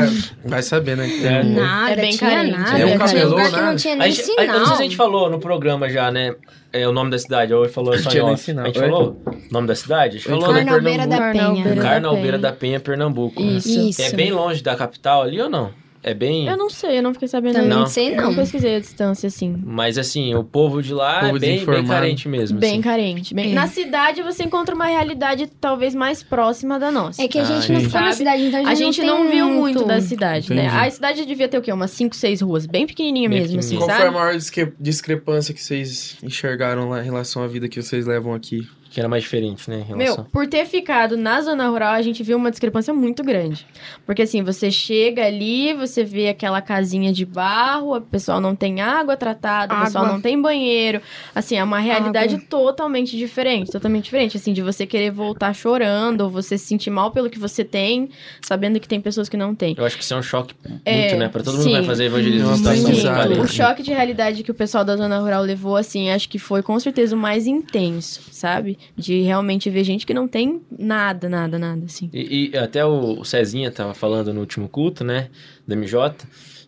Vai saber, né? Que tem É. um- Nada, É bem carente, nada. é lugar que Nada. não tinha A nem gente, sinal. eu não sei se a gente falou no programa já, né? É, o nome da cidade, ou ele falou só em off. A gente falou o nome da cidade? A gente A falou, né? Carnalbeira da Penha. Carnalbeira da Penha, Pernambuco. né? Isso. É bem longe da capital ali ou não? É bem... Eu não sei, eu não fiquei sabendo. Também Não. não sei, Eu não não. pesquisei a distância, assim. Mas assim, o povo de lá Povo é bem, bem carente mesmo. Bem assim. carente. bem- É. Na cidade você encontra uma realidade talvez mais próxima da nossa. É que a Ah, gente não entendi. ficou na Sabe? cidade, então A gente não, tem viu muito da cidade, né? Entendi. A cidade devia ter o quê? Umas 5, 6 ruas, bem pequenininha Bem mesmo, assim, pequenininha. Qual foi a sabe? maior discre- discrepância que vocês enxergaram lá em relação à vida que vocês levam aqui? Que era mais diferente, né? Em Meu, relação... por ter ficado na zona rural, a gente viu uma discrepância muito grande. Porque assim, você chega ali, você vê aquela casinha de barro, o pessoal não tem água tratada, o pessoal Água. não tem banheiro. Assim, é uma realidade totalmente diferente, totalmente diferente. Assim, de você querer voltar chorando, ou você se sentir mal pelo que você tem, sabendo que tem pessoas que não têm. Eu acho que isso é um choque muito, É, né? Pra todo mundo que vai sim. fazer evangelismo Muito. muito. O choque de realidade que o pessoal da zona rural levou, assim, acho que foi com certeza o mais intenso, sabe? De realmente ver gente que não tem nada, nada, nada, assim. E, e até o, Cezinha tava falando no último culto, né? Do MJ.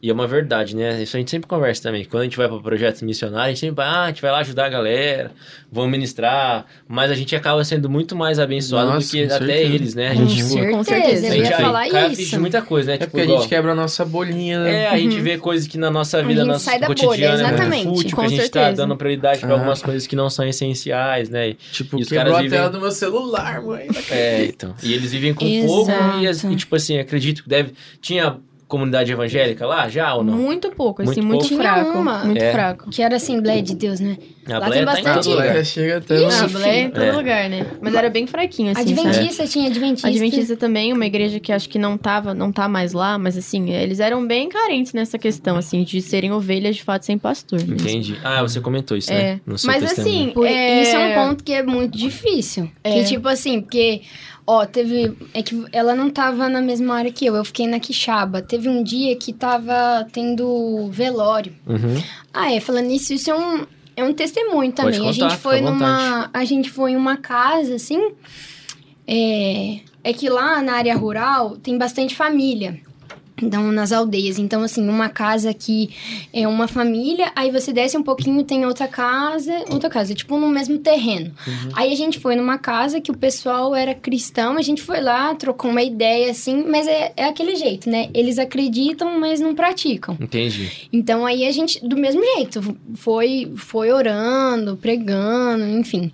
E é uma verdade, né? Isso a gente sempre conversa também. Quando a gente vai para projetos missionários, a gente sempre vai, ah, a gente vai lá ajudar a galera, vamos ministrar. Mas a gente acaba sendo muito mais abençoado do Nossa, que com até certeza. eles, né? A Com gente, tipo, certeza, com certeza. a eu gente ia aí falar cai a ficha isso. muita coisa, né? É Tipo, porque a igual- gente quebra a nossa bolinha, né? É, a gente vê coisas que na nossa vida, gente nossa sai da bolha, cotidiana, é muito exatamente, fútil, com que a gente tá certeza. dando prioridade para Ah. algumas coisas que não são essenciais, né? E- Tipo, E os quebrou caras a vivem- tela do meu celular, mãe. É, então. E eles vivem com Exato. pouco e, tipo assim, acredito que deve. Tinha comunidade evangélica lá já ou não? Muito pouco, assim, Muito muito, pouco? Tinha fraco. uma. Muito É. fraco. Que era Assembleia de Deus, né? A Lá Bleia tem tá bastante- todo lugar. É, chega até Ixi, lá. Blé em todo É. lugar, né? Mas era bem fraquinho, assim, sabe? Adventista, tinha Adventista. Adventista também, uma igreja que acho que não tava, não tá mais lá, mas assim, eles eram bem carentes nessa questão, assim, de serem ovelhas de fato sem pastor. mesmo. Entendi. Ah, você comentou isso, É. né? No seu Mas testemunho. assim, Por- é... Isso é um ponto que é muito difícil. É. Que, tipo assim, porque, ó, teve. É que ela não tava na mesma área que eu, eu fiquei na Quixaba. Teve um dia que tava tendo velório. Uhum. Ah, é, falando nisso, isso é um, é um testemunho também. a contar, gente fica foi numa. A gente foi em uma casa, assim. É, é que lá na área rural tem bastante família. Então, nas aldeias. Então, assim, uma casa que é uma família, aí você desce um pouquinho, tem outra casa, outra casa, tipo no mesmo terreno. Aí a gente foi numa casa que o pessoal era cristão, a gente foi lá, trocou uma ideia, assim, mas é, é aquele jeito, né? Eles acreditam, mas não praticam. Entendi. Então aí a gente, do mesmo jeito, foi, foi orando, pregando, enfim.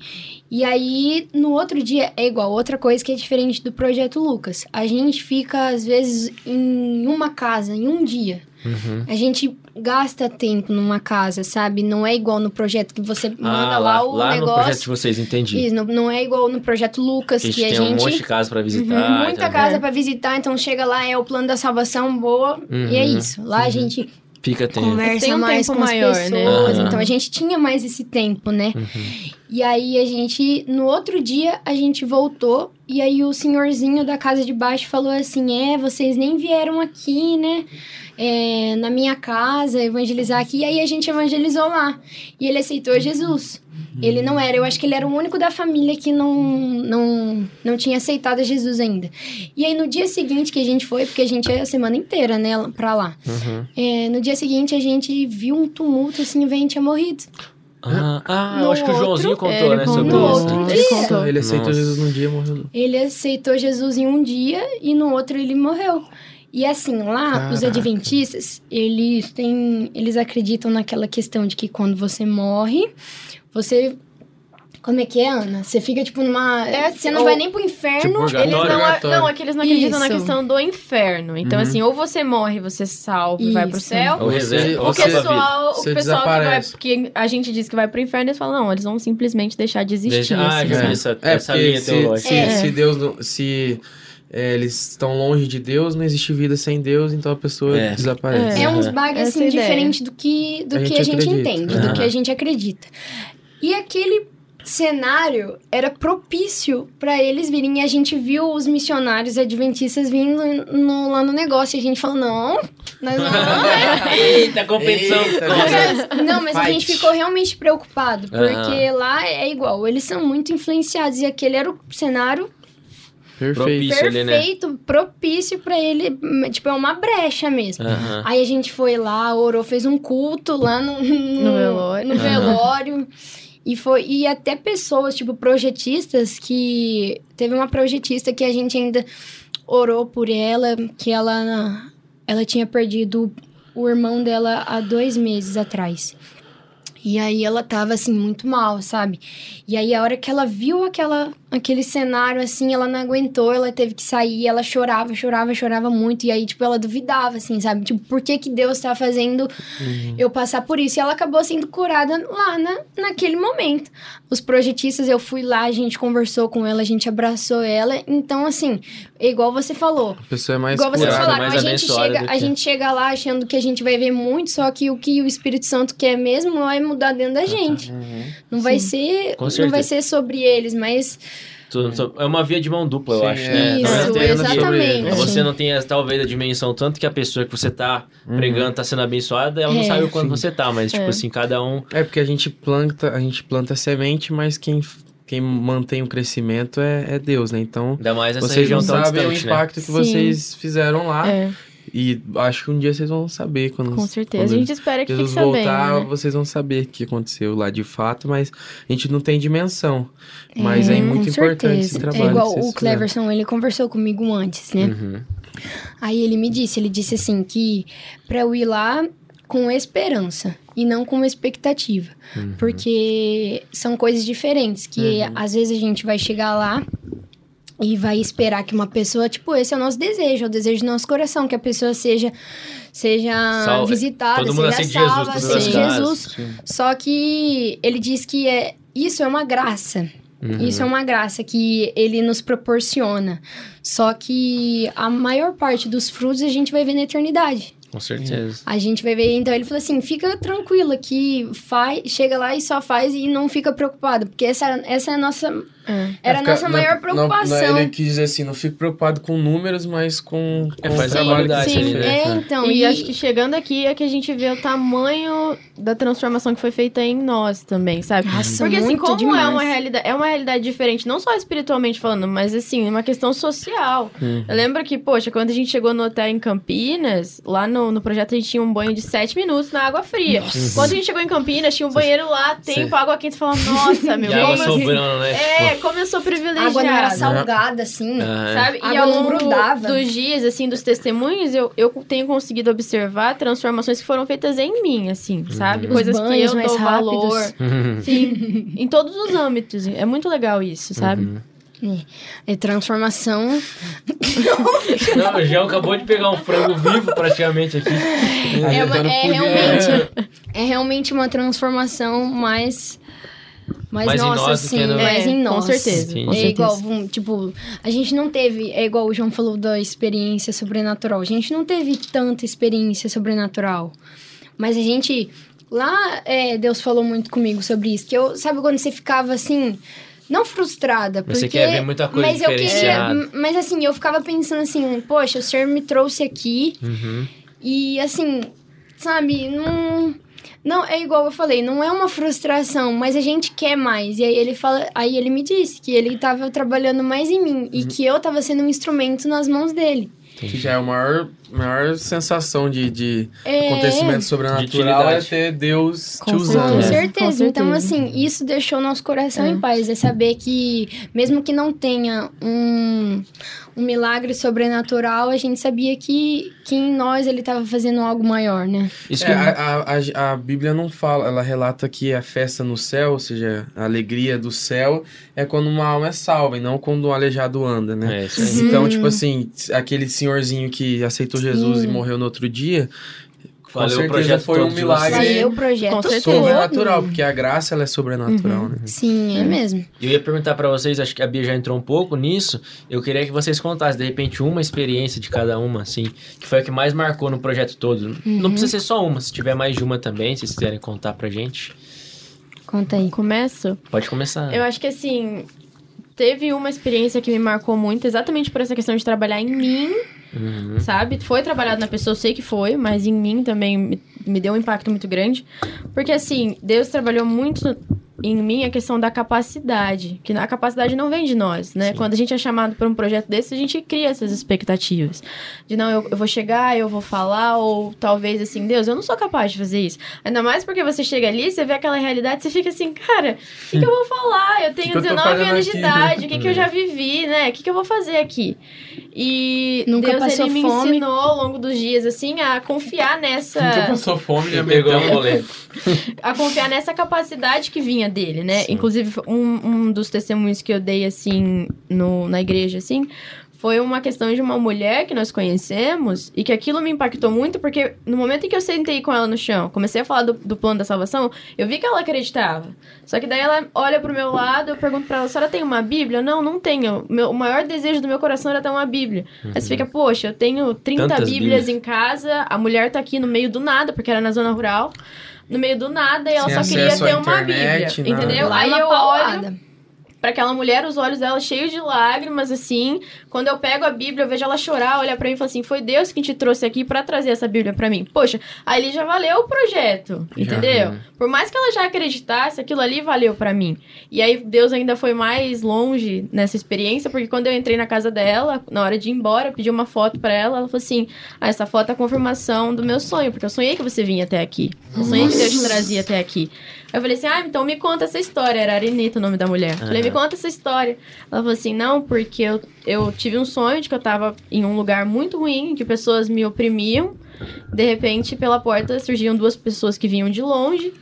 E aí, no outro dia, é igual, outra coisa que é diferente do Projeto Lucas. A gente fica, às vezes, em uma casa, em um dia. Uhum. A gente gasta tempo numa casa, sabe? Não é igual no projeto que você manda Ah, lá, lá, o lá no projeto de negócio. vocês, entendi. Isso, não, não é igual no Projeto Lucas, Que a que gente a tem um gente... monte de casa pra visitar. Uhum, e muita tal. casa É. pra visitar, então chega lá, é o plano da salvação boa, e é Uhum, isso. Lá a gente Fica tempo. conversa Tem um mais tempo com as maior, pessoas. né? Então a gente tinha mais esse tempo, né? Uhum. E aí a gente, no outro dia, a gente voltou. E aí o senhorzinho da casa de baixo falou assim: É, vocês nem vieram aqui, né? É, na minha casa, evangelizar aqui. E aí a gente evangelizou lá. E ele aceitou Jesus. Ele não era, eu acho que ele era o único da família que não, não, não tinha aceitado Jesus ainda. E aí no dia seguinte que a gente foi, porque a gente ia a semana inteira, né, pra lá. Uhum. É, no dia seguinte a gente viu um tumulto assim, o velho tinha morrido. Ah, ah, eu acho que o outro- Joãozinho contou, É, ele né, contou. sobre No isso. outro né? dia. Ele contou. Ele aceitou Nossa. Jesus num dia e morreu. Ele aceitou Jesus em um dia e no outro ele morreu. E assim, lá, os Caraca. adventistas, eles têm. Eles acreditam naquela questão de que quando você morre, você. Como é que é, Ana? Você fica, tipo, numa. É, você não ou- vai nem pro inferno. Tipo, Eles não, não, é que eles não acreditam na Isso. questão do inferno. Então, assim, ou você morre, você salva e vai pro céu. Ou reserva, O ou vida. pessoal, o pessoal que, vai, desaparece. que a gente diz que vai pro inferno, eles falam, não, eles vão simplesmente deixar de existir. Deixa- ah, assim, essa, É, essa porque linha se, teológica. se, É. se Deus não, se é, eles estão longe de Deus, não existe vida sem Deus, então a pessoa É. desaparece. É uns Aham. bugs assim, é diferente do que, do A que gente a gente acredita. entende, do Aham. que a gente acredita. E aquele cenário era propício para eles virem. E a gente viu os missionários adventistas vindo no- lá no negócio. E a gente falou: não, nós não vamos <laughs> ver. Eita, competição. Eita. Mas- Não, mas a Fight. gente ficou realmente preocupado, porque lá é igual, eles são muito influenciados e aquele era o cenário Perfeito. Propício ali, né? perfeito, propício pra ele, tipo, é uma brecha mesmo. Aham. Aí a gente foi lá, orou, fez um culto lá no, no, velório. no velório. E foi e até pessoas, tipo, projetistas que teve uma projetista que a gente ainda orou por ela, que ela ela tinha perdido o irmão dela há dois meses atrás. E aí ela tava assim muito mal, sabe? E aí a hora que ela viu aquela aquele cenário assim, ela não aguentou, ela teve que sair, ela chorava, chorava, chorava muito e aí tipo ela duvidava assim, sabe? Tipo, por que que Deus tá fazendo eu passar por isso? E ela acabou sendo curada lá na, naquele momento. Os projetistas, eu fui lá, a gente conversou com ela, a gente abraçou ela. Então assim, é igual você falou, A pessoa é mais Igual vocês curada, falaram, mais a gente, chega, a gente chega lá achando que a gente vai ver muito, só que o que o Espírito Santo quer mesmo é mudar dentro da gente. Não vai ser, Com não vai ser sobre eles, mas É uma via de mão dupla, eu Sim, acho, é. né? Isso, Talvez exatamente. Você não tem talvez a dimensão tanto que a pessoa que você tá pregando tá sendo abençoada, ela não É. sabe o quanto Sim. você tá, mas tipo É. assim, cada um. É porque a gente planta, a gente planta semente, mas quem, quem mantém o crescimento é, é Deus, né? Então, Ainda mais essa vocês região não sabem o né? impacto que Sim. vocês fizeram lá. É, E acho que um dia vocês vão saber quando com certeza. quando A gente espera que Jesus fique sabendo, voltar, né? vocês vão saber o que aconteceu lá de fato, mas a gente não tem dimensão. Mas é, com muito importante esse trabalho. É igual o Cleverson, ele conversou comigo antes, né? Uhum. Aí ele me disse, ele disse assim que pra eu ir lá com esperança e não com expectativa, Uhum. porque são coisas diferentes que às vezes a gente vai chegar lá e vai esperar que uma pessoa, tipo, esse é o nosso desejo, é o desejo do nosso coração, que a pessoa seja seja Sal- visitada, todo seja Jesus, salva, aceite casas. Jesus. Só que ele diz que é isso é uma graça. Uhum. Isso é uma graça que ele nos proporciona. Só que a maior parte dos frutos a gente vai ver na eternidade. Com certeza. A gente vai ver, então ele falou assim: fica tranquila que faz, chega lá e só faz e não fica preocupada, porque essa, essa é a nossa É. era a nossa não- maior não- preocupação. Não, ele quis dizer assim, não fico preocupado com números, mas com, É, com faz o a trabalho você ali, né? É, então. e, acho que chegando aqui é que a gente vê o tamanho da transformação que foi feita em nós também, sabe? Nossa, Porque assim, como é demais. uma realidade, é uma realidade diferente, não só espiritualmente falando, mas assim, uma questão social. Uhum. Eu lembro que, poxa, quando a gente chegou no hotel em Campinas, lá no, no projeto a gente tinha um banho de 7 minutos na água fria. Quando a gente chegou em Campinas, tinha um banheiro lá, tempo, água quente, você fala, nossa, <laughs> meu, E água como sobrando, né? É, como eu sou privilegiada. a água não era salgada assim. É. Sabe? E ao não longo dos dias, assim, dos testemunhos, eu, eu tenho conseguido observar transformações que foram feitas em mim, assim, sabe? Os Coisas que eu mais dou valor. rápidos. Uhum. Sim, em todos os âmbitos. É muito legal isso, sabe? É transformação. <laughs> Não, o João acabou de pegar um frango vivo praticamente aqui. É, uma- é fugir, realmente, é realmente uma transformação mais. Mais, em nossa, nós assim, no- mais É, em com nós. certeza, Sim. com é certeza. igual, tipo, a gente não teve, é igual o João falou da experiência sobrenatural. A gente não teve tanta experiência sobrenatural. Mas a gente, lá é, Deus falou muito comigo sobre isso. Que eu, sabe quando você ficava assim, não frustrada, porque... Mas você quer ver muita coisa mas eu queria. Mas assim, eu ficava pensando assim, poxa, o Senhor me trouxe aqui Uhum. e assim, sabe, não... Não, é igual eu falei, não é uma frustração, mas a gente quer mais. E aí ele fala, aí ele me disse que ele tava trabalhando mais em mim e que eu tava sendo um instrumento nas mãos dele. Que já é a maior, maior sensação de, de É. acontecimento De sobrenatural é utilidade. ter Deus Com te usando. Com né? certeza. certeza. Com Então, certeza. assim, isso deixou nosso coração É. em paz. É saber que, mesmo que não tenha um, um milagre sobrenatural, a gente sabia que, que em nós ele estava fazendo algo maior, né? Isso É, que a, a, a- a Bíblia não fala, ela relata que a festa no céu, ou seja, a alegria do céu, é quando uma alma é salva e não quando um aleijado anda, né? É, isso aí. Então, tipo assim, aquele senhorzinho que aceitou Jesus e Sim. morreu no outro dia, com Valeu o certeza projeto foi um milagre. Valeu o projeto Com certeza. sobrenatural, porque a graça ela é sobrenatural, né? Sim, é mesmo. Eu ia perguntar pra vocês, acho que a Bia já entrou um pouco nisso. Eu queria que vocês contassem, de repente, uma experiência de cada uma, assim, que foi a que mais marcou no projeto todo. Não precisa ser só uma, se tiver mais de uma também, se vocês quiserem contar pra gente. Conta aí. Começo? Pode começar. Eu acho que assim, teve uma experiência que me marcou muito, exatamente por essa questão de trabalhar em mim, Uhum. sabe? Foi trabalhado na pessoa, eu sei que foi, mas em mim também me, me deu um impacto muito grande. Porque assim, Deus trabalhou muito em mim a questão da capacidade, que a capacidade não vem de nós, né? Quando a gente é chamado para um projeto desse, a gente cria essas expectativas. De não, eu, eu vou chegar, eu vou falar, ou talvez assim, Deus, eu não sou capaz de fazer isso. Ainda mais porque você chega ali, você vê aquela realidade, você fica assim, cara, o que, que eu vou falar? Eu tenho <laughs> que eu tô 19 fazendo anos de aqui? idade, o que, que eu <laughs> já vivi, né? O que, que eu vou fazer aqui? E Nunca Deus, passou ele me fome. ensinou ao longo dos dias, assim, a confiar nessa Nunca passou fome, já Pegou meteu um boleto. <laughs> a confiar nessa capacidade que vinha dele, né? Sim. Inclusive, um, um dos testemunhos que eu dei, assim, no, na igreja, assim, foi uma questão de uma mulher que nós conhecemos e que aquilo me impactou muito porque no momento em que eu sentei com ela no chão, comecei a falar do, do plano da salvação, eu vi que ela acreditava. Só que daí ela olha pro meu lado, eu pergunto pra ela, a senhora tem uma Bíblia? Não, não tenho. Meu, o maior desejo do meu coração era ter uma Bíblia. Aí você fica, poxa, eu tenho 30 Tantas Bíblias, Bíblias. em casa, a mulher tá aqui no meio do nada, porque era na zona rural. No meio do nada, e ela Sem só queria acesso à ter uma internet, Bíblia. nada. Entendeu? É Aí eu olho pra aquela mulher, os olhos dela cheios de lágrimas, assim. Quando eu pego a Bíblia, eu vejo ela chorar, olhar pra mim e falar assim: foi Deus que te trouxe aqui pra trazer essa Bíblia pra mim. Poxa, aí ele já valeu o projeto, Já. entendeu? Por mais que ela já acreditasse, aquilo ali valeu pra mim. E aí Deus ainda foi mais longe nessa experiência, porque quando eu entrei na casa dela, na hora de ir embora, eu pedi uma foto pra ela, ela falou assim: ah, essa foto é a confirmação do meu sonho, porque eu sonhei que você vinha até aqui. Eu sonhei que Deus te trazia até aqui. Eu falei assim: ah, então me conta essa história. Era Arenita o nome da mulher. Falei, me conta essa história. Ela falou assim: não, porque eu, eu tive um sonho de que eu tava em um lugar muito ruim, que pessoas me oprimiam. De repente, pela porta surgiam duas pessoas que vinham de longe.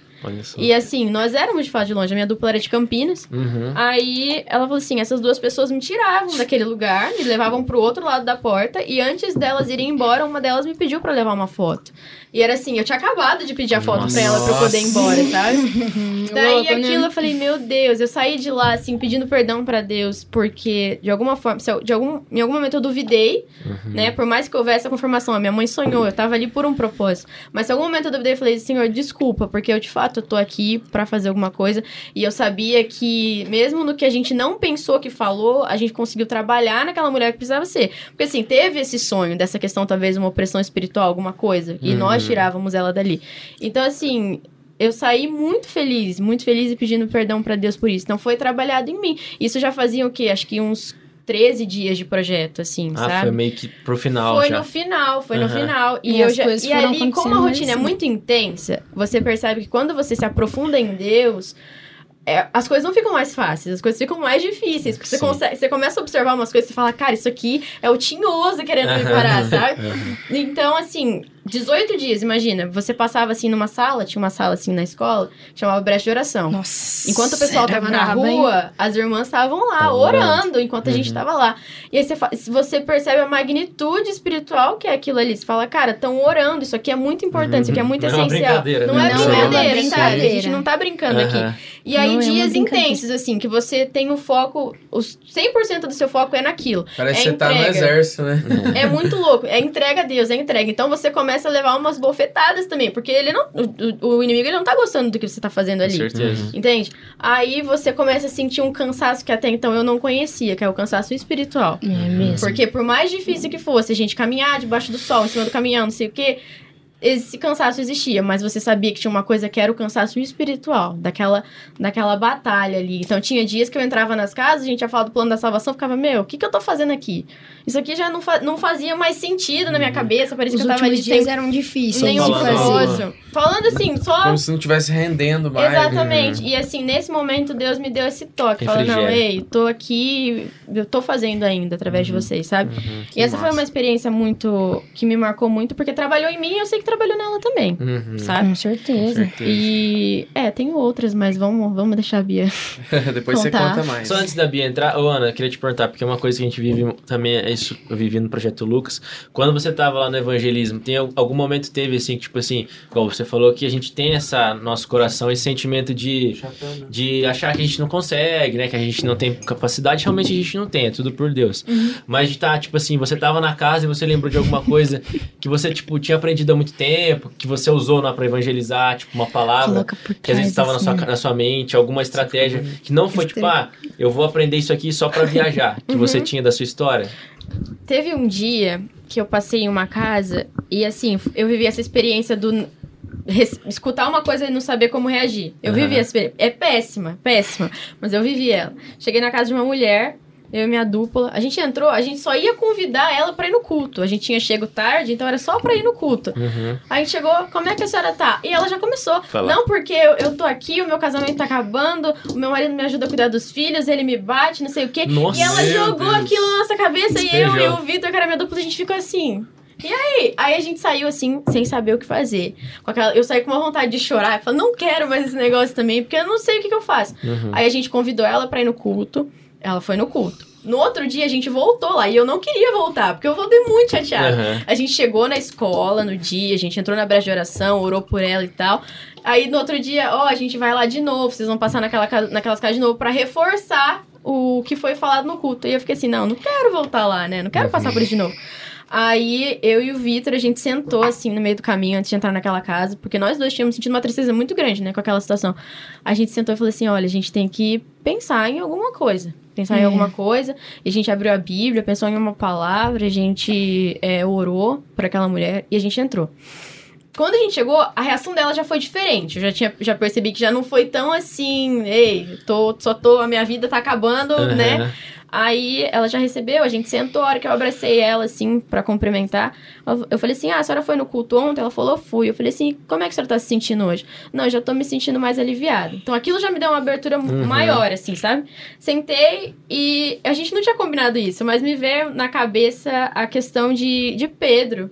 E assim, nós éramos de fato de longe. A minha dupla era de Campinas. Uhum. Aí ela falou assim: essas duas pessoas me tiravam daquele lugar, me levavam pro outro lado da porta. E antes delas irem embora, uma delas me pediu pra levar uma foto. E era assim: eu tinha acabado de pedir a foto Nossa. pra ela pra eu poder ir embora, sabe? <laughs> Daí Louco, né? aquilo eu falei, meu Deus, eu saí de lá, assim, pedindo perdão pra Deus, porque de alguma forma, se eu- de algum, em algum momento eu duvidei, Uhum. né? Por mais que houvesse a confirmação, a minha mãe sonhou, eu tava ali por um propósito. Mas em algum momento eu duvidei e falei, Senhor, desculpa, porque eu de fato eu tô aqui pra fazer alguma coisa. E eu sabia que, mesmo no que a gente não pensou que falou, a gente conseguiu trabalhar naquela mulher que precisava ser. Porque assim, teve esse sonho dessa questão, talvez, uma opressão espiritual, alguma coisa, e Uhum. nós tirávamos ela dali. Então, assim, eu saí muito feliz, muito feliz e pedindo perdão pra Deus por isso. Não foi trabalhado em mim. Isso já fazia o quê? Acho que uns 13 dias de projeto, assim, Ah, sabe? foi meio que pro final Foi já. no final, foi no Aham. final. E, E eu já, e ali, como a acontecendo rotina é assim. muito intensa, você percebe que quando você se aprofunda em Deus, é, as coisas não ficam mais fáceis, as coisas ficam mais difíceis. Porque você, consegue, você começa a observar umas coisas e você fala, cara, isso aqui é o tinhoso querendo me parar, sabe? <laughs> Uhum. Então, assim, 18 dias, imagina, você passava assim numa sala, tinha uma sala assim na escola, chamava brecha de oração. Nossa. Enquanto o pessoal tava na braba, hein? rua, as irmãs estavam lá orando, orando. enquanto a gente Uhum. tava lá. E aí você, você percebe a magnitude espiritual que é aquilo ali. Você fala, cara, estão orando, isso aqui é muito importante, isso aqui é muito Não é essencial. brincadeira, não né? é Não é brincadeira, sabe? A gente não tá brincando aqui. Aham. E aí, Não é dias brincadeira. intensos, assim, que você tem o foco, os 100% do seu foco é naquilo. Parece É que você tá no entrega. exército, né? É muito louco. É entrega a Deus, é entrega. Então você começa começa a levar umas bofetadas também, porque ele não. O, o inimigo ele não tá gostando do que você tá fazendo ali. Com certeza. Entende? Aí você começa a sentir um cansaço que até então eu não conhecia, que é o cansaço espiritual. É mesmo. Porque por mais difícil que fosse a gente caminhar debaixo do sol, em cima do caminhão, não sei o quê, esse cansaço existia, mas você sabia que tinha uma coisa que era o cansaço espiritual, daquela, daquela batalha ali. Então tinha dias que eu entrava nas casas, a gente ia falar do plano da salvação, ficava, meu, o que, que eu tô fazendo aqui? Isso aqui já não, fa não fazia mais sentido na minha cabeça, parecia Os que eu tava ali dias sem eram difíceis nenhum de falando. Falando assim, só Como se não estivesse rendendo mais. né? Exatamente. E assim, nesse momento, Deus me deu esse toque. Falando, não, ei, tô aqui, eu tô fazendo ainda através de vocês, sabe? Que e essa foi massa. uma experiência muito. que me marcou muito, porque trabalhou em mim e eu sei que trabalhou nela também, Uhum. sabe? Com certeza. certeza. E. É, tem outras, mas vamos, vamos deixar a Bia. <laughs> Depois você Contar. conta mais. Só antes da Bia entrar, ô Ana, eu queria te perguntar, porque uma coisa que a gente vive também, é isso, eu vivi no Projeto Lucas. Quando você tava lá no evangelismo, tem al- algum momento teve assim, que, tipo assim, igual você falou que a gente tem essa, nosso coração, esse sentimento de, de achar que a gente não consegue, né? Que a gente não tem capacidade, realmente a gente não tem, é tudo por Deus. Mas de tá, tipo assim, você tava na casa e você lembrou de alguma coisa que você, tipo, tinha aprendido há muito tempo, que você usou lá pra evangelizar, tipo, uma palavra que às vezes estava na sua, assim. na sua mente, alguma estratégia que não foi tipo, ah, eu vou aprender isso aqui só pra <laughs> viajar, que você tinha da sua história. Teve um dia que eu passei em uma casa e assim, eu vivi essa experiência do escutar uma coisa e não saber como reagir. Eu Aham. vivi essa experiência. É péssima, péssima, mas eu vivi ela. Cheguei na casa de uma mulher, eu e minha dupla, a gente entrou, a gente só ia convidar ela pra ir no culto. A gente tinha chego tarde, então era só pra ir no culto. Uhum. Aí a gente chegou, como é que a senhora tá? E ela já começou. Fala. Não, porque eu, eu tô aqui, o meu casamento tá acabando, o meu marido me ajuda a cuidar dos filhos, ele me bate, não sei o quê. Nossa, e ela jogou Deus. aquilo na nossa cabeça e eu e o Vitor, que era minha dupla, a gente ficou assim. E aí? Aí a gente saiu assim, sem saber o que fazer. Aquela, eu saí com uma vontade de chorar. Eu falei, não quero mais esse negócio também, porque eu não sei o que, que eu faço. Uhum. Aí a gente convidou ela pra ir no culto. Ela foi no culto. No outro dia a gente voltou lá e eu não queria voltar, porque eu voltei muito chateada. Uhum. A gente chegou na escola no dia, a gente entrou na brecha de oração, orou por ela e tal. Aí no outro dia, ó, a gente vai lá de novo, vocês vão passar naquela, naquelas casas de novo pra reforçar o que foi falado no culto. E eu fiquei assim, não, não quero voltar lá, né? Não quero passar por isso de novo. Aí eu e o Vitor, a gente sentou assim no meio do caminho antes de entrar naquela casa, porque nós dois tínhamos sentido uma tristeza muito grande, né, com aquela situação. A gente sentou e falou assim: olha, a gente tem que pensar em alguma coisa. Pensar em É. alguma coisa. E a gente abriu a Bíblia, pensou em uma palavra, a gente é, orou por aquela mulher e a gente entrou. Quando a gente chegou, a reação dela já foi diferente. Eu já, tinha, já percebi que já não foi tão assim, ei, tô, só tô, a minha vida tá acabando, né? Aí ela já recebeu, a gente sentou, a hora que eu abracei ela, assim, pra cumprimentar. Eu, eu falei assim: ah, a senhora foi no culto ontem? Ela falou: fui. Eu falei assim: como é que a senhora tá se sentindo hoje? Não, eu já tô me sentindo mais aliviada. Então aquilo já me deu uma abertura Uhum. maior, assim, sabe? Sentei e a gente não tinha combinado isso, mas me veio na cabeça a questão de, de Pedro.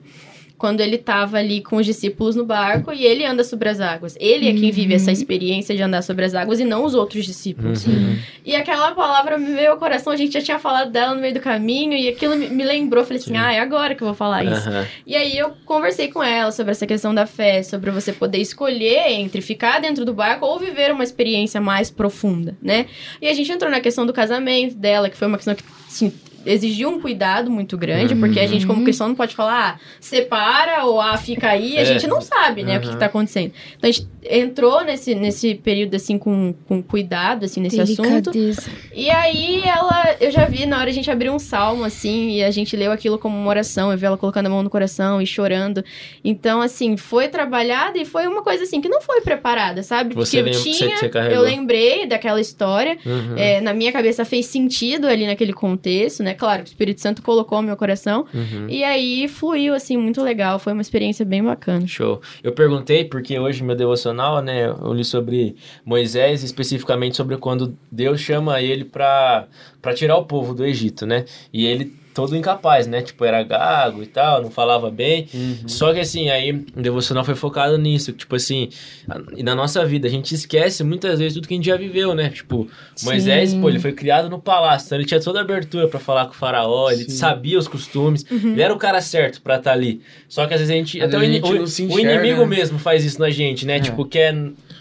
Quando ele tava ali com os discípulos no barco e ele anda sobre as águas. Ele é quem vive essa experiência de andar sobre as águas e não os outros discípulos. Uhum. E aquela palavra me veio ao coração, a gente já tinha falado dela no meio do caminho, e aquilo me, lembrou, falei assim, Sim. ah, é agora que eu vou falar isso. Aham. E aí eu conversei com ela sobre essa questão da fé, sobre você poder escolher entre ficar dentro do barco ou viver uma experiência mais profunda, né? E a gente entrou na questão do casamento dela, que foi uma questão que, assim, exigiu um cuidado muito grande, porque a gente, como cristão, não pode falar, ah, separa ou ah, fica aí, a É. gente não sabe, né, o que, que tá acontecendo. Então a gente entrou nesse, nesse período, assim, com, com cuidado, assim, nesse assunto. E aí ela, eu já vi na hora a gente abrir um salmo assim e a gente leu aquilo como uma oração, eu vi ela colocando a mão no coração e chorando. Então assim, foi trabalhada e foi uma coisa assim que não foi preparada, sabe? Você Porque eu tinha, você- você carregou. eu lembrei daquela história, Uhum. é, na minha cabeça fez sentido ali naquele contexto, né? Claro, que o Espírito Santo colocou no meu coração. Uhum. E aí fluiu assim muito legal, foi uma experiência bem bacana. Show. Eu perguntei porque hoje meu devocional, né, eu li sobre Moisés, especificamente sobre quando Deus chama ele para tirar o povo do Egito, né? E ele todo incapaz, né? Tipo, era gago e tal, não falava bem. Só que assim, aí o devocional foi focado nisso, tipo assim, e na nossa vida a gente esquece muitas vezes tudo que a gente já viveu, né? Tipo, Moisés, Sim. pô, ele foi criado no palácio, então ele tinha toda a abertura pra falar com o faraó, ele Sim. sabia os costumes, Uhum. ele era o cara certo pra estar ali. Só que às vezes a gente, Às até a gente o- não se o enxerga, inimigo né? mesmo faz isso na gente, né? É. Tipo, quer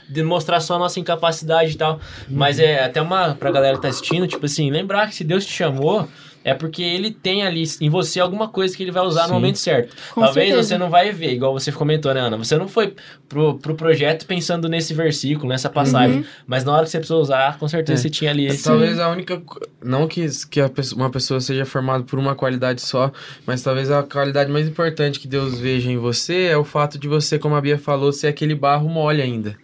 demonstrar só a nossa incapacidade e tal. Mas é até uma pra galera que tá assistindo, tipo assim, lembrar que se Deus te chamou, é porque ele tem ali em você alguma coisa que ele vai usar Sim. no momento certo. Com Talvez certeza. você não vai ver, igual você comentou, né, Ana? Você não foi pro, pro projeto pensando nesse versículo, nessa passagem. Uhum. Mas na hora que você precisou usar, com certeza É. você tinha ali esse. Talvez a única. Não que, que a uma pessoa seja formada por uma qualidade só, mas talvez a qualidade mais importante que Deus veja em você é o fato de você, como a Bia falou, ser aquele barro mole ainda.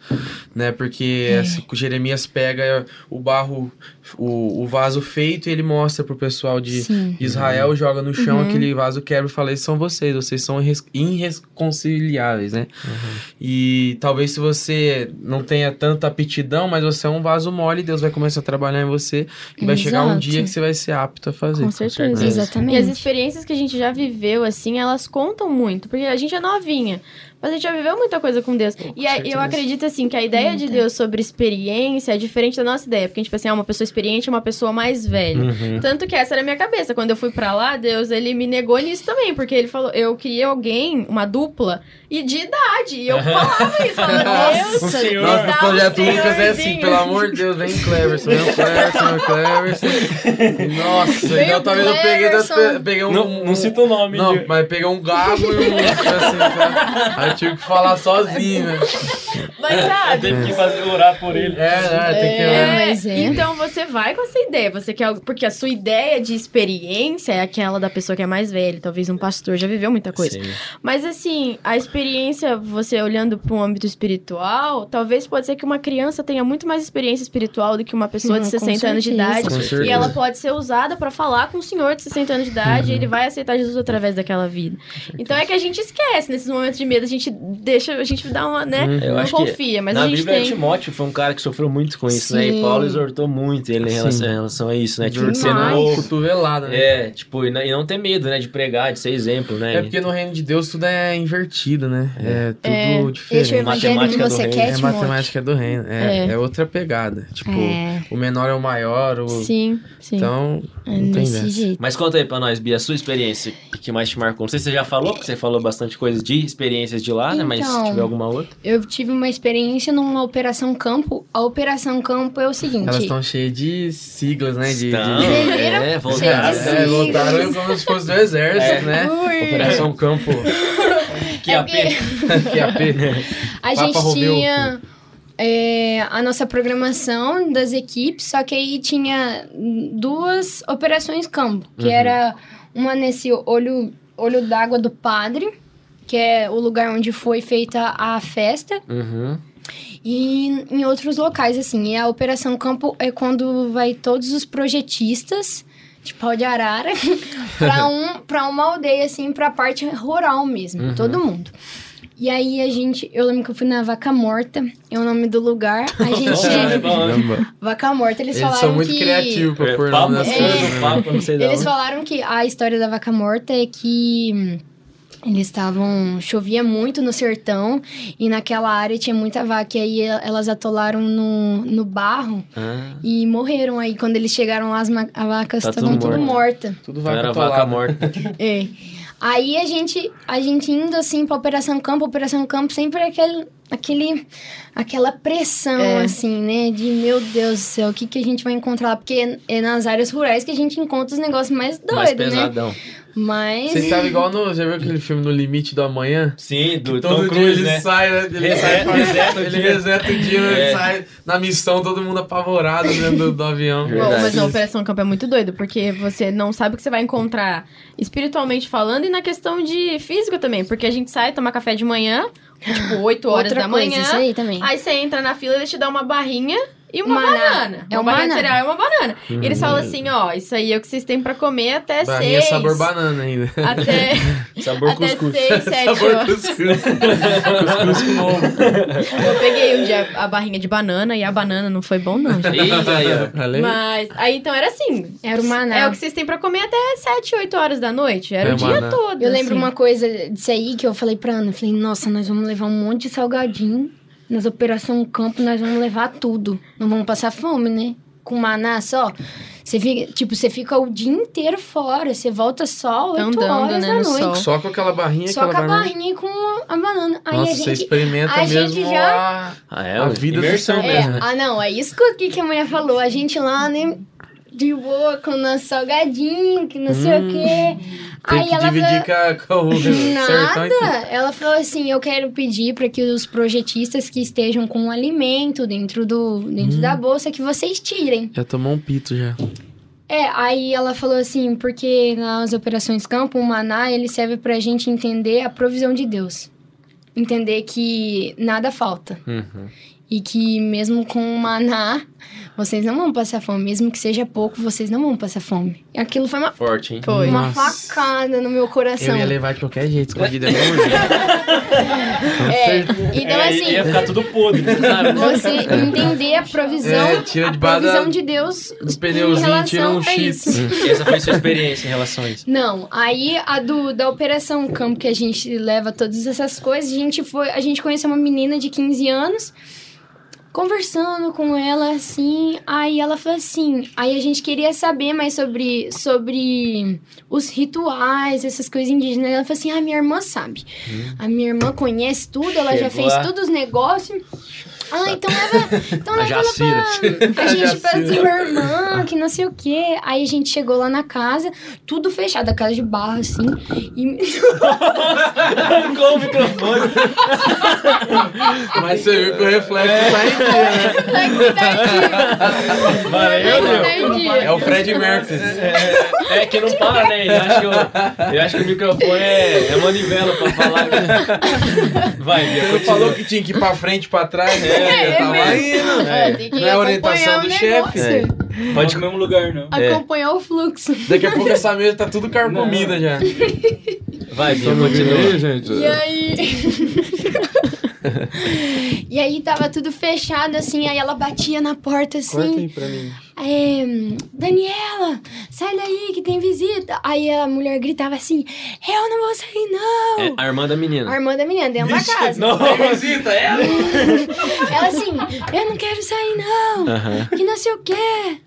Né? Porque É. o Jeremias pega o barro, o, o vaso feito e ele mostra pro pessoal de Sim. Israel, joga no chão Uhum. aquele vaso quebra e fala: são vocês, vocês são irreconciliáveis, né? E talvez se você não tenha tanta aptidão, mas você é um vaso mole, Deus vai começar a trabalhar em você e vai chegar um dia que você vai ser apto a fazer. Com certeza. Exatamente. E as experiências que a gente já viveu, assim, elas contam muito. Porque a gente é novinha, mas a gente já viveu muita coisa com Deus. e a- certeza. eu acredito, assim, que a ideia de Deus sobre experiência é diferente da nossa ideia. Porque a gente pensa assim, ah, uma pessoa experiente é uma pessoa mais velha. Uhum. Tanto que essa era a minha cabeça. Quando eu fui pra lá, Deus, ele me negou nisso também. Porque ele falou, eu queria alguém, uma dupla, e de idade. E eu falava isso. Falava, <laughs> Deus, O senhor- Nossa, o um projeto Lucas é assim, pelo amor de Deus, vem Cleverson, vem o Cleverson, vem o Cleverson. Nossa, Vem então talvez eu peguei, das- peguei um... Não, não cita o nome. Não, de- mas peguei um gabo e um assim, tá? Aí eu tive que falar sozinho, né? Mas sabe? Teve que fazer orar por ele. É, né? Tem que... É, mas é. Então você vai com essa ideia, você quer porque a sua ideia de experiência é aquela da pessoa que é mais velha, talvez um pastor já viveu muita coisa. Sim. Mas assim, a experiência, você olhando para um âmbito espiritual, talvez pode ser que uma criança tenha muito mais experiência espiritual do que uma pessoa de Hum, com 60 anos de idade. E ela pode ser usada para falar com um senhor de 60 anos de idade, e ele vai aceitar Jesus através daquela vida. Então é que a gente esquece nesses momentos de medo, a gente deixa, a gente dá uma, né? Eu não acho que confia, mas a gente Bíblia, tem. Timóteo foi um cara que sofreu muito com isso, né? E Sim. Paulo exortou muito ele em relação, Sim. em relação a isso, né? Tipo, ser Demais. Né? É, tipo, e não, e não ter medo, né? De pregar, de ser exemplo, né? É porque no reino de Deus tudo é invertido, né? É, tudo É. Diferente. que Matemática do reino. quer, É matemática do reino. É, É. é. outra pegada. Tipo, É, o menor é o maior, o... Sim, sim. Então, é não tem jeito. Mas conta aí pra nós, Bia, a sua experiência o que mais te marcou. Não sei se você já falou, porque você falou bastante coisa de experiências de lá, né? Mas se Então, tiver alguma outra. Eu tive uma experiência numa operação campo. A operação campo é o seguinte. Elas estão cheias de siglas, né? De, Então, de... Entenderam? é, Voltaram. de É, voltaram como se fosse do exército, É. né? Ui. Operação Campo Que AP. QAP. A Papa gente Romeu. tinha é, a nossa programação das equipes, só que aí tinha duas operações campo, que Uhum. era uma nesse olho, olho d'água do padre, que é o lugar onde foi feita a festa, Uhum. e em outros locais, assim. E a operação campo é quando vai todos os projetistas de pau de arara <laughs> pra, um, pra uma aldeia, assim, pra parte rural mesmo, Uhum. todo mundo. E aí a gente, eu lembro que eu fui na Vaca Morta, é o nome do lugar. A gente. é. Vaca Morta, eles, Eles falaram são muito que. criativos pra É, pôr papo, nome nas É. coisas né? papo, não sei de Eles onde. falaram que a história da vaca morta é que hum, eles estavam. chovia muito no sertão e naquela área tinha muita vaca. E aí elas atolaram no, no barro Ah, e morreram. Aí quando eles chegaram lá, as, vacas Tá estavam tudo tudo mortas. Tudo vai era pra vaca vaca morta. <laughs> É. Aí a gente, a gente indo assim pra Operação Campo, Operação Campo sempre é aquele, aquele, aquela pressão, É. assim, né? De meu Deus do céu, o que, que a gente vai encontrar lá? Porque é nas áreas rurais que a gente encontra os negócios mais mais doidos, né? Mas. Vocês estavam igual no. Já viu aquele filme No Limite do Amanhã? Sim, do Todo Tom dia Cruise, ele né? sai, né? Ele, sai, reseta ele dia. reseta o dia, né? É. ele sai na missão, todo mundo apavorado dentro do, do avião. <laughs> Bom, mas na Operação Campo é muito doido, porque você não sabe o que você vai encontrar espiritualmente falando e na questão de física também, porque a gente sai, toma café de manhã, tipo 8 horas Outra da coisa, manhã, isso aí também. aí você entra na fila e eles te dão uma barrinha e uma Maná. banana. É uma maná. de cereal e uma banana. E eles falam assim, ó, isso aí é o que vocês têm pra comer até Barrinha seis. sabor banana ainda. Até, <laughs> Sabor até cuscuz. seis, sete <laughs> sabor horas. cuscuz. cuscuz com ovo. Eu peguei um dia a barrinha de banana e a banana não foi bom, não. gente. Eita aí, ó. Mas, aí então era assim. Era o maná. É o que vocês têm pra comer até 7, 8 horas da noite. Era É o dia maná. todo. Eu lembro assim. uma coisa disso aí que eu falei pra Ana. Eu falei, nossa, nós vamos levar um monte de salgadinho. Nas Operação Campo, nós vamos levar tudo. Não vamos passar fome, né? Com maná só. Você fica, tipo, você fica o dia inteiro fora. Você volta só 8 Andando, horas né, da no noite. sol. Só com aquela barrinha, Só com aquela a banana. barrinha e com a banana. Aí Nossa, a você gente. experimenta a mesmo gente já- a, Ah, é? a vida do imersão É, mesmo. ah, não, é isso que- que a mulher falou. A gente lá, né? De boa com o nosso salgadinho, que não sei o quê. Aí que ela dividir falou, com, o sertão. então. Nada. Ela falou assim: eu quero pedir para que os projetistas que estejam com o alimento dentro, do, dentro da bolsa, que vocês tirem. Já tomou um pito já. É, aí ela falou assim, porque nas operações campo, o maná, ele serve pra gente entender a provisão de Deus. Entender que nada falta. Uhum. E que mesmo com o maná, vocês não vão passar fome. Mesmo que seja pouco, vocês não vão passar fome. E aquilo foi uma, Forte, hein? Foi. uma Nossa. facada no meu coração. Eu ia levar de qualquer jeito, escondida. né? <laughs> É, então É, assim, Ia ficar tudo podre, <laughs> sabe? você entender a provisão, É, tira a de baixo provisão da- de Deus Os pneuzinhos, tira um a chips. <laughs> E essa foi sua experiência em relação a isso. Não, aí a do, da Operação Campo, que a gente leva todas essas coisas, a gente foi, a gente conheceu uma menina de 15 anos, conversando com ela assim, aí ela falou assim, aí a gente queria saber mais sobre, sobre os rituais, essas coisas indígenas. Ela falou assim, ah, minha irmã sabe. A minha irmã conhece tudo, ela já Chegou fez lá. todos os negócios. Ah, então leva, então leva ela pra... <laughs> A gente assim, minha irmã, que não sei o quê. Aí a gente chegou lá na casa, tudo fechado, a casa de barro, assim. E... <laughs> Com o microfone. Mas você viu que o reflexo tá em dia, né? Valeu, meu. Entendi. É o Fred Mercury. É que não para, né? Ele acha que o, ele acha que o microfone é, é manivela pra falar. <laughs> Vai, Bia, Você falou que tinha que ir pra frente, pra trás, né? É, Tava mesmo. indo. É, tem que Não é a orientação do chefe. negócio. Pode no mesmo lugar, não. É. Acompanhar o fluxo. Daqui a pouco essa mesa tá tudo carcomida já. Vai, Bia, continua. gente? E aí. <laughs> <laughs> e aí tava tudo fechado, assim, aí ela batia na porta Corta assim. aí pra mim. É, Daniela, sai daí que tem visita. Aí a mulher gritava assim: Eu não vou sair, não. É a irmã da menina. A irmã da menina dentro da casa. Não. Visita ela? <laughs> Ela assim, eu não quero sair, não. Que não sei o quê.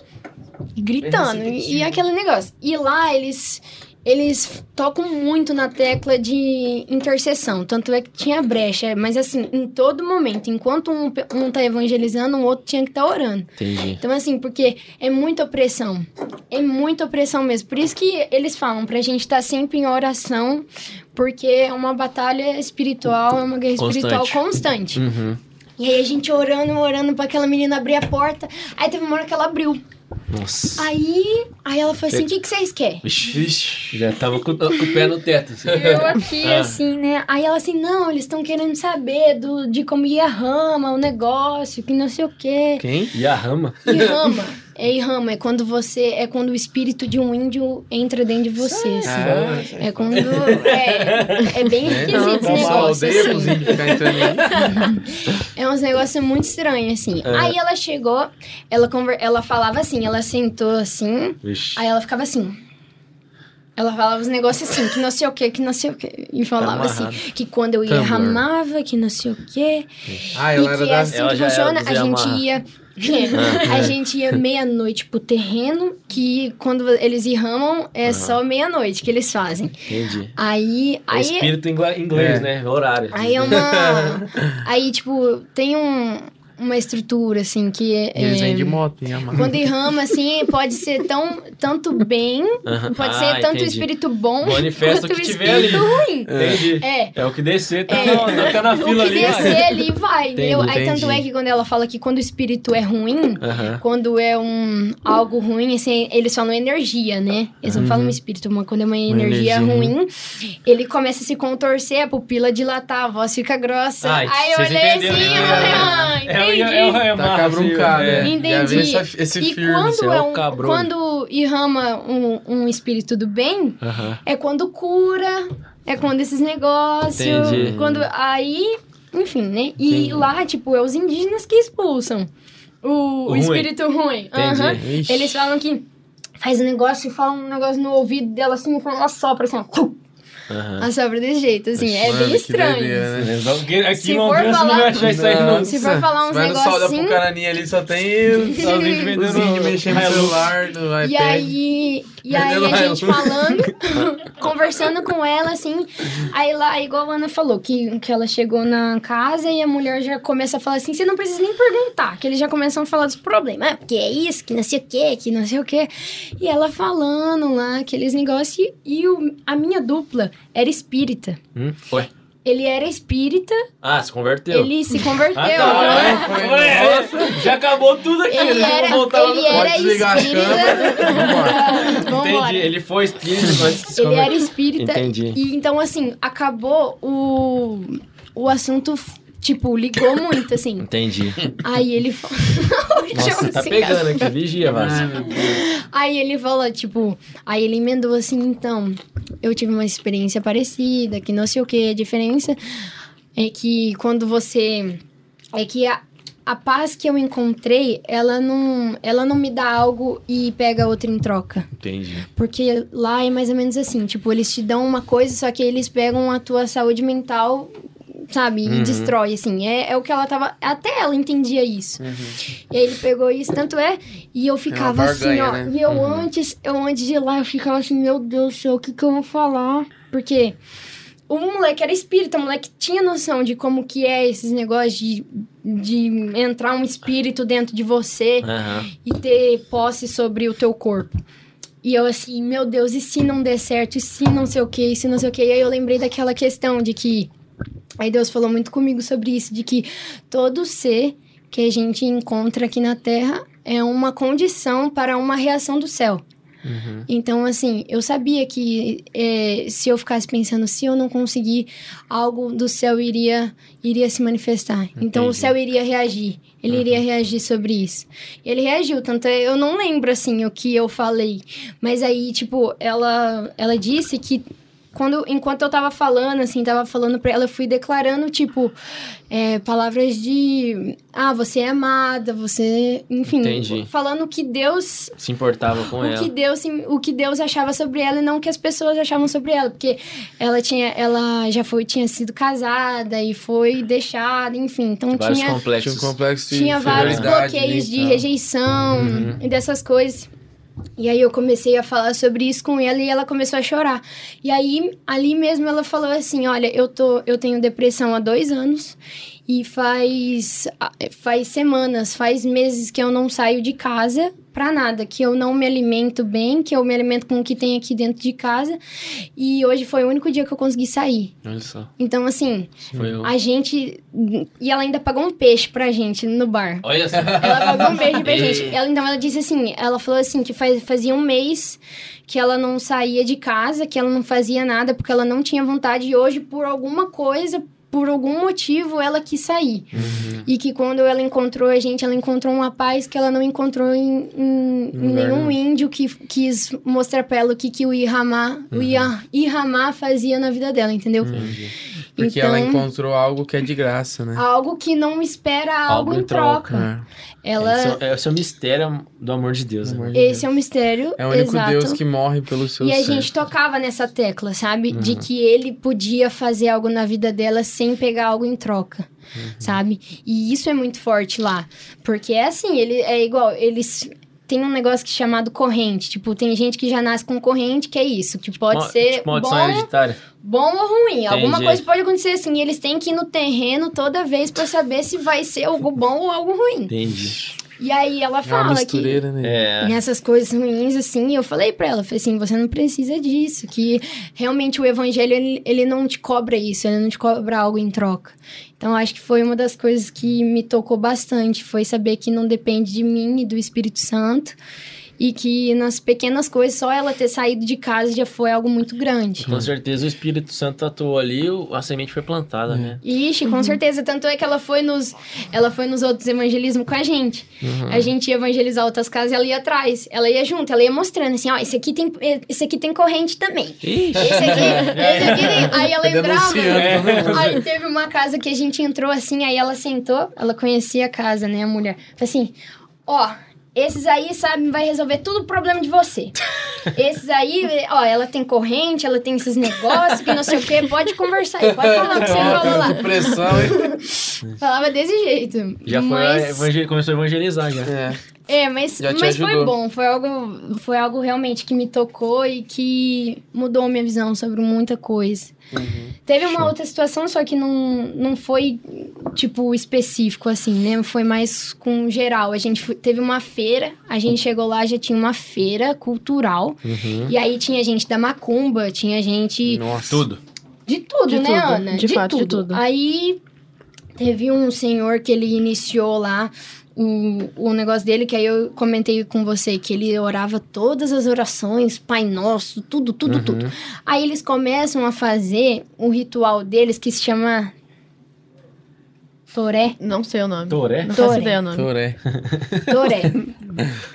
E gritando. E, e aquele negócio. E lá eles. Eles tocam muito na tecla de intercessão. Tanto é que tinha brecha. Mas assim, em todo momento, enquanto um, um tá evangelizando, o outro tinha que estar orando. Entendi. Então, assim, porque é muita opressão. É muita opressão mesmo. Por isso que eles falam pra gente estar sempre em oração, porque é uma batalha espiritual, é uma guerra espiritual Constante. constante. Uhum. E aí a gente orando, orando pra aquela menina abrir a porta. Aí teve uma hora que ela abriu. Nossa. Aí, aí ela falou assim: o que, que vocês querem? Vixe, já tava com, com o pé no teto. assim. Eu aqui, <laughs> Ah. assim, né? Aí ela assim, não, eles estão querendo saber do, de como ia rama, o negócio, que não sei o quê. Quem? E a rama? E rama. <laughs> É rama, é quando você. É quando o espírito de um índio entra dentro de você. assim. Ah, É quando. É, é bem esquisito esse Nossa, negócio. assim. <laughs> É uns negócios muito estranhos, assim. É. Aí ela chegou, ela, conver... ela falava assim, ela sentou assim, Vixe. aí ela ficava assim. Ela falava os negócios assim, que não sei o que, que não sei o que. E falava assim, amarrado. que quando eu ia Tambor. ramava, que não sei o que. Ah, E ela era que é da... assim Ela que era funciona, a gente Amarra. ia. <laughs> a gente ia meia-noite pro terreno, que quando eles irramam é só meia-noite que eles fazem. Entendi. Aí. É aí espírito inglês, É. né? Horário. Aí é uma. <laughs> aí, tipo, tem um, uma estrutura, assim, que é. Eles vêm de é, moto, hein, Amaro? Quando irrama, assim, pode ser tão, tanto bem, pode Ah, ser tanto entendi. espírito bom Manifesta quanto o que tiver ali. espírito ruim. Entendi. É. É o que descer, tá, É. na, tá na O fila que ali. descer ali vai, entendeu? Aí entendi. tanto é que quando ela fala que quando o espírito é ruim, quando é um algo ruim, assim, eles falam energia, né? Eles não falam espírito, mas quando é uma energia, energia ruim, ele começa a se contorcer, a pupila dilatar, a voz fica grossa. Ai, Aí eu olhei assim, eu né? falei, ah, É o- entendi. é o- é o Tá cabruncado, assim, é. Entendi. Essa- esse e firme. quando, Esse é é o um, cabrolho. quando irrama um, um espírito do bem, Aham. é quando cura, é quando esses negócios. Entendi. Quando. Aí, enfim, né? E lá, tipo, é os indígenas que expulsam o, o ruim. espírito ruim. Entendi. Aham. Ixi. Eles falam que faz um negócio e fala um negócio no ouvido dela assim, e ela sopra assim, ó. Aham. Assopra desse jeito, assim. é Mano, bem estranho. doideira, né? Aqui, Se for você não falar- vai vai sair, não. Se for falar uns Vai no negócios ali, só tem os, vendendo mexendo no celular, no iPad. E aí, E aí a gente falando, <laughs> conversando com ela, assim. Aí lá, igual a Ana falou, que, que ela chegou na casa e a mulher já começa a falar assim: você não precisa nem perguntar, que eles já começam a falar dos problemas. Ah, porque é isso, que não sei o quê, que não sei o quê. E ela falando lá, aqueles negócios. E, e o, a minha dupla era espírita. Hum? Ué. Ele era espírita, Ah, se converteu. ele se <laughs> converteu. Ah, tá. Foi, Ué, nossa. já acabou tudo aqui. Ele né? era, Vamos voltar lá no ele era Pode desligar a espírita. câmera. <laughs> Vambora. Entendi. Ele foi espírito antes de se Ele era espírita. Entendi. E então, assim, acabou o, o assunto, tipo, ligou muito, assim. Entendi. Aí ele falou. <laughs> Nossa, tá pegando aqui. Vigia, Vasco. Aí ele falou, tipo, aí ele emendou assim, então, eu tive uma experiência parecida, que não sei o que, a diferença é que quando você. É que a, a paz que eu encontrei, ela não, ela não me dá algo e pega outra em troca. Entendi. Porque lá é mais ou menos assim, tipo, eles te dão uma coisa, só que eles pegam a tua saúde mental, sabe, Uhum. e destrói, assim. É, é o que ela tava. Até ela entendia isso. E aí ele pegou isso, tanto é, e eu ficava assim, barganha, ó. né? E eu antes, eu antes de ir lá, eu ficava assim, meu Deus do céu, o que, que eu vou falar? Porque o moleque era espírita, o moleque tinha noção de como que é esses negócios de, de entrar um espírito dentro de você Aham. e ter posse sobre o teu corpo. E eu assim, meu Deus, e se não der certo? E se não sei o que? E se não sei o que? E aí eu lembrei daquela questão de que... Aí Deus falou muito comigo sobre isso, de que todo ser que a gente encontra aqui na Terra é uma condição para uma reação do céu. Uhum. Então, assim, eu sabia que é, se eu ficasse pensando, se eu não conseguir, algo do céu iria, iria se manifestar. Então, o Entendi. céu iria reagir. Ele iria reagir sobre isso. Ele reagiu, tanto é, eu não lembro, assim, o que eu falei. Mas aí, tipo, ela, ela disse que quando, enquanto eu tava falando, assim, tava falando pra ela, eu fui declarando, tipo, é, palavras de... Ah, você é amada, você... Enfim, Entendi. falando que Deus Se importava com o ela. que Deus o que Deus achava sobre ela e não o que as pessoas achavam sobre ela porque ela tinha ela já foi tinha sido casada e foi deixada enfim então Vários tinha Tinha um complexos. complexo de tinha vários bloqueios de rejeição Uhum. e dessas coisas e aí eu comecei a falar sobre isso com ela e ela começou a chorar. E aí, ali mesmo, ela falou assim, olha, eu, tô, eu tenho depressão há dois anos e faz, faz semanas, faz meses que eu não saio de casa pra nada, que eu não me alimento bem, que eu me alimento com o que tem aqui dentro de casa. E hoje foi o único dia que eu consegui sair. Olha só. Então, assim, Foi a gente... E ela ainda pagou um peixe pra gente no bar. Olha só. Ela pagou um beijo pra <laughs> gente. Ela, então, ela disse assim, ela falou assim, que faz, fazia um mês que ela não saía de casa, que ela não fazia nada porque ela não tinha vontade. E hoje, por alguma coisa, por algum motivo, ela quis sair. Uhum. E que quando ela encontrou a gente, ela encontrou uma paz que ela não encontrou em, em- nenhum índio que quis mostrar pra ela o que, que o Iramá, o Ia- Iramá fazia na vida dela, entendeu? Entendi. Porque Então- ela encontrou algo que é de graça, né? Algo que não espera algo, em troca. Ela... Esse, é, esse é o mistério do amor de Deus. Amor né? de Esse é um mistério, É o único exato. Deus que morre pelo seu E a gente tocava nessa tecla, sabe? De Uhum. que ele podia fazer algo na vida dela sem pegar algo em troca, Uhum. sabe? E isso é muito forte lá. Porque é assim, ele é igual, eles tem um negócio que é chamado corrente. Tipo, tem gente que já nasce com corrente, que é isso. Que pode ser tipo, bom, hereditária. bom ou ruim. Alguma Entendi. coisa pode acontecer assim. E eles têm que ir no terreno toda vez pra saber se vai ser algo bom ou algo ruim. Entendi. E aí ela É uma fala que né? É. nessas coisas ruins, assim, eu falei pra ela, falei assim, você não precisa disso, que realmente o evangelho, ele, ele não te cobra isso, ele não te cobra algo em troca. Então, acho que foi uma das coisas que me tocou bastante, foi saber que não depende de mim e do Espírito Santo, e que nas pequenas coisas, só ela ter saído de casa já foi algo muito grande. Com certeza o Espírito Santo atuou ali, o- a semente foi plantada, né? Ixi, com certeza. Tanto é que ela foi nos, ela foi nos outros evangelismos com a gente. A gente ia evangelizar outras casas e ela ia atrás. Ela ia junto, ela ia mostrando assim, ó, esse aqui tem, esse aqui tem corrente também. Ixi. Esse aqui, <laughs> esse aqui tem... Aí ela lembrava. Denunciando. Aí teve uma casa que a gente entrou assim, aí ela sentou, ela conhecia a casa, né, a mulher. Falei assim, ó, esses aí, sabe, vai resolver tudo o problema de você. Esses aí, ó, ela tem corrente, ela tem esses negócios, que não sei o quê, pode conversar aí, pode <laughs> falar o que você falou lá. Depressão, hein? Falava desse jeito. Já foi, Mas, evangel- começou a evangelizar já. É. É, mas, mas foi bom. Foi algo, foi algo realmente que me tocou e que mudou minha visão sobre muita coisa. Teve uma outra situação, só que não, não foi, tipo, específico, assim, né? Foi mais com geral. A gente foi- teve uma feira, a gente chegou lá, já tinha uma feira cultural. Uhum. E aí tinha gente da Macumba, tinha gente Nossa. Tudo. de tudo, De né, tudo. Ana? De fato, de tudo. Aí teve um senhor que ele iniciou lá o, o negócio dele, que aí eu comentei com você, que ele orava todas as orações, Pai Nosso, tudo, tudo, Uhum. tudo. Aí eles começam a fazer um ritual deles que se chama Toré. Não sei o nome. Toré? Não faço ideia o nome. Toré. Toré. <laughs>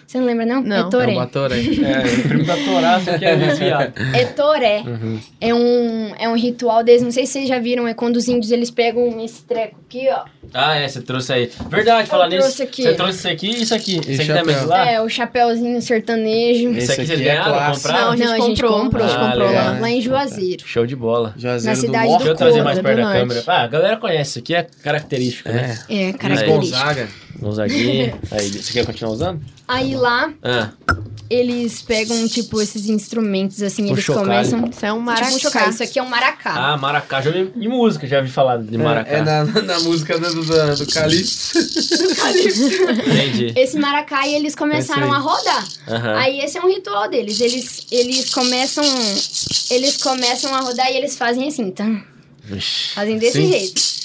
Você não lembra, não? Não. É É Toré. o Batoré. É, o primo da Torá, só que é desviado. É Toré. Uhum. É um, é um ritual deles. Não sei se vocês já viram. É quando os índios eles pegam esse treco aqui, ó. Ah, é, você trouxe aí. Verdade, falar nisso. trouxe aqui. Você trouxe isso aqui e isso aqui. Isso aqui chapéu. também lá? É, o chapéuzinho sertanejo. Esse Isso aqui vocês é ganharam, clássico. compraram? Não, a gente Não, a gente comprou. A gente Ah, comprou legal. lá. Lá em Juazeiro. Show de bola. Juazeiro Na do cidade Norte. do Deixa eu trazer mais do perto da câmera. Ah, a galera conhece. Isso aqui é característico, né? É. É. Gonzaga. Vamos <laughs> aqui. Aí, você quer continuar usando? Aí lá, Ah, eles pegam, tipo, esses instrumentos, assim, O eles chocalho. começam... Isso é um Tipo, maracá. um chocalho. Isso aqui é um maracá. ah, maracá. Já vi em música, já vi falar de maracá. É, é na, na música do, do, do Calypso. Entendi. Esse maracá, e eles começaram a rodar. Aham. Aí esse é um ritual deles. Eles, eles começam... Eles começam a rodar e eles fazem assim, tá? Fazem desse Sim. jeito.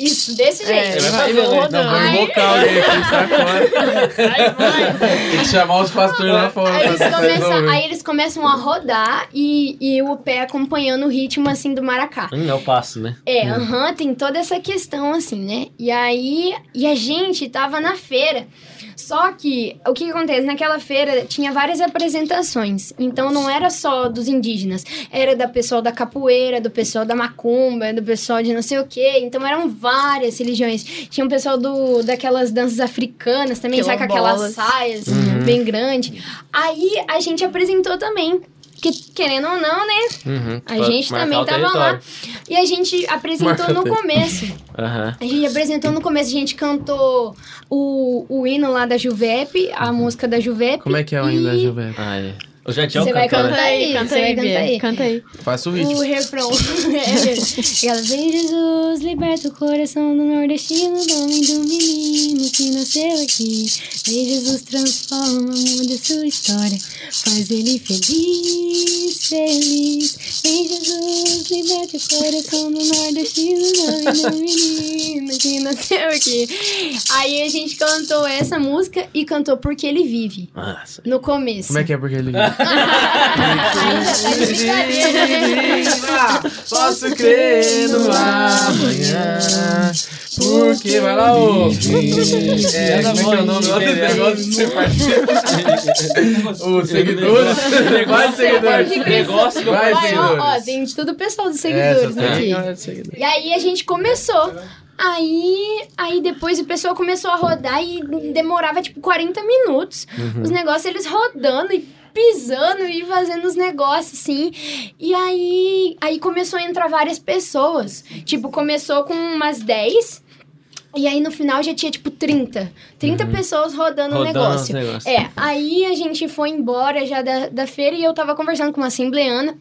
Isso, desse É, jeito. vai vai né? rodando. Não, vamos Ai. invocar alguém aqui, sai fora. Sai, vai. Tem que chamar os pastores lá fora. Aí eles, pra começam, aí eles começam a rodar e, e o pé acompanhando o ritmo, assim, do maracá. Hum, é o passo, né? É, aham, tem toda essa questão, assim, né? E aí, e a gente tava na feira. Só que, o que, que acontece? Naquela feira tinha várias apresentações. Então, não era só dos indígenas. Era da pessoal da capoeira, do pessoal da macumba, do pessoal de não sei o quê. Então, eram várias religiões. Tinha um pessoal do, daquelas danças africanas também, sabe? Com aquelas saias bem grande. Aí, a gente apresentou também. Que, querendo ou não, né? Uhum. A gente também tava lá. E a gente apresentou Marca no começo. Aham. A gente apresentou no começo, a gente cantou o, o hino lá da Juvep, a música da Juvep. Como é que é o hino da e Juventus? Ah, é. O Jatiel Você vai cantou, cantar né? aí, Canta aí, canta aí. Canta aí. Faça o O ritmo. refrão. É, <laughs> <laughs> Ela vem Jesus, liberta o coração do nordestino, do homem do menino que nasceu aqui. Vem Jesus, transforma, muda sua história, faz ele feliz, feliz. Vem Jesus, liberta o coração do nordestino, do homem do <laughs> menino que nasceu aqui. Aí a gente cantou essa música e cantou Porque Ele Vive, Nossa. no começo. Como é que é porque ele brincadeira. Posso crer no amanhã. Porque vai lá, ô. É, como é que é o nome lá desse negócio de ser participa? Os seguidores. Negócio de seguidores. Negócio Vai, Vai, ó, tem tudo o pessoal dos É, seguidores aqui. de seguidores. E aí a gente começou. Aí, aí depois o pessoal começou a rodar e demorava tipo 40 minutos. Os negócios eles rodando e pisando e fazendo os negócios assim. E aí, aí começou a entrar várias pessoas. Tipo, começou com umas 10 e aí no final já tinha tipo 30. 30 pessoas rodando o Rodando negócio. É, aí a gente foi embora já da, da feira e eu tava conversando com uma assembleana,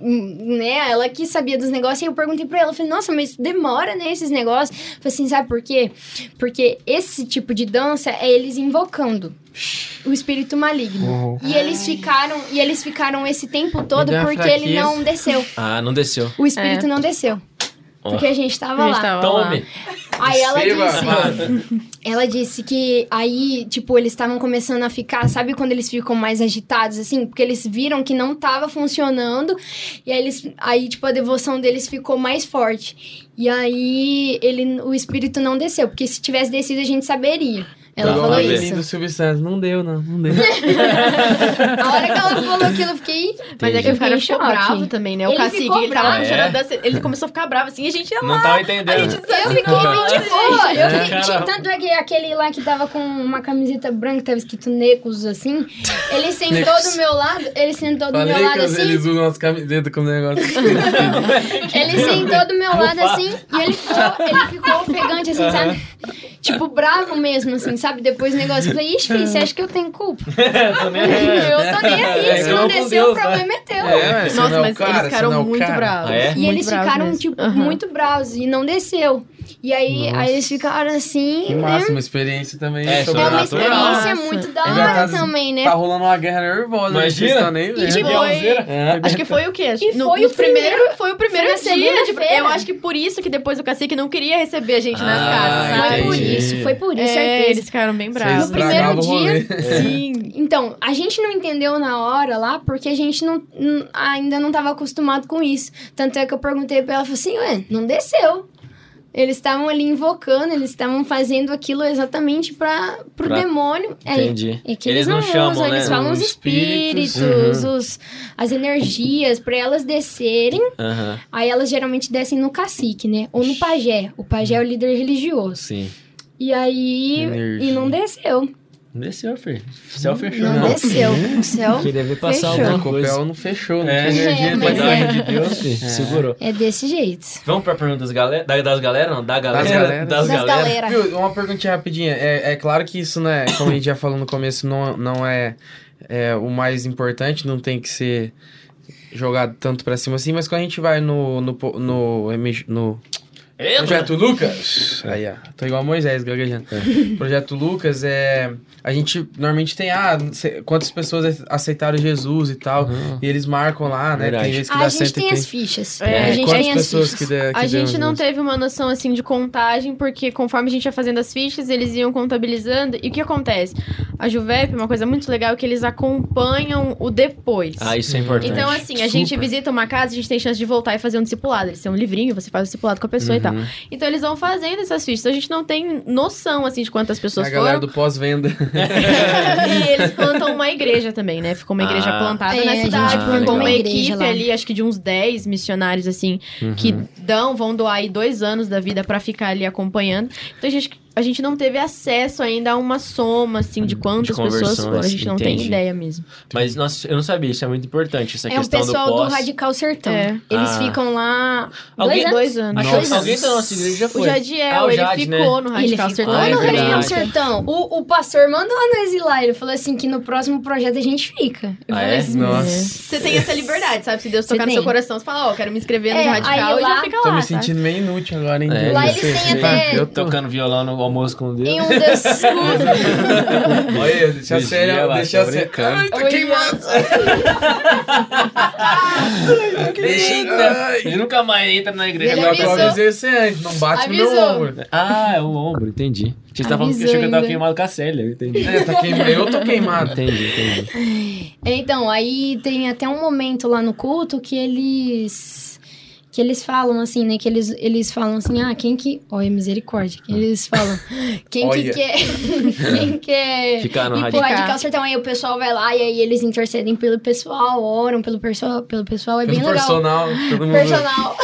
né? Ela que sabia dos negócios e eu perguntei pra ela, eu falei, nossa, mas demora, né, esses negócios? Eu falei assim, sabe por quê? Porque esse tipo de dança é eles invocando o espírito maligno. E eles ficaram, e eles ficaram esse tempo todo porque ele fraqueza. não desceu. Ah, não desceu. O espírito É. não desceu. Porque a gente tava A gente lá. tava lá. Tome. Aí ela disse, <laughs> ela disse que aí, tipo, eles estavam começando a ficar, sabe quando eles ficam mais agitados, assim? Porque eles viram que não tava funcionando, e aí eles, aí, tipo, a devoção deles ficou mais forte. E aí, ele, o espírito não desceu, porque se tivesse descido a gente saberia. Ela Igual falou menina do isso. Silvio Santos. Não deu, não. Não deu. <laughs> A hora que ela falou aquilo, eu fiquei... Mas é que Eu o cara fiquei ficou bravo também, né? O Ele cacique, ficou ele tava bravo. puxando a É? dança, ele começou a ficar bravo assim, e a gente ia Não lá. tava A entendendo. gente Eu fiquei bem de boa. <laughs> Eu fiquei, Cara. tinha- tanto é que aquele lá que tava com uma camiseta branca, tava escrito Necos, assim, ele sentou do meu lado, ele sentou do Falei meu lado assim, eles usam as camisetas com negócio. Ele sentou do meu lado assim e ele ficou, ele ficou ofegante, assim, sabe? Tipo, bravo mesmo, assim, sabe, depois do negócio, eu falei, ixi, filho, você acha que eu tenho culpa? Eu tô nem aí. Eu tô nem aí, É, se não desceu, o problema é teu. É, Nossa, é o mas cara, eles ficaram é o muito cara. bravos. É? E Muito eles ficaram, mesmo. tipo, muito bravos e não desceu. E aí, aí eles ficaram assim, Que né? massa, uma experiência também. É, É uma experiência muito da hora tá- também, né? Tá rolando uma guerra nervosa, Imagina. vocês estão nem E vendo. tipo, Guerreira. É. Acho que foi o quê? E No- foi o primeiro- primeiro, foi o primeiro foi dia. de- segunda-feira. eu acho que por isso que depois o cacique não queria receber a gente nas Ah, casas, Foi sabe? por entendi. isso, foi por isso, É, eles ficaram bem Vocês bravos. No primeiro o rolê. <laughs> Sim. Então, a gente não entendeu na hora lá, porque a gente não, ainda não estava acostumado com isso. Tanto é que eu perguntei pra ela, falei assim, ué, não desceu. Eles estavam ali invocando, eles estavam fazendo aquilo exatamente para pro Pra- demônio. É, Entendi. É que Eles eles, não chamam, usam, né? eles falam Os os espíritos. espíritos, os, as energias, para elas descerem. Aham, Aí elas geralmente descem no cacique, né? Ou no pajé. O pajé é o líder religioso. sim. E aí. Energia. E não desceu. Não desceu, filho. O céu fechou. Não, desceu. O céu. Queria ver passar Fechou. alguma O coisa. copel não fechou, não É, tinha energia É, pra mas da dar. é. de Deus, filho. Segurou. É desse jeito. Vamos pra perguntas galera, da- das galera? Não, da galera. galera. Das Das galera. galera. Viu, uma perguntinha rapidinha. É, é claro que isso, né, como a gente já falou no começo, não, não é, é o mais importante, não tem que ser jogado tanto pra cima assim, mas quando a gente vai no, no, no, no Eita! Projeto Lucas, aí ó, tô igual Moisés gaguejando. Projeto Lucas é. A gente normalmente tem, ah, quantas pessoas aceitaram Jesus e tal, Uhum. e eles marcam lá, né? Verdade. Tem vezes que Ah, dá a gente tem 130. as fichas. É, a gente quantas tem as fichas. que, der, que A gente não teve uma noção assim de contagem, porque conforme a gente ia fazendo as fichas, eles iam contabilizando. E o que acontece? A Juvep, uma coisa muito legal é que eles acompanham o depois. Ah, isso é importante. Então, assim, a gente Super. visita uma casa, a gente tem chance de voltar e fazer um discipulado. Eles têm um livrinho, você faz o discipulado com a pessoa e tal. Uhum. Então, eles vão fazendo essas fichas. A gente não tem noção, assim, de quantas pessoas A galera foram. do pós-venda. <laughs> e eles plantam uma igreja também, né? Ficou uma igreja Ah. plantada É, na a gente cidade. plantou Ficou uma equipe lá. ali, acho que de uns 10 missionários, assim, Uhum. que dão, vão doar aí dois anos da vida pra ficar ali acompanhando. Então a gente, a gente não teve acesso ainda a uma soma, assim, de quantas pessoas conversões, foram. A gente não tem entendi. ideia mesmo. Mas, nossa, eu não sabia, isso é muito importante, essa É o questão pessoal do do, pós. Radical Sertão. É. Eles Ah. ficam lá. Alguém- dois anos. Dois anos. Nossa. alguém da nossa igreja já foi. O Jadiel, Ah, o ele Jade, né? ficou no Ele Radical ficou Sertão. Ah, é no. Radical Sertão. O, o pastor mandou nós ir lá. Ele falou assim que no próximo projeto a gente fica. Eu Ah, falei é? assim, Nossa. Você tem essa liberdade, sabe? Se Deus tocar no tem. seu coração, você fala, ó, quero me inscrever no É, Radical aí e já lá- fica Tô lá, me sabe? sentindo meio inútil agora, hein? É, Lá eles têm até- Eu tô... Tocando violão no almoço com Deus. Em um desses <laughs> Olha, deixa sério, deixa sério. brincando. Ai, tô Oi, queimado. Deixa Ai. Ele nunca mais entra na igreja. Ele Agora eu avisou. avisei você antes, não bate no meu Avisou. ombro. Ah, é o ombro, entendi. Você tá falando que Avisou achou que eu tava queimado com a Célia, eu entendi. É, tá queimado. Eu tô queimado. Entendi, entendi. Então, aí tem até um momento lá no culto que eles. Que eles falam assim, né? Que eles, eles falam assim, ah, quem que. Olha, misericórdia. Que eles falam. <laughs> Quem que quer. <laughs> quem quer. Ficar no radical. Radical Sertão. Aí o pessoal vai lá e aí eles intercedem pelo pessoal, oram pelo pessoal, pelo pessoal. É Pelo bem legal. personal, todo mundo... Personal.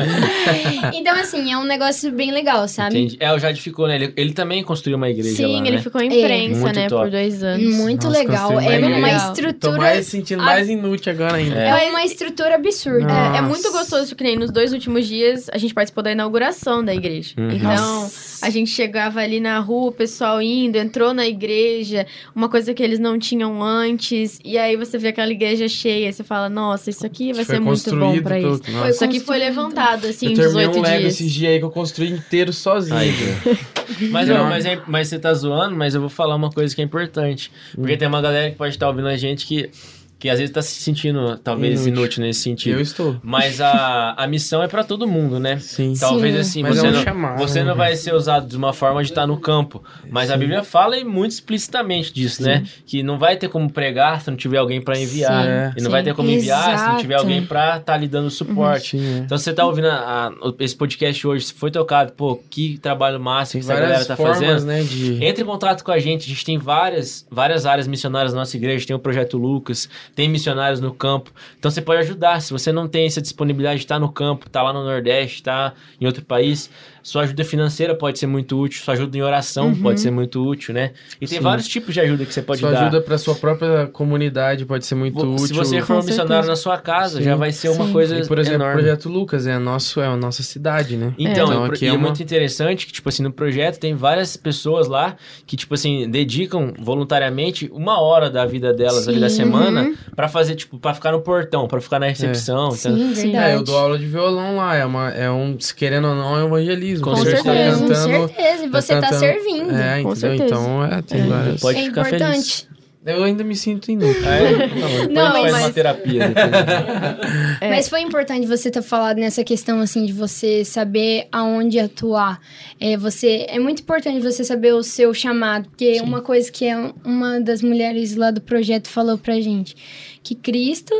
<laughs> então, assim, é um negócio bem legal, sabe? Entendi. É, o Jade ficou, né? Ele, ele também construiu uma igreja Sim, lá, né? ele ficou em imprensa, Muito né, top. por dois anos. Muito Nossa, legal. É uma uma igreja. Tô estrutura. mais sentindo mais inútil agora ainda. É. É uma estrutura absurda. É, é muito gostoso, que nem nos dois últimos dias a gente participou da inauguração da igreja. Uhum. Então, a gente chegava ali na rua, o pessoal indo, entrou na igreja, uma coisa que eles não tinham antes, e aí você vê aquela igreja cheia, você fala, nossa, isso aqui vai Foi ser muito bom pra pelo- isso. Nossa. Isso aqui foi levantado, assim, eu em terminei 18 um Lego dias. esses dias aí que eu construí inteiro sozinho. Aí, <laughs> Mas, Não. mas, é- mas você tá zoando, mas eu vou falar uma coisa que é importante. Porque Hum. tem uma galera que pode estar ouvindo a gente que, que às vezes tá se sentindo, talvez, Inútil. inútil, nesse sentido. Eu estou. Mas a, a missão é pra todo mundo, né? Sim. Talvez Sim. assim, Mas você, é um não, chamado, você não né? vai ser usado de uma forma de estar no campo. Mas a Bíblia fala e muito explicitamente disso, né? Que não vai ter como pregar se não tiver alguém pra enviar. Sim, é. e não vai ter como enviar se não tiver Exato. alguém pra estar lhe dando suporte. Sim, é. Então você tá ouvindo a- a- esse podcast hoje, se foi tocado, pô, que trabalho Tem que essa galera várias tá formas, fazendo. né, de... Entre em contato com a gente, a gente tem várias, várias áreas missionárias na nossa igreja, tem o Projeto Lucas, tem missionários no campo. Então você pode ajudar. Se você não tem essa disponibilidade de estar no campo, tá lá no Nordeste, tá em outro país, sua ajuda financeira pode ser muito útil, sua ajuda em oração Uhum. pode ser muito útil, né? E tem Sim. vários tipos de ajuda que você pode Sua dar. ajuda pra sua própria comunidade pode ser muito Vo- útil. Se você for um missionário na sua casa, Sim. já vai ser uma Sim. coisa E, por exemplo, o enorme. Projeto Lucas é a, nosso, é a nossa cidade, né? Então, Então, e aqui e é é, uma- muito interessante que, tipo assim, no projeto tem várias pessoas lá que, tipo assim, dedicam voluntariamente uma hora da vida delas ali da semana Uhum. pra fazer, tipo, pra ficar no portão, pra ficar na recepção. então- Sim, Sim. verdade. É, eu dou aula de violão lá, é, uma, é um, se querendo ou não, é um evangelismo. Com Você tá certeza. Com cantando- certeza, e tá você tá cantando- servindo. É, Com entendeu? certeza. Então, é, tem É. várias... Pode é ficar importante. feliz. Eu ainda me sinto inútil. É, <laughs> não, depois Não, faz mas- uma terapia. depois. <laughs> É. Mas foi importante você ter falado nessa questão, assim, de você saber aonde atuar. É, você, é muito importante você saber o seu chamado, porque uma coisa que é uma das mulheres lá do projeto falou pra gente, que Cristo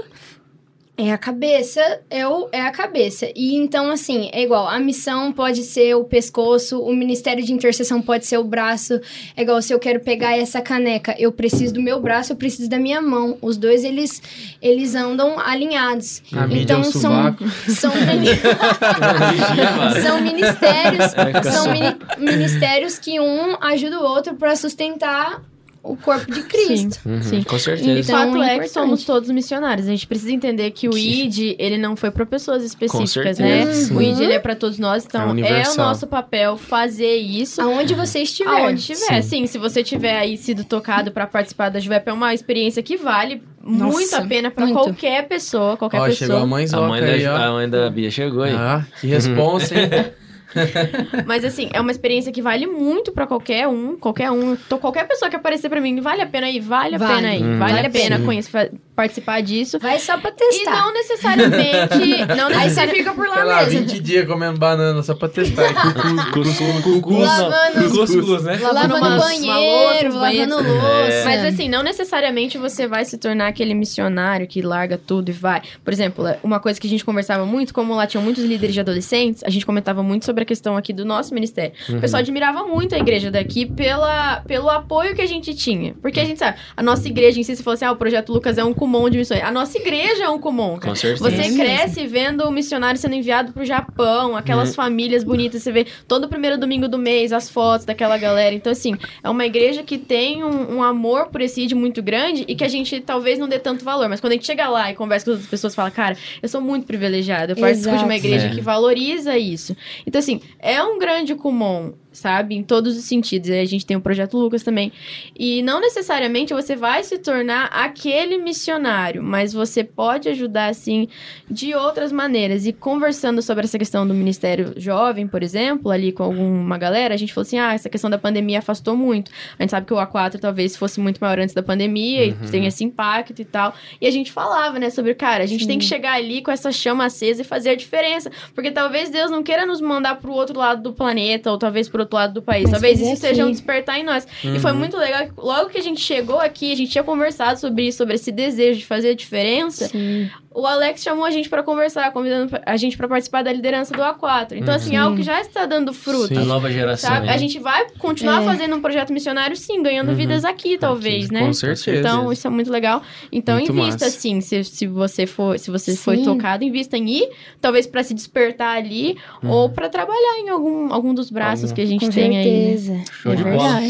é a cabeça, é, o, é a cabeça. E então, assim, é igual, a missão pode ser o pescoço, o ministério de intercessão pode ser o braço. É igual, se eu quero pegar essa caneca, eu preciso do meu braço, eu preciso da minha mão. Os dois, eles, eles andam alinhados. A então, é o são, são, mini- <laughs> são ministérios, são mini- ministérios que um ajuda o outro para sustentar o corpo de Cristo. Uhum, Sim. Com E certeza. Então, fato é é, que somos todos missionários. A gente precisa entender que o Sim. ID, ele não foi para pessoas específicas, certeza, né? sim. O ID, ele é para todos nós. Então, É é, o nosso papel fazer isso. Aonde você estiver. Aonde tiver, sim. Se você tiver aí sido tocado para participar da Juvep, é uma experiência que vale muito Nossa, a pena para muito. qualquer pessoa, qualquer Ó, chegou a pessoa. mãe A mãe, aí, da, ó. a mãe da Bia chegou aí. Ah, que responsa, hein? <laughs> <laughs> Mas assim, é uma experiência que vale muito pra qualquer um, qualquer um. Tô, qualquer pessoa que aparecer pra mim, vale a pena ir, vale a Vale. pena ir, Hum. vale a pena conhecer, participar disso. Vai só pra E testar. não necessariamente. <laughs> Não Aí você fica por lá Sei lá, mesmo. 20 dias comendo banana só pra testar. <laughs> Cuscuz, né? Lavando umas- uma banheiro, louça, lavando banheiro. louça. Mas assim, não necessariamente você vai se tornar aquele missionário que larga tudo e vai. Por exemplo, uma coisa que a gente conversava muito, como lá tinham muitos líderes de adolescentes, a gente comentava muito sobre a questão aqui do nosso ministério. O pessoal admirava muito a igreja daqui pela, pelo apoio que a gente tinha. Porque a gente sabe, a nossa igreja em si, se fosse, ah, o Projeto Lucas é um cumon de missões. A nossa igreja é um cumon, cara. Com certeza. Você cresce vendo o missionário sendo enviado pro Japão, aquelas famílias bonitas, você vê todo primeiro domingo do mês, as fotos daquela galera. Então, assim, é uma igreja que tem um, um amor por esse ID muito grande e que a gente talvez não dê tanto valor. Mas quando a gente chega lá e conversa com as outras pessoas, fala, cara, eu sou muito privilegiado, eu participo de Exato. uma igreja É. que valoriza isso. Então, assim, é um grande comum, sabe? Em todos os sentidos. E a gente tem o Projeto Lucas também. E não necessariamente você vai se tornar aquele missionário, mas você pode ajudar, assim, de outras maneiras. E conversando sobre essa questão do Ministério Jovem, por exemplo, ali com alguma galera, a gente falou assim: ah, essa questão da pandemia afastou muito. A gente sabe que o A4 talvez fosse muito maior antes da pandemia e tem esse impacto e tal. E a gente falava, né, sobre, cara, a gente tem que chegar ali com essa chama acesa e fazer a diferença. Porque talvez Deus não queira nos mandar pro outro lado do planeta, ou talvez pro outro lado do país. Mas talvez isso seja um aqui. despertar em nós. E foi muito legal que logo que a gente chegou aqui, a gente tinha conversado sobre isso, sobre esse desejo de fazer a diferença. Sim. O Alex chamou a gente pra conversar, convidando a gente pra participar da liderança do A4. Então, assim, é Uhum. algo que já está dando fruto. A nova geração. Sabe? né? A gente vai continuar É. fazendo um projeto missionário, sim, ganhando vidas aqui, talvez, né? Com certeza. Então, isso é muito legal. Então, Muito invista, massa. sim. Se, se você for, se você foi Sim. tocado, invista em ir, talvez pra se despertar ali, ou pra trabalhar em algum, algum dos braços Algum. que a gente Com tem aí. né? certeza. Show é de bola.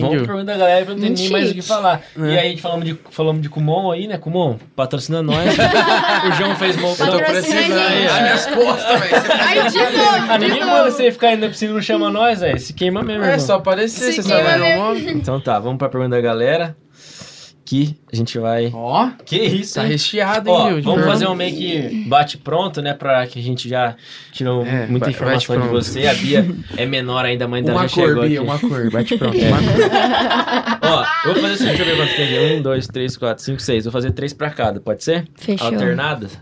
Vamos pergunta da galera pra não ter nem mais o que falar. É. E aí, a gente falamos de, falamos de Kumon aí, né? Kumon, patrocina nós. <laughs> o João fez mão Eu tô Patrocina precisando. a costas, velho. Tá Aí, Ah, ninguém manda você ficar aí na piscina e não chama nós, velho. Se queima mesmo, É irmão. só aparecer, Se você sabe nome. Então tá, vamos pra pergunta da galera. Que a gente vai. Ó, Que isso, tá hein? recheado, hein, Ó, vamos fazer um meio que bate pronto, né? Pra que a gente já tirou É, muita informação de você. A Bia é menor ainda, a mãe dela Uma já cor, chegou Bia, aqui. uma cor. Bate <laughs> pronto. É. Uma cor. Ó, eu vou fazer assim, deixa eu ver quantos tem aqui. Um, dois, três, quatro, cinco, seis. Vou fazer três pra cada, pode ser? Fechou. Alternadas?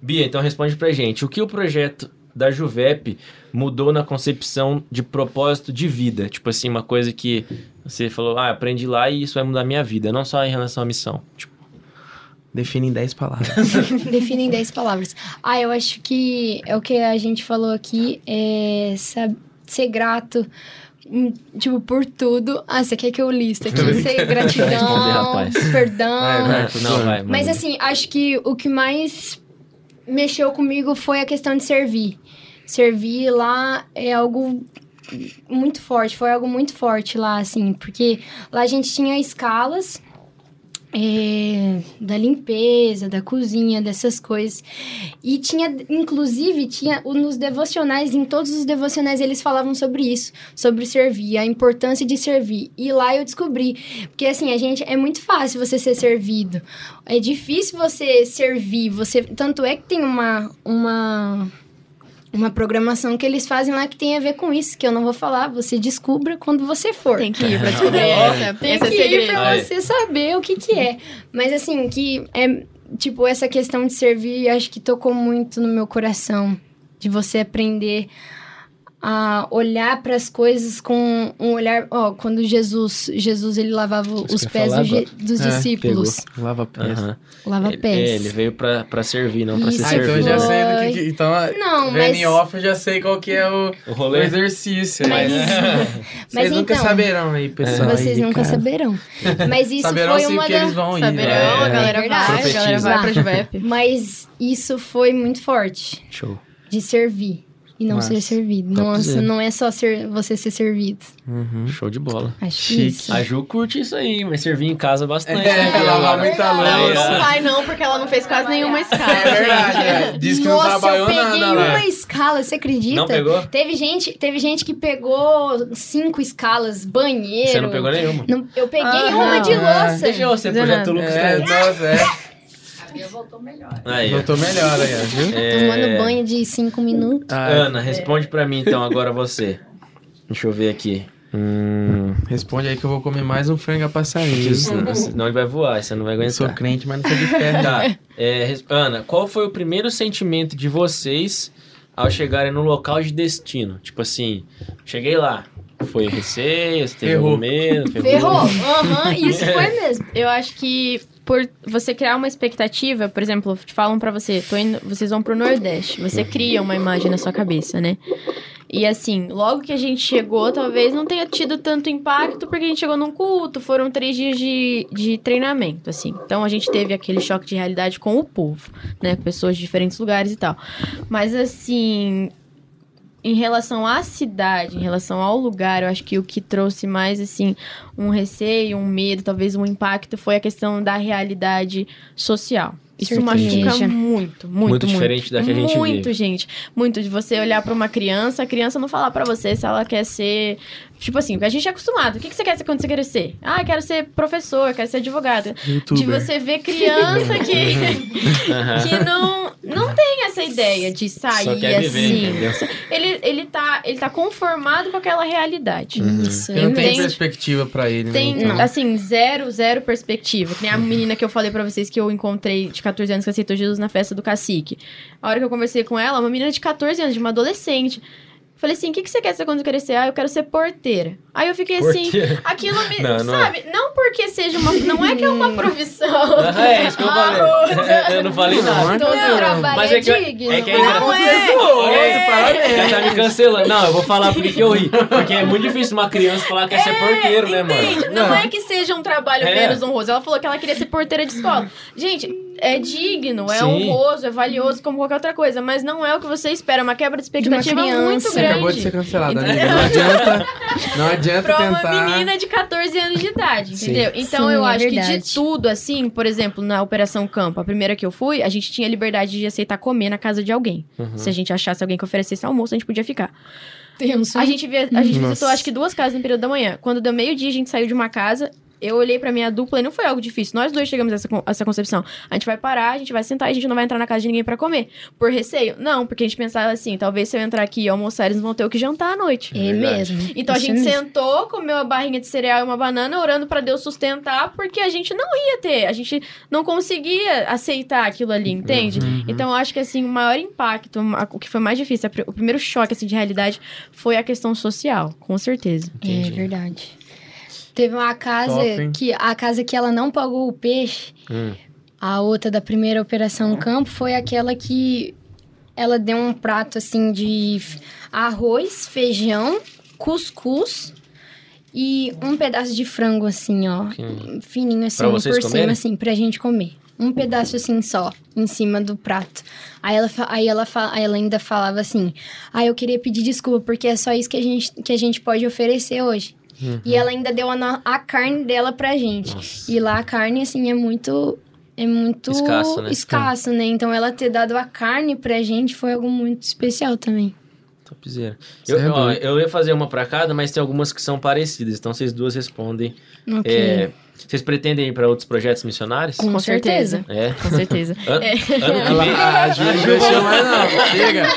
Bia, então responde pra gente. O que o projeto da Juvep mudou na concepção de propósito de vida? Tipo assim, uma coisa que você falou, ah, aprendi lá e isso vai mudar a minha vida, não só em relação à missão. Tipo, Define em 10 palavras. <laughs> Define em 10 palavras. Ah, eu acho que é o que a gente falou aqui, é ser grato, hum, tipo, por tudo. Ah, você quer que eu liste aqui? Ser Responder, gratidão, rapaz. perdão. Vai, vai. Não, vai. Mas assim, acho que o que mais mexeu comigo foi a questão de servir. servir lá é algo muito forte, foi algo muito forte lá, assim, porque lá a gente tinha escalas é, da limpeza, da cozinha, dessas coisas. E tinha, inclusive, tinha nos devocionais, em todos os devocionais eles falavam sobre isso, sobre servir, a importância de servir. E lá eu descobri, porque assim, a gente é muito fácil você ser servido. É difícil você servir, você tanto é que tem uma uma uma programação que eles fazem lá que tem a ver com isso, que eu não vou falar, você descubra quando você for. Tem que ir pra descobrir <laughs> essa. Tem é que ir pra você saber o que que é. Mas assim, que é... Tipo, essa questão de servir, acho que tocou muito no meu coração. De você aprender a olhar para as coisas com um olhar... Ó, quando Jesus, Jesus ele lavava Isso os pés falar dos, É, discípulos. Lava pés. Aham. Lava Ele, pés. é, ele veio pra, pra servir, não pra ser. Ah, então eu servido. já né? sei do que, que então, Não, vendo mas- em off, eu já sei qual que é o, O o rolê. exercício. Mas- <laughs> aí. mas Vocês nunca então- saberão aí, pessoal. Vocês aí, nunca cara. saberão. Mas isso Saberão foi sim, uma das... eles vão ir. Saberão, né? a galera É vai, a galera vai pra Juvep. Mas isso foi muito forte. Show. de servir e não Massa. ser servido. Não, Topzera. não é só ser, você ser servido. Uhum. Show de bola. Acho isso. A Ju curte isso aí, mas servir em casa bastante. É, né, lavar agora? muita Não, louça. não vai não, porque ela não fez quase nenhuma escala. É verdade, gente. é. Diz que Nossa, não trabalhou eu peguei nada uma escala, você acredita? Não pegou? Teve gente, teve gente que pegou cinco escalas, banheiro. Você não pegou nenhuma. Não- eu peguei Ah, uma não, de é. louça. Deixa você, projeto Lucas. É, tá nossa, é. Aí. Aí, ó. Voltou melhor aí, viu? É, Tomando banho de cinco minutos. Ah, Ana, responde pra mim então, agora você. Deixa eu ver aqui. Hum. Responde aí que eu vou comer mais um frango a passarinho. Isso, Senão ele vai voar, você não vai Eu sou aguentar. crente, mas não sou de fé. Tá. É, Ana, qual foi o primeiro sentimento de vocês ao chegarem no local de destino? Tipo assim, cheguei lá. Foi receio, você teve Ferrou. medo? Ferrou. Aham, isso foi mesmo. Eu acho que por você criar uma expectativa, por exemplo, falam pra você, indo, vocês vão pro Nordeste, você cria uma imagem na sua cabeça, né? E assim, logo que a gente chegou, talvez não tenha tido tanto impacto, porque a gente chegou num culto, foram três dias de, de treinamento, assim. Então a gente teve aquele choque de realidade com o povo, né? Pessoas de diferentes lugares e tal. Mas assim, em relação à cidade, em relação ao lugar, eu acho que o que trouxe mais, assim, um receio, um medo, talvez um impacto, foi a questão da realidade social. Isso Sertaneja. machuca muito, muito, Muito muito. diferente da que a gente Muito, vive. gente. Muito de você olhar pra uma criança, a criança não falar pra você se ela quer ser... Tipo assim, porque a gente é acostumado. O que que você quer ser quando você quer ser? Ah, quero ser professor, quero ser advogado. De Youtuber. você ver criança que, <laughs> que não, não tem essa ideia de sair Só quer viver, assim. Ele, ele, tá, ele tá conformado com aquela realidade. Isso, Porque não tem Entende? perspectiva pra ele, Tem, né? então. assim, zero, zero perspectiva. Que nem a menina que eu falei pra vocês que eu encontrei de 14 anos que aceitou Jesus na festa do cacique. A hora que eu conversei com ela, uma menina de 14 anos, de uma adolescente. Falei assim, o que, que você quer ser quando crescer? Ah, eu quero ser porteira. Aí eu fiquei assim, aquilo me. <laughs> Não, não é. sabe? Não porque seja uma. Não é que é uma <laughs> profissão. Ah, é isso que eu falei. <laughs> eu não falei nada. Todo Não, trabalho Mas é, é que, digno. é que é Não engraçado. é. Parabéns. Já tá me cancelando. Não, eu vou falar porque que eu ri. Porque é muito difícil uma criança falar que quer ser porteiro, né, mano? Não, Não. é que seja um trabalho É. menos honroso. Ela falou que ela queria ser porteira de escola. Gente, é digno, é Sim. honroso, é valioso como qualquer outra coisa, mas não é o que você espera. É uma quebra de expectativa criança. muito grande. Acabou de ser cancelado, Entendeu? amiga. Não adianta, não <laughs> adianta Pra uma tentar... menina de 14 anos de idade, Sim. entendeu? Então Sim, eu é acho que de tudo, assim, por exemplo, na Operação Campo, a primeira que eu fui, a gente tinha liberdade de aceitar comer na casa de alguém. Uhum. Se a gente achasse alguém que oferecesse almoço, a gente podia ficar. Tenso. A gente, via, a gente Nossa. visitou acho que duas casas no período da manhã. Quando deu meio-dia, a gente saiu de uma casa. Eu olhei pra minha dupla e não foi algo difícil. Nós dois chegamos a essa, essa concepção. A gente vai parar, a gente vai sentar e a gente não vai entrar na casa de ninguém pra comer. Por receio? Não, porque a gente pensava assim: talvez se eu entrar aqui e almoçar, eles vão ter o que jantar à noite. É Verdade. mesmo. Então Isso a gente é sentou, comeu uma barrinha de cereal e uma banana, orando pra Deus sustentar, porque a gente não ia ter, a gente não conseguia aceitar aquilo ali, entende? Uhum. Então eu acho que assim, o maior impacto, a- o que foi mais difícil, a o primeiro choque assim de realidade foi a questão social, com certeza. É Entendi. verdade. Teve uma casa Top, que a casa que ela não pagou o peixe, Hum. a outra da primeira operação no campo foi aquela que ela deu um prato assim de arroz, feijão, cuscuz e um pedaço de frango assim, ó, Que- fininho assim, por vocês cima comerem? assim, pra gente comer. um pedaço assim só, em cima do prato. Aí ela, aí ela, aí ela ainda falava assim: Ah, eu queria pedir desculpa, porque é só isso que a gente, que a gente pode oferecer hoje. E ela ainda deu a, a carne dela pra gente. E lá a carne, assim, é muito. É muito Escasso, né? escasso, né? Então ela ter dado a carne pra gente foi algo muito especial também. Topzera. Eu, é ó, eu ia fazer uma pra cada, mas tem algumas que são parecidas. Então vocês duas respondem. Ok. É, vocês pretendem ir pra outros projetos missionários? Com Com certeza. É. Com certeza. An- Ano que vem. <laughs> Ela, a Ju não mais não. Chega.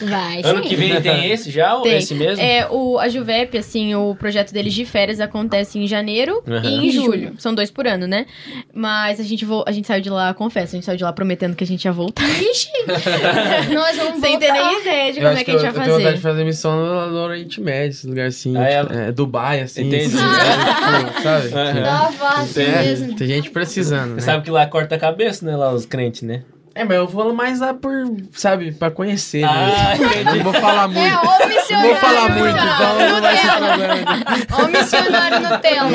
Vai, Ano sim. que vem tem esse já ou Tem. esse mesmo? É, o, a Juvep, assim, o projeto deles de férias acontece em janeiro Aham. e em julho. São dois por ano, né? Mas a gente, vo a gente saiu de lá, confesso, a gente saiu de lá prometendo que a gente ia voltar. <laughs> Ixi! <laughs> Nós vamos Sem ter voltar. nem ideia de Eu como é que que a eu, gente eu vai tenho vontade de fazer. fazer missão no, no Oriente Médio, esse lugar assim. Ah, é? tipo, é, Dubai, assim. Entendi. esses lugares, tipo, sabe? Aham. Dá fácil É, mesmo. tem gente precisando, né? Você sabe que lá corta a cabeça, né? Lá os crentes, né? É, mas eu vou mais lá por, sabe, pra conhecer Ah, <laughs> mesmo. Não vou falar muito. É, Não missionário. vou falar muito, então não vai ser problema. Ô missionário Nutella.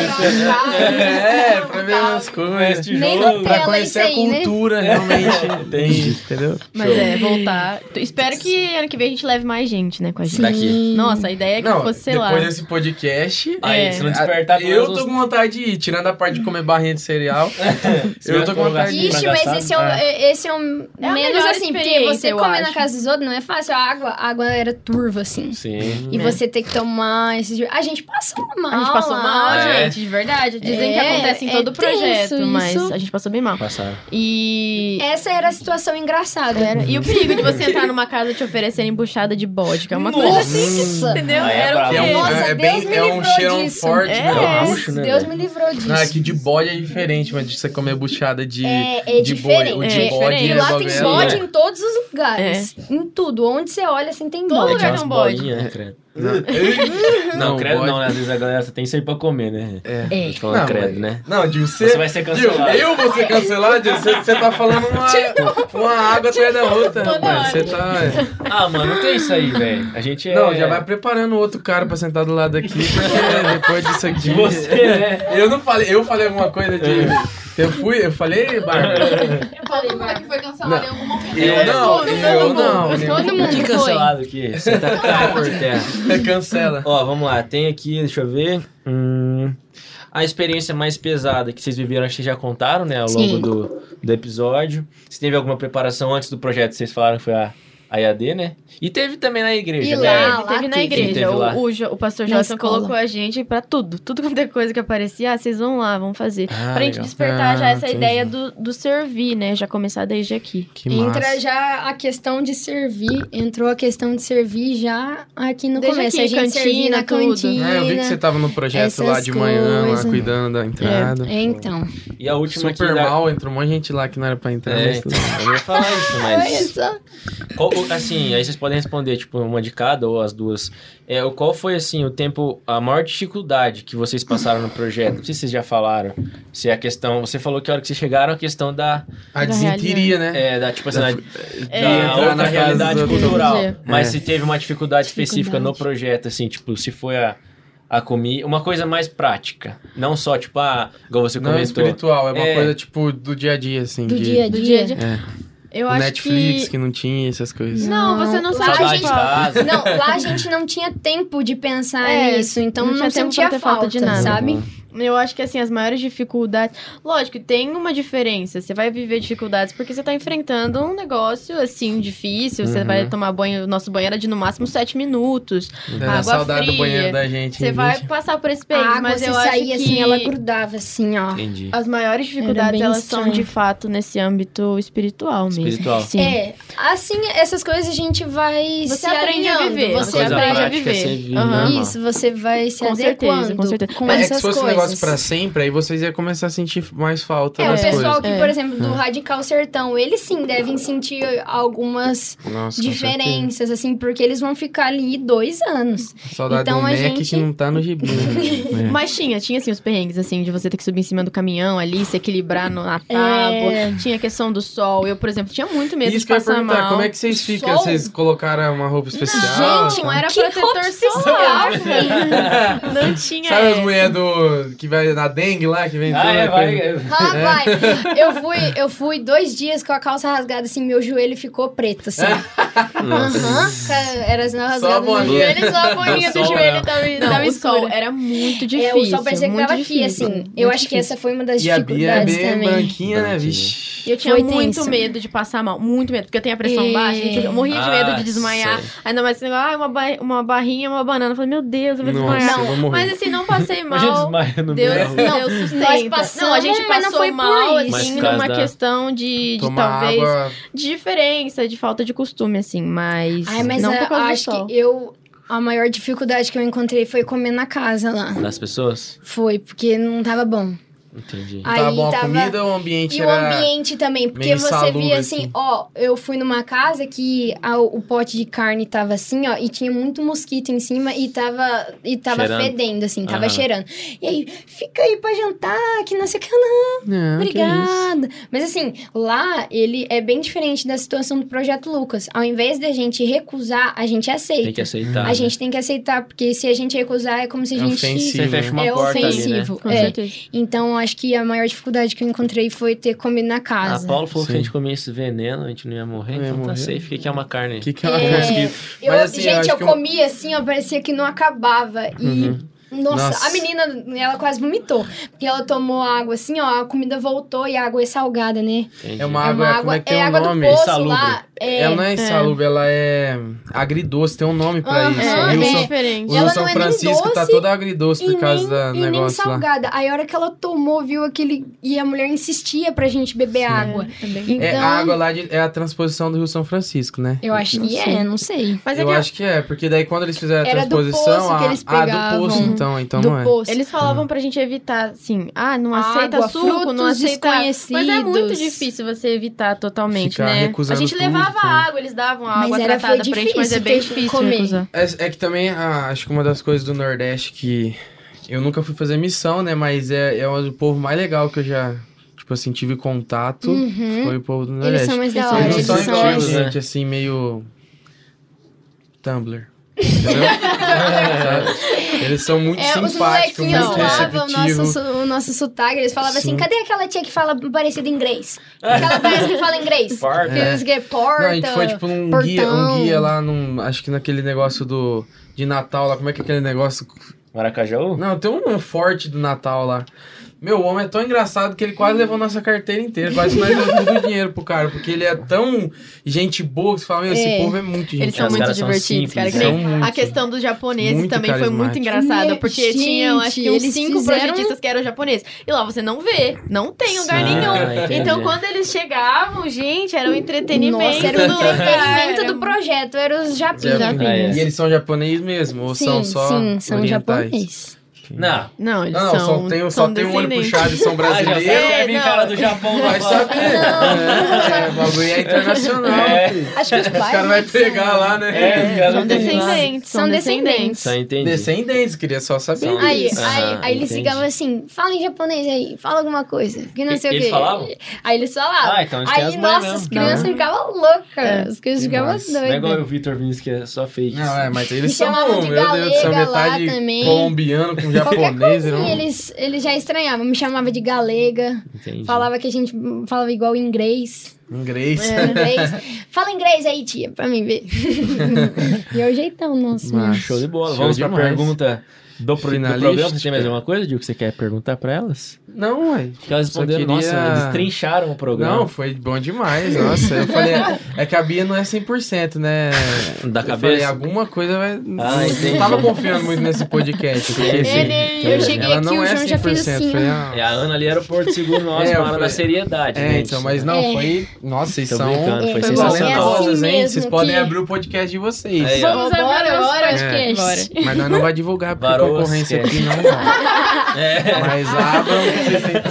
É, pra ver as coisas. Nem. Nutella Pra é conhecer a né? cultura, realmente. Entendi. Entendeu? Mas é, voltar. Espero que ano que vem a gente leve mais gente, né, com a gente. Daqui. Nossa, a ideia é que Não, fosse, sei depois lá. desse podcast... Aí, É. se não despertar eu tô com vontade de ir, tirando a parte de comer barrinha de cereal. <laughs> eu tô com vontade de ir. Ixi, mas esse é, o, esse é o É a menos assim, porque você comer na casa dos outros não é fácil. A água, a água era turva, assim. Sim. E É. você ter que tomar esses... A gente passou mal. A gente passou mal, lá. É. gente, de verdade. Dizem que É, acontece em é todo o projeto, tenso mas isso. a gente passou bem mal. Passaram. E. Essa era a situação engraçada. Era. E o perigo de você entrar numa casa e te oferecerem buchada de bode, que é uma coisa assim. Nossa! Entendeu? É Era o. Que é um, Nossa, é, Deus bem, me é um livrou cheirão disso. forte, É. né? É bucho, né, Deus me livrou disso. Não, é que de bode é diferente, mas de você comer buchada de, É- é de boi. diferente. O É de bode é lá tem bode é. em todos os lugares. Em tudo. Onde você olha, assim, tem Todo bode. lugar Umas tem um bode. Né, credo? <laughs> Não, Não, credo bode- não, né? Às vezes a galera só tem isso aí pra comer, né? É. A gente fala Não, credo, mas- né? Não, de você. Você vai ser cancelado. Gil, eu vou ser cancelado? Gil? Você, você tá falando uma, uma água atrás da outra, Toda rapaz. Você tá. Ah, mano, não tem isso aí, velho. A gente é... Não, já vai preparando outro cara pra sentar do lado aqui, porque depois disso aqui. De você, né? Eu não falei, eu falei alguma coisa de. Eu fui, eu falei, Bárbara? Todo mundo aqui foi cancelado em algum momento. Eu não, eu não. Todo mundo Que foi. cancelado aqui. Você tá <laughs> por terra. <laughs> Cancela. Ó, vamos lá. Tem aqui, deixa eu ver. Hum, a experiência mais pesada que vocês viveram, acho que vocês já contaram, né? Ao longo Sim. do, do episódio. Se teve alguma preparação antes do projeto, vocês falaram que foi a, a IAD, né? E teve também na igreja, E né? lá, Teve, teve na teve. igreja. Teve lá. O, o, o pastor escola. colocou a gente pra tudo. Tudo quanto é coisa que aparecia, ah, vocês vão lá, vão fazer. Ah, pra gente legal. despertar já Ah, essa entendi. ideia do, do servir, né? Já começar desde aqui. Que Entra massa. já a questão de servir, entrou a questão de servir já aqui no Desde começo. aqui, a gente cantina, servir na tudo. cantina. É, eu vi que você tava no projeto lá de manhã, lá cuidando da entrada. É, então. E a última Super aqui da- mal, entrou um monte de gente lá que não era pra entrar. É, mas então, eu ia falar isso, <laughs> Olha mas. só. Qual, assim, aí vocês podem responder, tipo, uma de cada ou as duas. É, o- qual foi, assim, o tempo, a maior dificuldade que vocês passaram no projeto? Não sei se vocês já falaram. Se é a questão. Você falou que a hora que vocês chegaram, a questão da. A desinteria, né? É, da, tipo assim, da, da entrar outra na casa realidade cultural. Mas É. se teve uma dificuldade específica no Dificuldade. projeto, assim, tipo, se foi a. A comida, uma coisa mais prática. Não só, tipo, ah, igual você Não é comentou. espiritual, é uma É. coisa tipo do dia a dia, assim. Do de, dia a Do dia. dia a dia. É. Eu O acho Netflix que... que... não tinha essas coisas. Não, você não Lá sabe. a Saudade gente- de casa. Não, lá a <laughs> gente não tinha tempo de pensar É, nisso, então não não, sentia falta, falta de nada. sabe? Eu acho que, assim, as maiores dificuldades... Lógico, tem uma diferença. Você vai viver dificuldades porque você tá enfrentando um negócio, assim, difícil. Você Uhum. vai tomar banho... Nosso banho era de, no máximo, sete minutos. Dá água saudade do fria. banheiro da gente. Você vai gente? passar por esse A período, água, mas eu acho saía que... assim, ela grudava assim, ó. Entendi. As maiores dificuldades, elas são, estranho. de fato, nesse âmbito espiritual mesmo. Espiritual. Sim. É, assim, essas coisas a gente vai Você se aprende a viver, Você aprende a viver. né? Isso, você vai se Com certeza, adequando com certeza. com Mas é essas se fosse um coisas. Negócio pra sempre, aí vocês iam começar a sentir mais falta É, o das pessoal coisas. que, É. por exemplo, do Radical Sertão, eles sim devem sentir algumas Nossa, diferenças, assim, porque eles vão ficar ali dois anos. certeza. Saudade Então do a gente- que não tá no gibi. né? <laughs> É. Mas tinha, tinha assim os perrengues, assim, de você ter que subir em cima do caminhão ali, se equilibrar no- na tábua. É. Tinha a questão do sol. Eu, por exemplo, tinha muito medo Isso de que eu ia passar perguntar, mal. como é que vocês ficam? Sol? Vocês colocaram uma roupa especial? Não, era Que protetor solar. <laughs> <laughs> Não tinha. Sabe as essa. mulheres do, que vai na dengue lá, que vem Ah, é, vai. Rapaz, <laughs> eu fui, eu fui dois dias com a calça rasgada, assim, meu joelho ficou preto, assim. Aham, ca- era assim, rasgado no joelho, só a bolinha Do joelho né? tava, Não, tava escura. era muito difícil. É, o sol parecia que tava aqui, assim. muito Eu acho que difícil. essa foi uma das E a Bia é dificuldades bem também. branquinha, né, vixe. Eu tinha Foi muito tenso. medo de passar mal, muito medo, porque eu tenho a pressão É. baixa, gente, eu morria de medo Ah, de desmaiar. sei. Ainda mais esse negócio, ah, uma, ba uma barrinha, uma banana. Eu falei, meu Deus, eu vou Nossa, desmaiar. eu vou. Mas assim, não passei <laughs> Imagina mal. desmaia no Deus, meio da rua. Deus sustenta. nós passamos, não, a gente mas não passou mal, assim, numa da- questão de, de talvez água. de diferença, de falta de costume, assim, mas. Ai, mas não a- por causa do acho sol. que eu... A maior dificuldade que eu encontrei foi comer na casa lá. Das pessoas? Foi, porque não tava bom. Entendi. Aí Tava bom a tava- comida ou o ambiente E o ambiente também, porque você via assim, assim. ó, eu fui numa casa que a- o pote de carne tava assim, ó, e tinha muito mosquito em cima e tava, e tava Cheirando. fedendo, assim, tava Aham. cheirando. E aí, fica aí pra jantar, que não sei o que, não, Não, que obrigada. Mas assim, lá ele é bem diferente da situação do Projeto Lucas. Ao invés da gente recusar, a gente aceita. Tem que aceitar. A né? gente tem que aceitar, porque se a gente recusar, é como se a É gente. ofensivo, Você fecha uma é porta ali, né? ofensivo. Com é. Então, acho que a maior dificuldade que eu encontrei foi ter comido na A casa. Paula falou que Sim. a gente comia esse veneno, a gente não ia morrer, Não ia então tá morrer. safe. O que que é uma carne? O que que É. faz que... Eu, Mas, assim, gente, eu, que eu- comia assim, ó, parecia que não acabava. E. Uhum. Nossa, Nossa. a menina, ela quase vomitou. Porque ela tomou água assim, ó, a comida voltou e a água é salgada, né? Entendi. É uma água, como é que tem é um água nome? do poço Insalubre. lá. É, Ela não é insalubre, ela é agridoce, tem um nome pra Aham, isso. É, o é São, diferente. o São não é nem Francisco tá doce todo agridoce por e causa nem, do e nem negócio lá. salgada. Aí a hora que ela tomou, viu aquele. E a mulher insistia pra gente beber água. também. Então, É, a água lá de- é a transposição do Rio São Francisco, né? eu acho Não que sei. é, não sei. Mas é eu que acho que é, porque daí quando eles fizeram a Era do transposição... a- eles Ah, do pegavam. poço, então, então do não é. poço. Eles falavam pra gente evitar, assim, ah, não aceita Água, suco, não aceita... Mas é muito difícil você evitar totalmente, Ficar né? A gente levava tudo. água, eles davam Mas água era- tratada foi pra gente, mas é difícil bem difícil comer. É, é que também, ah, acho que uma das coisas do Nordeste que eu nunca fui fazer missão, né? Mas é, é o povo mais legal que eu já, tipo assim, tive contato. Uhum. Foi o povo do Eles Nordeste. são mais da Eles hora. Eles Eles são são né? gente, assim, meio... Tumblr. <laughs> Eles são muito É, os simpáticos, molequinhos muito falavam o nosso, receptivos. o nosso sotaque, eles falavam assim, Sim. cadê aquela tia que fala parecido inglês? Aquela <laughs> parece que fala inglês. Porta. É porta, Não, a gente foi, tipo, num portão. guia, um guia lá, num, acho que naquele negócio do, de Natal lá, como é que é aquele negócio... Maracajá? Não, tem um forte do Natal lá. Meu, o homem é tão engraçado que ele quase levou nossa carteira inteira. Quase nós deu todo o dinheiro pro cara. Porque ele é tão gente boa que você fala, meu, esse É. povo é muito gente Eles são muito divertidos, cara. Que né? nem muito. a questão dos japoneses também foi muito engraçada, porque tinham, acho que uns gente, cinco fizeram- projetistas que eram japoneses. E lá você não vê, não tem lugar Sim. nenhum. Ah, entendi. então quando eles chegavam, gente, era um entretenimento. Nossa, era o do entretenimento do projeto, era os japinhos. É. E eles são japoneses mesmo? Ou Sim, são só sim, são orientais? japoneses. Não. Não, eles Não, não, são só tem, são só tem um olho puxado e são <laughs> Ah, já brasileiros. vai vir não. cara do Japão lá Vai saber. É, o bagulho é internacional. É. Acho que os Os pais... caras vão né, pegar são- lá, né? É, os São descendentes, são São descendentes. descendentes. Só entendi. Descendentes, queria só saber. São- Aí, disso. aí, Aham, aí eles ficavam assim, fala em japonês aí, fala alguma coisa, que não E- sei o eles quê. falavam? Aí eles falavam. Ah, então eles aí, as mães nossa, mesmo. as crianças ficavam loucas, É. as crianças Que ficavam massa. Não é igual o doidas. Vitor Vinícius, que é só fake. Não, é, mas eles são, meu Deus do céu, galega lá metade colombiano com Qualquer japonês. não... eles, eles já estranhavam, me chamava de galega, Entendi. falava que a gente falava igual inglês. Inglês. É, inglês. <laughs> Fala inglês aí, tia, pra mim ver. <laughs> e é o jeitão nosso. Mas- mesmo. Show de bola. Show Vamos pra demais. pergunta do, pro, do programa. Você tem mais alguma coisa, Gil, que você quer perguntar pra elas? Não, ué. Que elas responderam, queria- nossa, eles trincharam o programa. Não, foi bom demais. Nossa, eu falei, é que a Bia não é 100%, né? Da Eu cabeça? falei, alguma coisa vai. Ah, entendi. não tava confiando muito nesse podcast. Porque, assim, Ele, eu cheguei ela aqui, não o é João já fez 100%. assim. Falei, ah, É, a Ana ali era o Porto Seguro nosso, <laughs> É, eu na hora da seriedade. É, gente. então, mas não, É. foi. Nossa, vocês Tô são. brincando, foi É, Vocês bom, são sensacional. é assim Vocês que- podem abrir o podcast de vocês. Aí, ó. Vamos nosso bora, podcast. podcast. Mas nós não vai divulgar, porque Varou, concorrência aqui não vai. <laughs> É. Mas abram.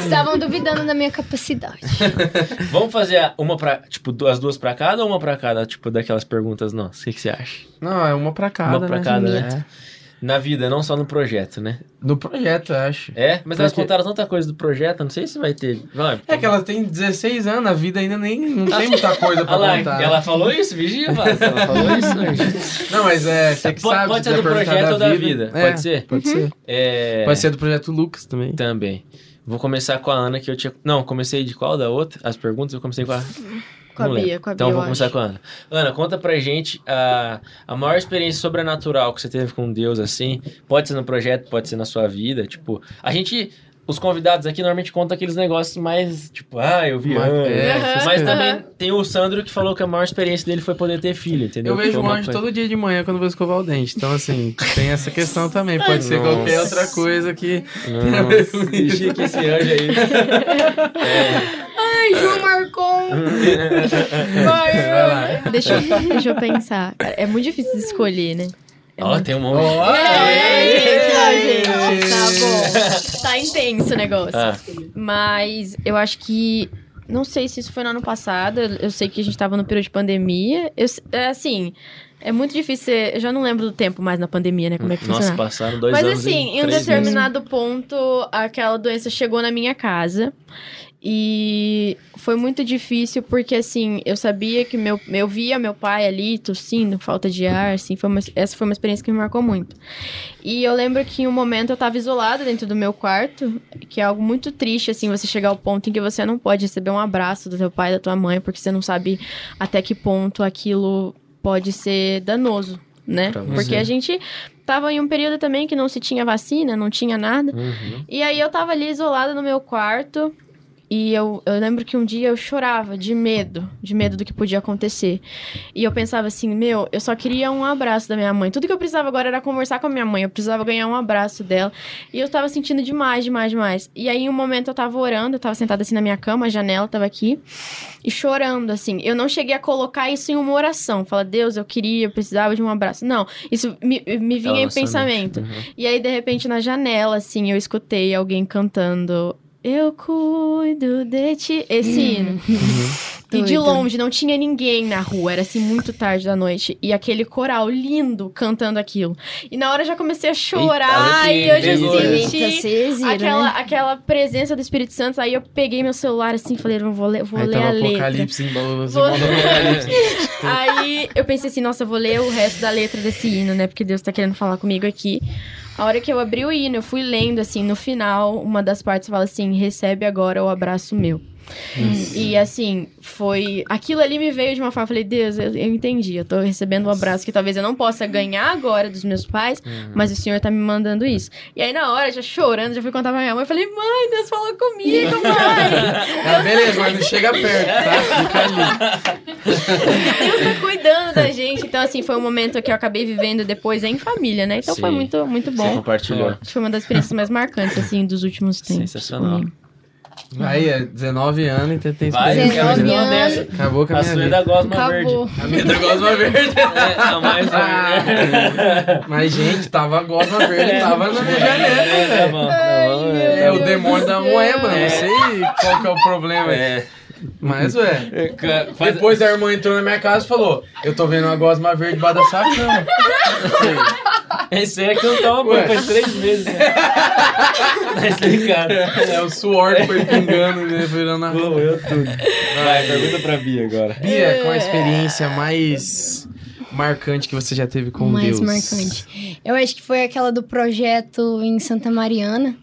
Estavam duvidando da minha capacidade. <laughs> Vamos fazer uma pra, tipo, as duas pra cada ou uma pra cada, tipo, daquelas perguntas nossas? O que, que você acha? Não, é uma pra cada. Uma pra né? cada, né? É. Na vida, não só no projeto, né? No projeto, eu acho. É? Mas elas Porque- contaram tanta coisa do projeto, não sei se vai ter. Vai. É que ela tem 16 anos, a vida ainda nem não tem muita coisa pra Olha lá, contar. ela falou isso, vigia, <laughs> Vasco. Ela falou isso hoje. Não, mas é, você que Pode- sabe. pode se ser do projeto ou da vida, É, pode ser? Pode ser. É... Pode ser do projeto Lucas também. Também. Vou começar com a Ana, que eu tinha. Não, comecei de qual da outra? As perguntas eu comecei com a. Com a lembro. Bia, com a Bia, Então vou começar acho. com a Ana. Ana, conta pra gente a, a maior experiência sobrenatural que você teve com Deus, assim. Pode ser no projeto, pode ser na sua vida. Tipo, a gente. Os convidados aqui normalmente contam aqueles negócios mais, tipo, ah, eu vi Mas- anjo. é, Aham. essas Mas também tem o Sandro que falou que a maior experiência dele foi poder ter filho, entendeu? Eu vejo um uma anjo todo dia de manhã quando eu vou escovar o dente. Então, assim, tem essa questão também. Pode ser qualquer Nossa. outra coisa que. Nossa, deixa que esse anjo aí. <laughs> Ai, João Marcon! <laughs> Vai. Deixa, eu- deixa eu pensar. Cara, É muito difícil de escolher, né? É Ó, muito- tem um monte. Ó, É, gente, ó, Ei! gente, tá bom. Tá intenso o negócio. Ah, Mas eu acho que. Não sei se isso foi no ano passado. Eu sei que a gente tava no período de pandemia. Eu, é assim. É muito difícil. ser- Eu já não lembro do tempo mais na pandemia, né? Como é que nossa, funciona. passaram dois Mas anos. assim, e em um três meses. determinado ponto, aquela doença chegou na minha casa. E foi muito difícil porque, assim, eu sabia que meu, eu via meu pai ali tossindo, falta de ar, assim, foi uma, essa foi uma experiência que me marcou muito. E eu lembro que em um momento eu tava isolada dentro do meu quarto, que é algo muito triste, assim, você chegar ao ponto em que você não pode receber um abraço do teu pai da tua mãe, porque você não sabe até que ponto aquilo pode ser danoso, né? Porque a gente tava em um período também que não se tinha vacina, não tinha nada. Uhum. E aí eu tava ali isolada no meu quarto. E eu, eu lembro que um dia eu chorava de medo, de medo do que podia acontecer. E eu pensava assim, meu, eu só queria um abraço da minha mãe. Tudo que eu precisava agora era conversar com a minha mãe. Eu precisava ganhar um abraço dela. E eu tava sentindo demais, demais, demais. E aí, em um momento, eu tava orando, eu tava sentada assim na minha cama, a janela tava aqui, e chorando, assim. Eu não cheguei a colocar isso em uma oração. Falar, Deus, eu queria, eu precisava de um abraço. Não, isso me, me vinha em sua pensamento. Uhum. E aí, de repente, na janela, assim, eu escutei alguém cantando. Eu cuido de ti. Esse hino. <laughs> E de longe, não tinha ninguém na rua. Era assim, muito tarde da noite. E aquele coral lindo cantando aquilo. E na hora eu já comecei a chorar. arrepiei, e eu já né? senti Eita, viram, aquela, né? aquela presença do Espírito Santo. Aí eu peguei meu celular assim e falei, não vou ler, vou Aí ler a letra. Apocalipse em. Vou- <laughs> Aí eu pensei assim, nossa, eu vou ler o resto da letra desse hino, né? Porque Deus tá querendo falar comigo aqui. A hora que eu abri o hino, eu fui lendo, assim, no final, uma das partes fala assim: recebe agora o abraço meu. E assim, foi. Aquilo ali me veio de uma forma. Eu falei, Deus, eu, eu entendi. Eu tô recebendo um abraço que talvez eu não possa ganhar agora dos meus pais, mas o Senhor tá me mandando isso. E aí, na hora, já chorando, já fui contar pra minha mãe. Eu falei, mãe, Deus falou comigo, mãe. <laughs> Ah, beleza, mas não chega perto, tá? Fica ali. <laughs> Deus tá cuidando da gente. Então, assim, foi um momento que eu acabei vivendo depois em família, né? Então foi Sim. muito, muito Você bom. compartilhou. Acho que foi uma das experiências mais marcantes, assim, dos últimos tempos. Sensacional. comigo. Aí, é 19 anos e tem tem Vai, eu quero 19 ver uma anos. dessa. Acabou com a A minha sua é vida. da Gosma Verde. Acabou. A minha da Gosma Verde. <laughs> É, a mais verde. Mas, gente, tava a Gosma Verde, É. tava na minha É, janela. é. É o demônio da moeba, É. não sei qual que é o problema. É. Mas, ué. Ca- faz- Depois a irmã entrou na minha casa e falou: Eu tô vendo uma gosma verde debaixo da sua cama. <laughs> Esse é que eu tomo Ué. faz três meses. Né? <laughs> tá explicado. É o suor que foi <laughs> pingando e virando a Pô, eu tudo. Vai, pergunta pra Bia agora. Bia, qual a experiência mais marcante que você já teve com mais Deus? marcante. Eu acho que foi aquela do projeto em Santa Mariana.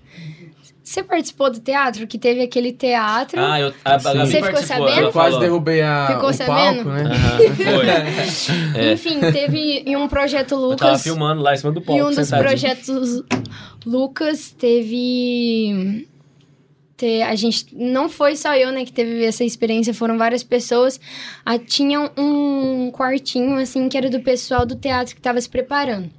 Você participou do teatro? Que teve aquele teatro. Ah, eu, a, a Gabi Você ficou sabendo? Eu quase derrubei a, Ficou o sabendo? palco, né? Aham, <laughs> foi. <laughs> É. Enfim, teve em um projeto Eu tava Lucas. filmando lá em cima do palco, E um dos sentadinho. projetos Lucas teve. te- a gente. Não foi só eu, né, que teve essa experiência, foram várias pessoas. Ah, tinha um quartinho, assim, que era do pessoal do teatro que tava se preparando.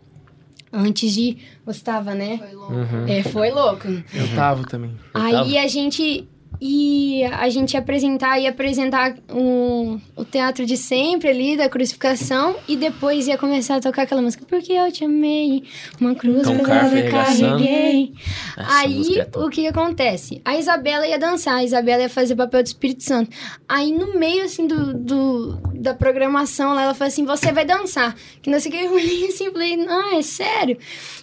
Antes de. Você tava, né? Foi louco. Uhum. É, foi louco. Eu tava também. Aí a gente. E a gente ia apresentar, ia apresentar o, o teatro de sempre ali, da crucificação, e depois ia começar a tocar aquela música, porque eu te amei, uma cruz Tom pesada carreguei. Essa Aí, é o que acontece? A Isabela ia dançar, a Isabela ia fazer papel do Espírito Santo. Aí, no meio, assim, do, do, da programação lá, ela falou assim, você vai dançar. Que não sei o que, eu olhei assim, falei, ah, é sério?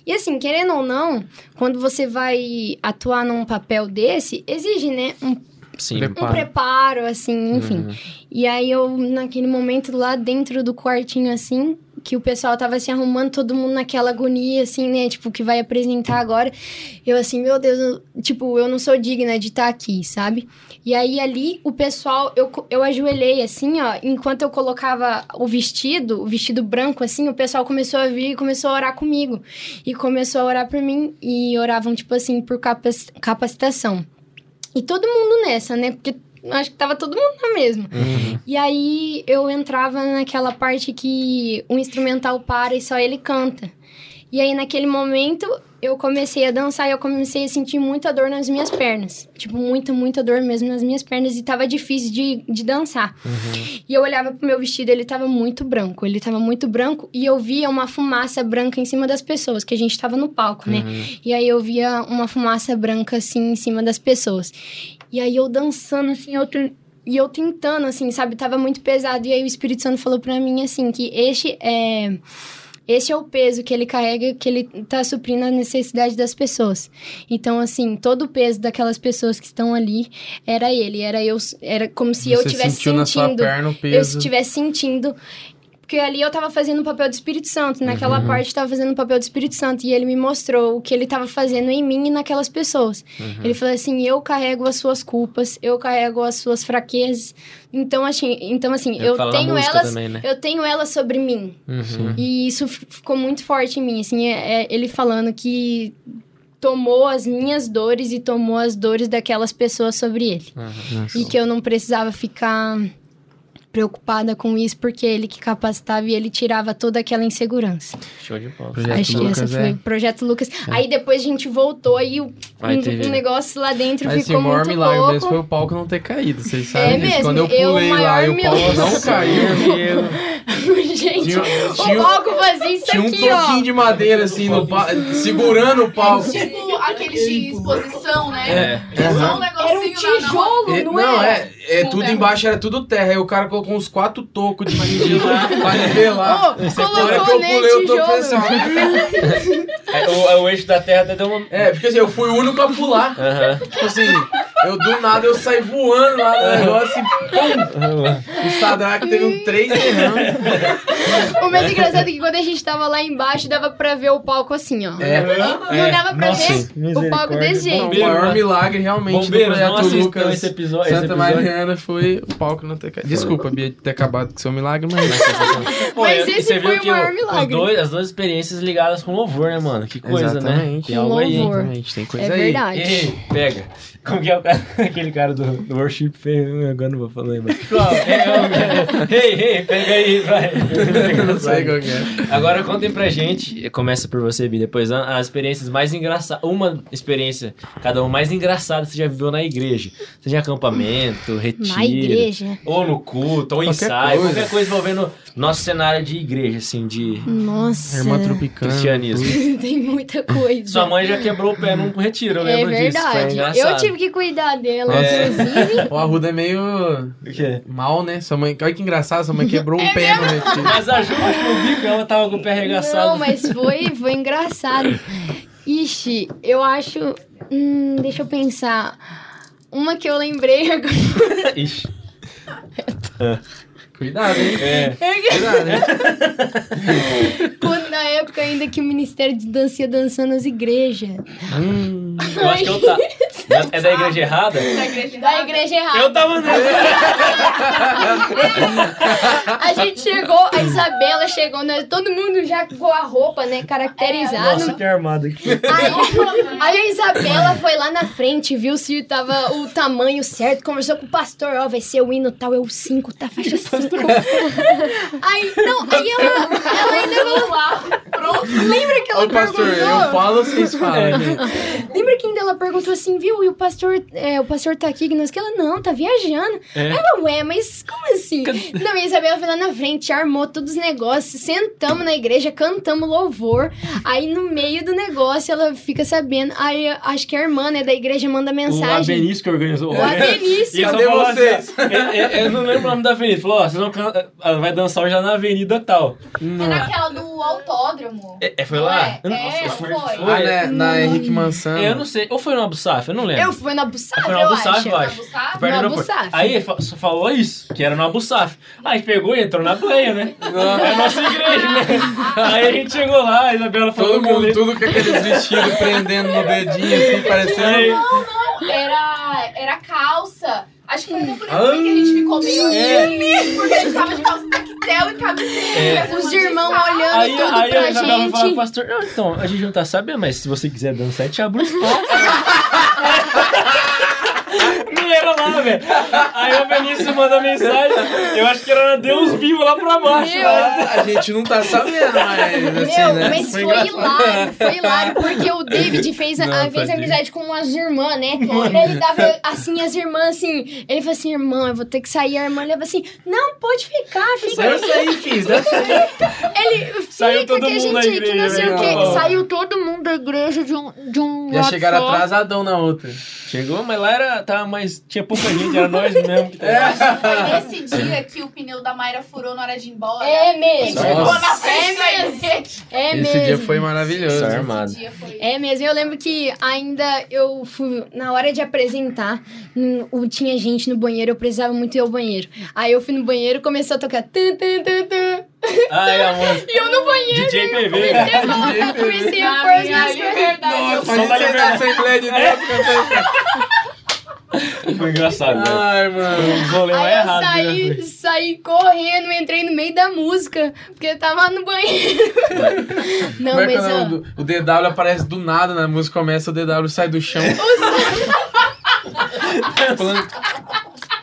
E assim, querendo ou não, quando você vai atuar num papel desse, exige, né, um Sim. Preparo. um preparo, assim, enfim. E aí eu, naquele momento, lá dentro do quartinho, assim, que o pessoal tava se arrumando, todo mundo naquela agonia, assim, né? Tipo, que vai apresentar agora. Eu, assim, meu Deus, eu- tipo, eu não sou digna de estar aqui, sabe? E aí ali, o pessoal, eu, eu ajoelhei, assim, ó, enquanto eu colocava o vestido, o vestido branco, assim, o pessoal começou a vir e começou a orar comigo. E começou a orar por mim e oravam, tipo assim, por capac- capacitação. E todo mundo nessa, né? Porque acho que tava todo mundo na mesma. E aí eu entrava naquela parte que o instrumental para e só ele canta. E aí naquele momento eu comecei a dançar e eu comecei a sentir muita dor nas minhas pernas. Tipo, muita, muita dor mesmo nas minhas pernas e tava difícil de, de dançar. E eu olhava pro meu vestido, ele tava muito branco. Ele tava muito branco e eu via uma fumaça branca em cima das pessoas, que a gente tava no palco, né? E aí eu via uma fumaça branca assim em cima das pessoas. E aí eu dançando assim, eu e eu tentando assim, sabe, tava muito pesado e aí o Espírito Santo falou pra mim assim que este é esse é o peso que ele carrega, que ele tá suprindo a necessidade das pessoas. Então, assim, todo o peso daquelas pessoas que estão ali era ele, era eu, era como se eu Você tivesse sentiu na sua sentindo eu estivesse sentindo. Porque ali eu tava fazendo o papel do Espírito Santo. Naquela Uhum. parte eu tava fazendo o papel do Espírito Santo. E ele me mostrou o que ele tava fazendo em mim e naquelas pessoas. Uhum. Ele falou assim: eu carrego as suas culpas, eu carrego as suas fraquezas. Então, assim, então, assim eu na tenho elas. também, né? Eu tenho elas sobre mim. Uhum. E isso ficou muito forte em mim, assim, é, é ele falando que tomou as minhas dores e tomou as dores daquelas pessoas sobre ele. E que eu não precisava ficar preocupada com isso, porque ele que capacitava e ele tirava toda aquela insegurança. Show de bola. Projeto Acho que Lucas, essa foi é. o Projeto Lucas. Aí depois a gente voltou e o, um, um negócio lá dentro Mas assim, ficou o maior muito milagre louco. mesmo foi o palco não ter caído, vocês sabem É disso. mesmo, Quando eu eu, o pulei lá maior e o palco não caiu, <laughs> gente, Tinha- o palco fazia isso tinha um aqui, ó. toquinho de madeira assim, no pa- segurando o palco. Tipo aqueles de exposição, né? É. É só um Era negocinho um na- na- tijolo, É, não, não, era? é, é Com tudo terra. embaixo era tudo terra. Aí o cara colocou uns quatro tocos de de <laughs> pra nivelar. Ô, Na hora que colocou, eu pulei, eu tô pensando. É, o, o eixo da terra até deu uma. É, porque assim, eu fui o único a pular. Aham. Tipo assim, eu do nada eu saí voando lá no negócio e pum! O Sadraque teve um três derrames. O mais engraçado é que quando a gente tava lá embaixo, dava pra ver o palco assim, ó. É. Não dava pra Nossa, ver o palco desse Não, o jeito. maior milagre realmente Bombeiros, do projeto Lucas esse episódio- esse Santa episódio. Mariana foi o palco não ter caído. Desculpa, Bia, de ter acabado com seu milagre, mas... <laughs> Pô, Mas esse você foi viu o que maior os milagre. dois, as duas experiências ligadas com louvor, né, mano? Que coisa, né? Exatamente. Tem algo aí. Exatamente, tem coisa É aí. verdade. Ei, pega. Como que é o <laughs> aquele cara do, do worship? Fez- Agora não vou falar, lembrar. Qual? É, Ei, ei, pega aí, vai. Não sei qual é. Agora contem pra gente, começa por você, Bi, depois a- as experiências mais engraçadas, uma experiência, cada uma mais engraçada que você já viveu na igreja. Seja acampamento, retiro. Na igreja. Ou no culto, ou Qualquer ensaio, coisa. qualquer coisa envolvendo nosso cenário de igreja, assim, de Nossa. Irmã Tropicana. cristianismo. <laughs> Tem muita coisa. Sua mãe já quebrou o pé num retiro, eu É lembro disso. Foi verdade. engraçado. Eu tive que cuidar dela, É. inclusive. O Arruda é meio O quê? mal, né? Sua mãe... Olha que engraçado, sua mãe quebrou um pé no retiro. Mas a Ju, acho que eu vi que ela tava com o pé arregaçado. Não, mas foi, foi engraçado. Ixi, eu acho. Hum, deixa eu pensar. Uma que eu lembrei <laughs> agora. Ixi. Cuidado, hein? É. Cuidado, hein? <laughs> Quando, na época ainda que o Ministério de Dança ia dançando nas igrejas. Hum, Eu acho que eu tá. É da igreja errada? Da igreja Da igreja errada. Eu tava nessa. A gente chegou, a Isabela chegou, né, todo mundo já com a roupa, né, caracterizado. Nossa, que armado aqui. Aí, aí a Isabela foi lá na frente, viu se tava o tamanho certo, conversou com o pastor, ó, vai ser o hino tal, é o 5, tá, faixa 5. <laughs> aí, não, aí ela, ela ainda lá, pronto. Lembra que ela Ô, pastor, perguntou? eu falo, vocês falam. É. Lembra que ainda ela perguntou assim, viu? E o pastor, é, o pastor tá aqui, que nós que ela não, tá viajando. É. Ela, ué, mas como assim? Não, e a Isabela foi lá na frente, armou todos os negócios, sentamos na igreja, cantamos louvor. Aí no meio do negócio ela fica sabendo. Aí acho que a irmã, né, da igreja manda O mensagem. Abenício que organizou O Abenício. E Cadê vocês? assim, eu, eu- eu não lembro o nome da avenida. Falou, ó, vão can- ela vai dançar hoje lá na avenida tal. É naquela do autódromo. É, é, foi lá? É, Eu não- é, foi- foi. Ah, né? Na Henrique Mansão. Eu não sei. Ou foi no Abu Saf? Eu não lembro. Eu fui na Bussaf, Foi no eu Abu acho. Eu acho. Foi No do Abu aeroporto. Saf. Aí falou isso, que era no Abu Saf. Aí pegou e entrou na pleia, né? É a nossa igreja, né? Aí a gente chegou lá, a Isabela falou Todo eu mundo, tudo com aqueles vestidos prendendo no dedinho, assim, <laughs> parecendo. Era, era calça. Acho que foi por isso Ah. que a gente ficou meio É. assim. Porque a gente tava de calça tactel e camiseta. Os irmãos olhando aí, tudo aí pra a Isabela falou pro gente. pastor, não, então, a gente não tá sabendo, mas se você quiser dançar, te abre o espaço. <laughs> Não era lá, velho. Aí o Benício manda mensagem, eu acho que era Deus vivo lá pra baixo. lá. A gente não tá sabendo, mas assim, Meu, né? mas Foi foi, hilário, foi hilário, porque o David fez, a, Não, fez tadinho. amizade com umas irmãs, né? <laughs> Ele dava assim, as irmãs assim, ele falou assim, irmã, eu vou ter que sair, a irmã leva assim, não, pode ficar, fica sair, fiz, deve sair. Ele Saiu fica todo que a mundo da gente que não igreja, sei o né? Saiu todo mundo da igreja de um, de um Já chegaram só. atrasadão na outra. Chegou, mas lá era, tava mais, tinha pouca gente, era nós mesmo. Que É. tava. Foi nesse dia que o pneu da Mayra furou na hora de ir embora. É mesmo. ficou na frente É mesmo. É Esse mesmo. dia foi maravilhoso. Só armado. Esse dia foi... É mesmo, eu lembro que ainda eu fui, na hora de apresentar, o- tinha gente no banheiro, eu precisava muito ir ao banheiro. Aí eu fui no banheiro, começou a tocar tum, tum, tum, tum. Ai, amor. E eu no banheiro, DJ PV. comecei a colocar, comecei a pôr as minha minhas coisas. Nossa, Só a gente da. Assembleia de Deus. <laughs> Foi engraçado, velho. Ai, mano. Os Aí eu errados. né? saí, saí correndo, entrei no meio da música, porque eu tava no banheiro. <laughs> Não, Como é que mas é o o DW aparece do nada na música, começa o DW sai do chão. <laughs> Falando,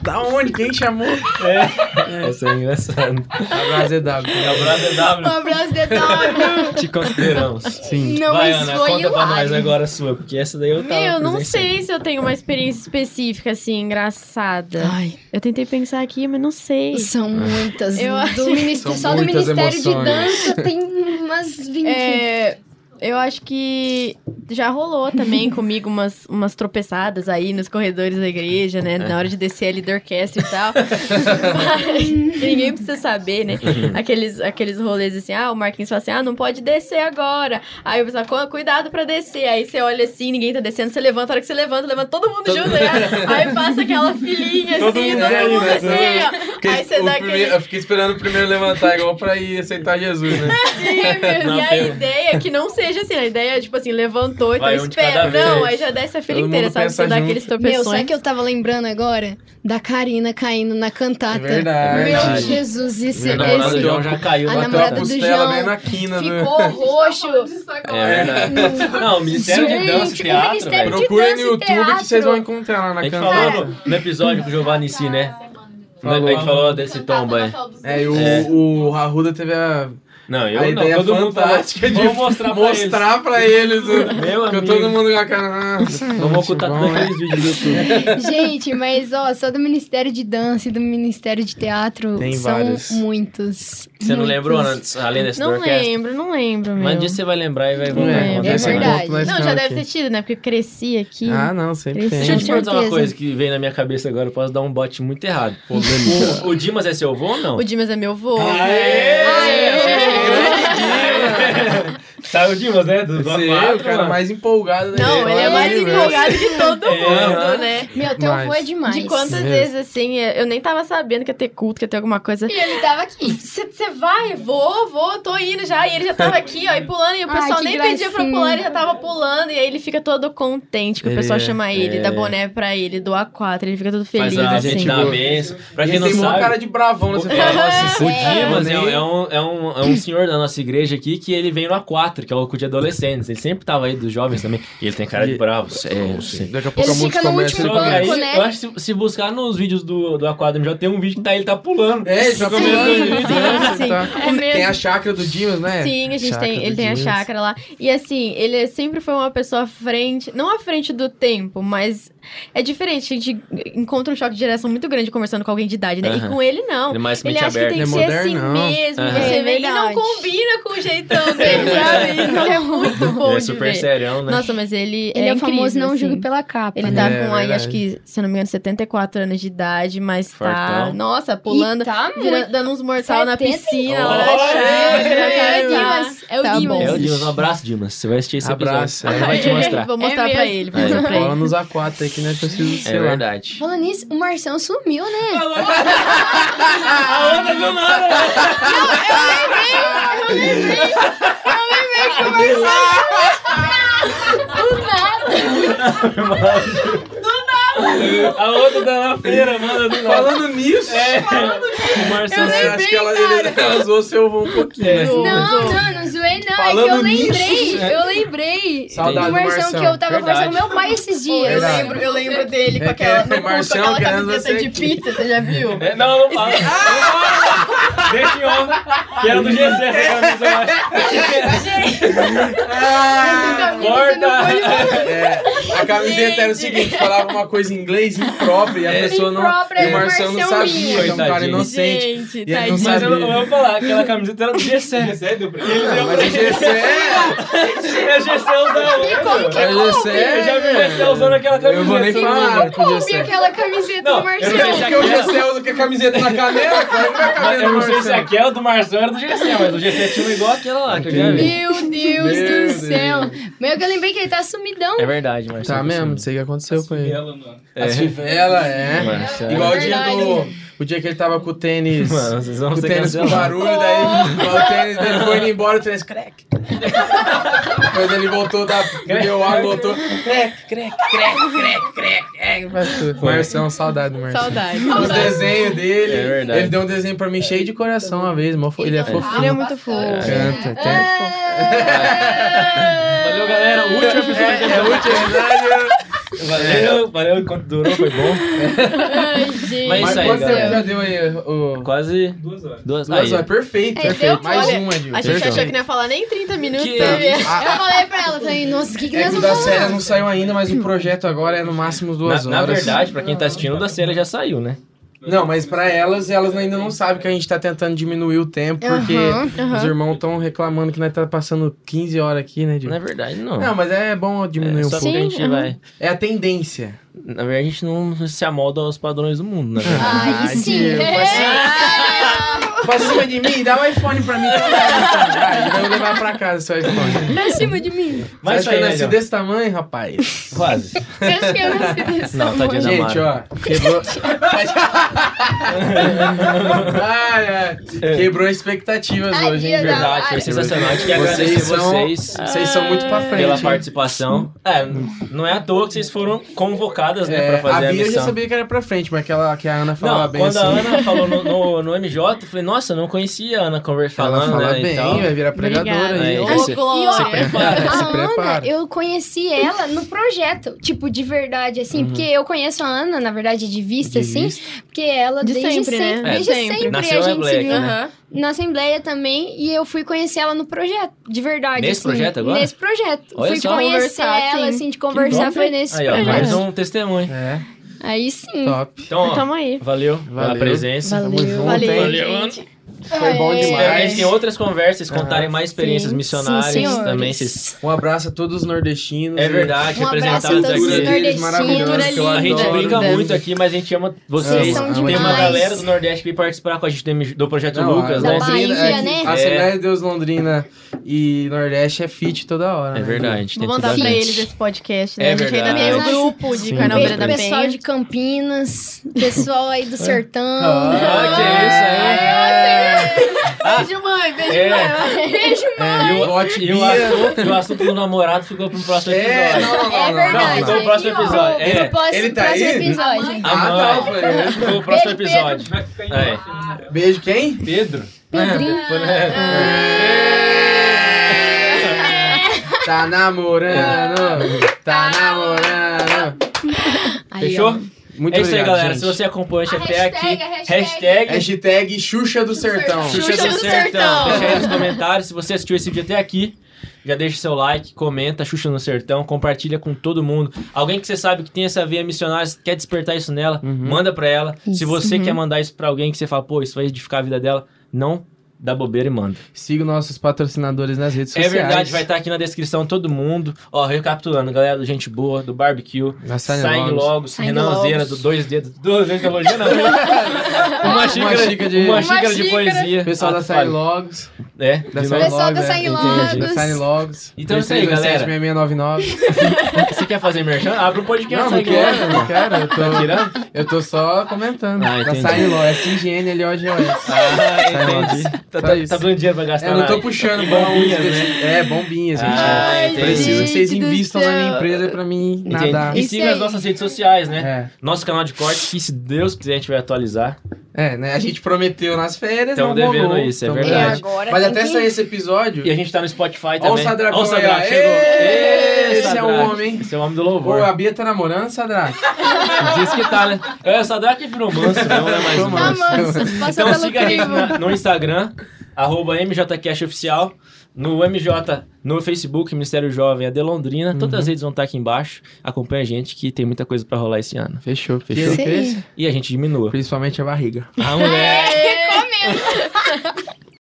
da onde? Quem chamou? É, isso é engraçado. Abraço DW. É o Brother um W. abraço de W. Te consideramos. Sim. Não, Vai, Ana, foi conta pra nós agora a sua, porque essa daí eu tava Meu, não sei se eu tenho uma experiência específica, assim, engraçada. Ai, Eu tentei pensar aqui, mas não sei. são muitas. Eu do acho- ministério, São só do Ministério de emoções. Dança tem umas 20. É, eu acho que já rolou também <laughs> comigo umas, umas tropeçadas aí nos corredores da igreja, né? Na hora de descer ali da orquestra e tal. <laughs> Mas ninguém precisa saber, né? Aqueles, aqueles rolês assim, ah, o Marquinhos fala assim, ah, não pode descer agora. Aí pessoal, "Cu- cuidado pra descer. Aí você olha assim, ninguém tá descendo, você levanta, a hora que você levanta, levanta todo mundo junto, né? Aí passa aquela filinha Todo assim, mundo todo aí, mundo né? assim, ó. Fiquei- Aí você dá primeiro- aquele... Eu fiquei esperando o primeiro levantar, igual pra ir aceitar Jesus, né? <laughs> Sim, mesmo. Não, e a ideia é que não seja assim, a ideia é tipo assim, levantou, então Vai um de cada espera. vez. Não, aí já desce a fila Todo inteira, mundo sabe? pensa Você dá junto. aqueles Meu, tropeções. sabe que eu tava lembrando agora? Da Karina caindo na cantata. É verdade. Meu Verdade. Jesus, esse, A namorada do esse João já caiu a na namorada do Costela João bem na quina. né? ficou <laughs> roxo. É verdade. <laughs> Não, o Ministério de Dança e Gente, o Teatro, Ministério velho. de Procurem dança no e YouTube que vocês vão encontrar lá A na gente cantata. falou no, no episódio com o Giovanni si, né? Falou. A gente falou desse tombo aí. É, e o, É. o Arruda teve a, Não, eu a não, ideia todo mundo falou, fantástica de vamos mostrar pra eles. mostrar pra eles. <laughs> Meu que amigo. todo mundo com a cara. Nossa, Vamos ocultar todos né? aqueles vídeos do YouTube. <laughs> Gente, mas ó, só do Ministério de Dança e do Ministério de Teatro Tem são vários. muitos. Você não muitos. lembrou antes, além desse Não lembro, não lembro. Mas um dia você vai lembrar e vai voltar. É, é pra verdade. Não, já deve ter tido, né? Porque eu cresci aqui. Ah, não, sempre Deixa Deixa tem. eu te perguntar uma coisa que veio na minha cabeça agora, eu posso dar um bote muito errado. O, o Dimas é seu avô ou não? O Dimas é meu vô. Sabe o Dimas, né? Do Você é o cara mais empolgado da Não, ele é mais empolgado que todo É. mundo, né? Meu, teu avô é demais. De quantas vezes, assim, eu nem tava sabendo que ia ter culto, que ia ter alguma coisa. E ele tava aqui. Você vai, vou, vou, tô indo já. E ele já tava aqui, ó, e pulando. E o Ai, pessoal que nem pedia pra gracinha. pular, ele já tava pulando. E aí ele fica todo contente que o pessoal é- chama ele, é. dá boné pra ele, do A4. Ele fica todo Faz feliz, a assim. gente a benção. Pra quem não tem uma sabe, cara de bravão, né? Você fala, nossa, o Dimas é, é um, é, um, é um senhor da nossa igreja aqui que ele vem no A4. Outro, que é o Orkut de adolescentes. Ele sempre tava aí dos jovens também. E ele tem cara de bravo, sério, sim. Daqui a pouco Ele a música fica no começa aí, banco, né? eu acho que se, buscar nos vídeos do, do Aquadro já tem um vídeo que tá, ele tá pulando. É, ele tá pulando. É mesmo. Tem a chácara do Dimas, né? Sim, a gente Chácara tem, ele tem a chácara lá. E assim, ele sempre foi uma pessoa à frente, não à frente do tempo, mas é diferente. A gente encontra um choque de geração muito grande conversando com alguém de idade, né? E com ele, não. Ele é mais Ele acha que aberta. tem que Ele é ser assim mesmo. Aham. Você É vê, e não combina com o jeitão <laughs> dele, sabe? Então é muito bom Ele é de super ver. serião, né? Nossa, mas ele, Ele é, o incrível, famoso não assim. julgue pela capa. Ele tá É, com aí, acho que, se eu não me engano, 74 anos de idade, mas tá, nossa, pulando, E tá vira- dando uns mortal na 70. piscina, na chácara. É o? Dimas. É o Tá Dimas. bom. É o Dimas, um abraço, Dimas. Você vai assistir esse Abraço, episódio. é. Ele vai te mostrar. Vou mostrar É pra ele, ele. nos A4 aí que não é preciso, É lá. verdade. Falando nisso, o Marção sumiu, né? <laughs> A outra do nada. A outra tá na feira, mano. Do nada. Falando nisso, É. O Marcelo. eu acho que ela, ele, ela zoou seu avô um pouquinho, né? Não, não, não zoei, não. Falando é que eu nisso, lembrei, né? eu lembrei. Saudade do do Marção Marção. que eu tava Verdade. conversando com meu pai esses dias. Eu lembro, eu lembro dele com É aquela, que no é culto, Marcião aquela camiseta você de pizza, você já viu? É, não, não fala. Deixa em on. Que era do GC essa camisa, eu acho. Ah, Corta. é, a camiseta era o seguinte, falava uma coisa em inglês imprópria e a pessoa não. E o Marcelo não sabia, que é um cara inocente. Gente, E ele não Mas eu, sabia. eu vou falar, aquela camiseta era do GC. GC deu deu Mas o GC é. É GC usando. como que o GC Eu já vi o GC usando aquela camiseta. Eu vou nem falar com o Coube GC. aquela camiseta Não, do eu não sei se o GC usa a camiseta na canela, cara, não é Eu do não sei se Marcelo. aquela do Marção era do GC, mas o GC tinha uma igual aquela lá, que eu já vi. Meu Deus do céu. Meu, que eu lembrei que ele tá sumidão. É verdade, Marcelo. Tá mesmo, não sei o que aconteceu com ele. É. As fivelas, é. Marcelo. Igual o dia do. O dia que ele tava com o tênis. Mano, vocês vão com o tênis com barulho, daí o tênis dele foi indo embora, o tênis crack. Depois ele voltou da. Bebeu água, voltou. Crack, crack, crack, crack, crack. É, Marção, saudade do Marção. Saudade. Os desenhos dele. É verdade. Ele deu um desenho pra mim cheio de coração uma vez. Ele é fofinho. Ele é muito fofo. Canta, tem. Valeu, galera. O último episódio. É, é o último episódio. Valeu, valeu enquanto durou, foi bom. Ai, gente. Mas isso aí, quanto tempo galera. já deu aí? O... Quase duas horas. Duas, Duas horas, perfeito, É, perfeito. Mais olha, uma, Edil. A gente achou que não ia falar nem 30 minutos. Que- sabe? Eu falei pra ela, falei, nossa, o que, que É nós que o vamos da falar? série não saiu ainda, mas o projeto agora é no máximo duas Na, na horas. verdade, pra quem tá assistindo, o da série já saiu, né? Não, mas pra elas, elas ainda não sabem que a gente tá tentando diminuir o tempo, porque aham. os irmãos estão reclamando que nós tá passando 15 horas aqui, né, Edil? Na verdade, não. Não, mas é bom diminuir é um só pouco. porque a gente aham. vai. É a tendência. Na verdade, a gente não se amolda aos padrões do mundo, verdade. Ai, sim. Pra cima- Pra cima de mim, dá o iPhone pra mim. Vai, eu vou levar pra casa seu iPhone. Pra cima de mim. Mas Você acha que eu né, nasci desse tamanho, rapaz? Quase. Eu acho que eu nasci desse Não, tadinha da Gente, ó, quebrou. ai, ai. Quebrou expectativas Ai, hoje, hein? Verdade, foi sensacional. A gente quer Vocês agradecer são, vocês vocês são muito pra frente. pela participação. É, não é à toa que vocês foram convocadas, né, pra É, fazer a a Bia eu já missão. sabia que era pra frente, mas aquela que a Ana falava Não, bem quando assim. a Ana falou no, no, no MJ, eu falei, nossa, eu não conhecia a Ana conversando, Ela falando, fala né, bem, vai virar pregadora Obrigada. aí. Aí, Ô, você- Glória. se prepara. A Se Ana, prepara. eu conheci ela no projeto, tipo, de verdade, assim, porque eu conheço a Ana, na verdade, de vista, De assim, vista. porque ela De desde sempre, sempre, né? desde É, sempre. sempre Nasceu a gente se Black, viu né? Aham. na Assembleia também, e eu fui conhecer ela no projeto, de verdade, Nesse assim, projeto agora? Nesse projeto. Olha fui só. conhecer Conversar, ela, sim. assim, de conversar, top. foi nesse Aí, ó, projeto. mais um testemunho. É, Aí sim. top. Então, ó, Tamo aí. valeu, pela Valeu. presença. Valeu. Tamo junto, Valeu, hein? Valeu, gente. Foi bom É. A gente demais. tenha outras conversas, contarem mais experiências Sim, missionárias sim, senhores. também. Vocês... Um abraço a todos os nordestinos. É verdade, Um abraço a representados todos os aqui. deles maravilhosos, nordestinos. que eu A gente brinca muito aqui, mas a gente ama vocês. São Tem uma galera do Nordeste que vem participar com a gente tem do Projeto Não, Lucas, a né? Bahia, Londrina, é, né? A Assembleia de Deus Londrina e Nordeste é fit toda hora. É né? verdade, gente Vou tem mandar pra eles esse podcast, né? É a gente ainda tem o grupo de Sim. Carnaval da pessoal de Campinas, pessoal aí do <laughs> Sertão. Ah, que isso aí. Beijo, mãe. Beijo, É. mãe. Beijo, É, E o, vote e, o assunto, e o assunto do namorado ficou pro próximo É, episódio. não, não, não. É não, verdade. Não, ficou o próximo episódio. Pro É, próximo, Ele tá próximo aí? episódio. a Ah, mãe. tá, eu falei. Ficou o próximo Beijo, episódio. Aí. Beijo quem? Pedro. Pedrinho. É. Tá namorando, tá namorando. Aí, Fechou? Muito é isso aí, obrigado, galera. gente. Se você acompanha a gente A até hashtag, aqui, a hashtag. hashtag Hashtag Xuxa do Sertão. Xuxa, Xuxa do do Sertão. Sertão. Deixa aí nos comentários. Se você assistiu esse vídeo até aqui, já deixa seu like, comenta Xuxa no Sertão, compartilha com todo mundo. Alguém que você sabe que tem essa veia missionária, quer despertar isso nela, manda pra ela. Se Isso. você Uhum. quer mandar isso pra alguém que você fala, pô, isso vai edificar a vida dela, não dá bobeira e manda. Siga nossos patrocinadores nas redes É sociais. verdade, vai estar aqui na descrição todo mundo. Ó, recapitulando, galera do Gente Boa, do Barbecue, Sangue Logos. Logos, Renan Logos. Zera, do Dois Dedos. Dois Dedos de Teologia, não. uma xícara, xícara de- uma Uma xícara de poesia. Pessoal Ah, da fale. Sangue Logos. É, Da novo. Pessoal da Logos, Sangue é. Logos. Da Sangue Logos. Então é isso aí, galera. 6699. <laughs> Você quer fazer merchan? Abre um podcast. Não, não quero, Logos. não quero. Eu Tá tô, tirando? eu tô só comentando. Ah, da. Sangue Logos. É CGN, LOGOS. Ah, entendi. Tá, tá, tá dando dinheiro pra gastar É, Eu não tô na- puxando bombinhas, né? específico. É, bombinhas, gente. Ah, entendi. Preciso que vocês invistam na minha empresa pra mim Entendi. nadar. E Isso siga as nossas redes sociais, né? É. Nosso canal de corte, que se Deus quiser a gente vai atualizar. É, né? A gente prometeu nas férias, Tamo não devendo rolou. isso, é Tamo verdade. devendo. agora Mas tem até que- sair esse episódio... E a gente tá no Spotify Ó o também. Sadraco Ó o Sadraco, aí, ó. chegou. Ê, esse é Sadraco. o homem. Esse é o homem do Pô, louvor. a Bia tá namorando, Sadraco? <laughs> Diz que tá, né? É, o Sadraco virou manso, não é mais Virou manso. Tá manso, Então pelo siga a gente crivo. na- no Instagram, arroba MJCashOficial, no MJ, no Facebook, Ministério Jovem AD Londrina. Todas Uhum. as redes vão estar aqui embaixo. Acompanha a gente que tem muita coisa pra rolar esse ano. Fechou. Fechou? Aí. E a gente diminua. Principalmente a barriga. Ah, moleque! Ê, comendo. <laughs>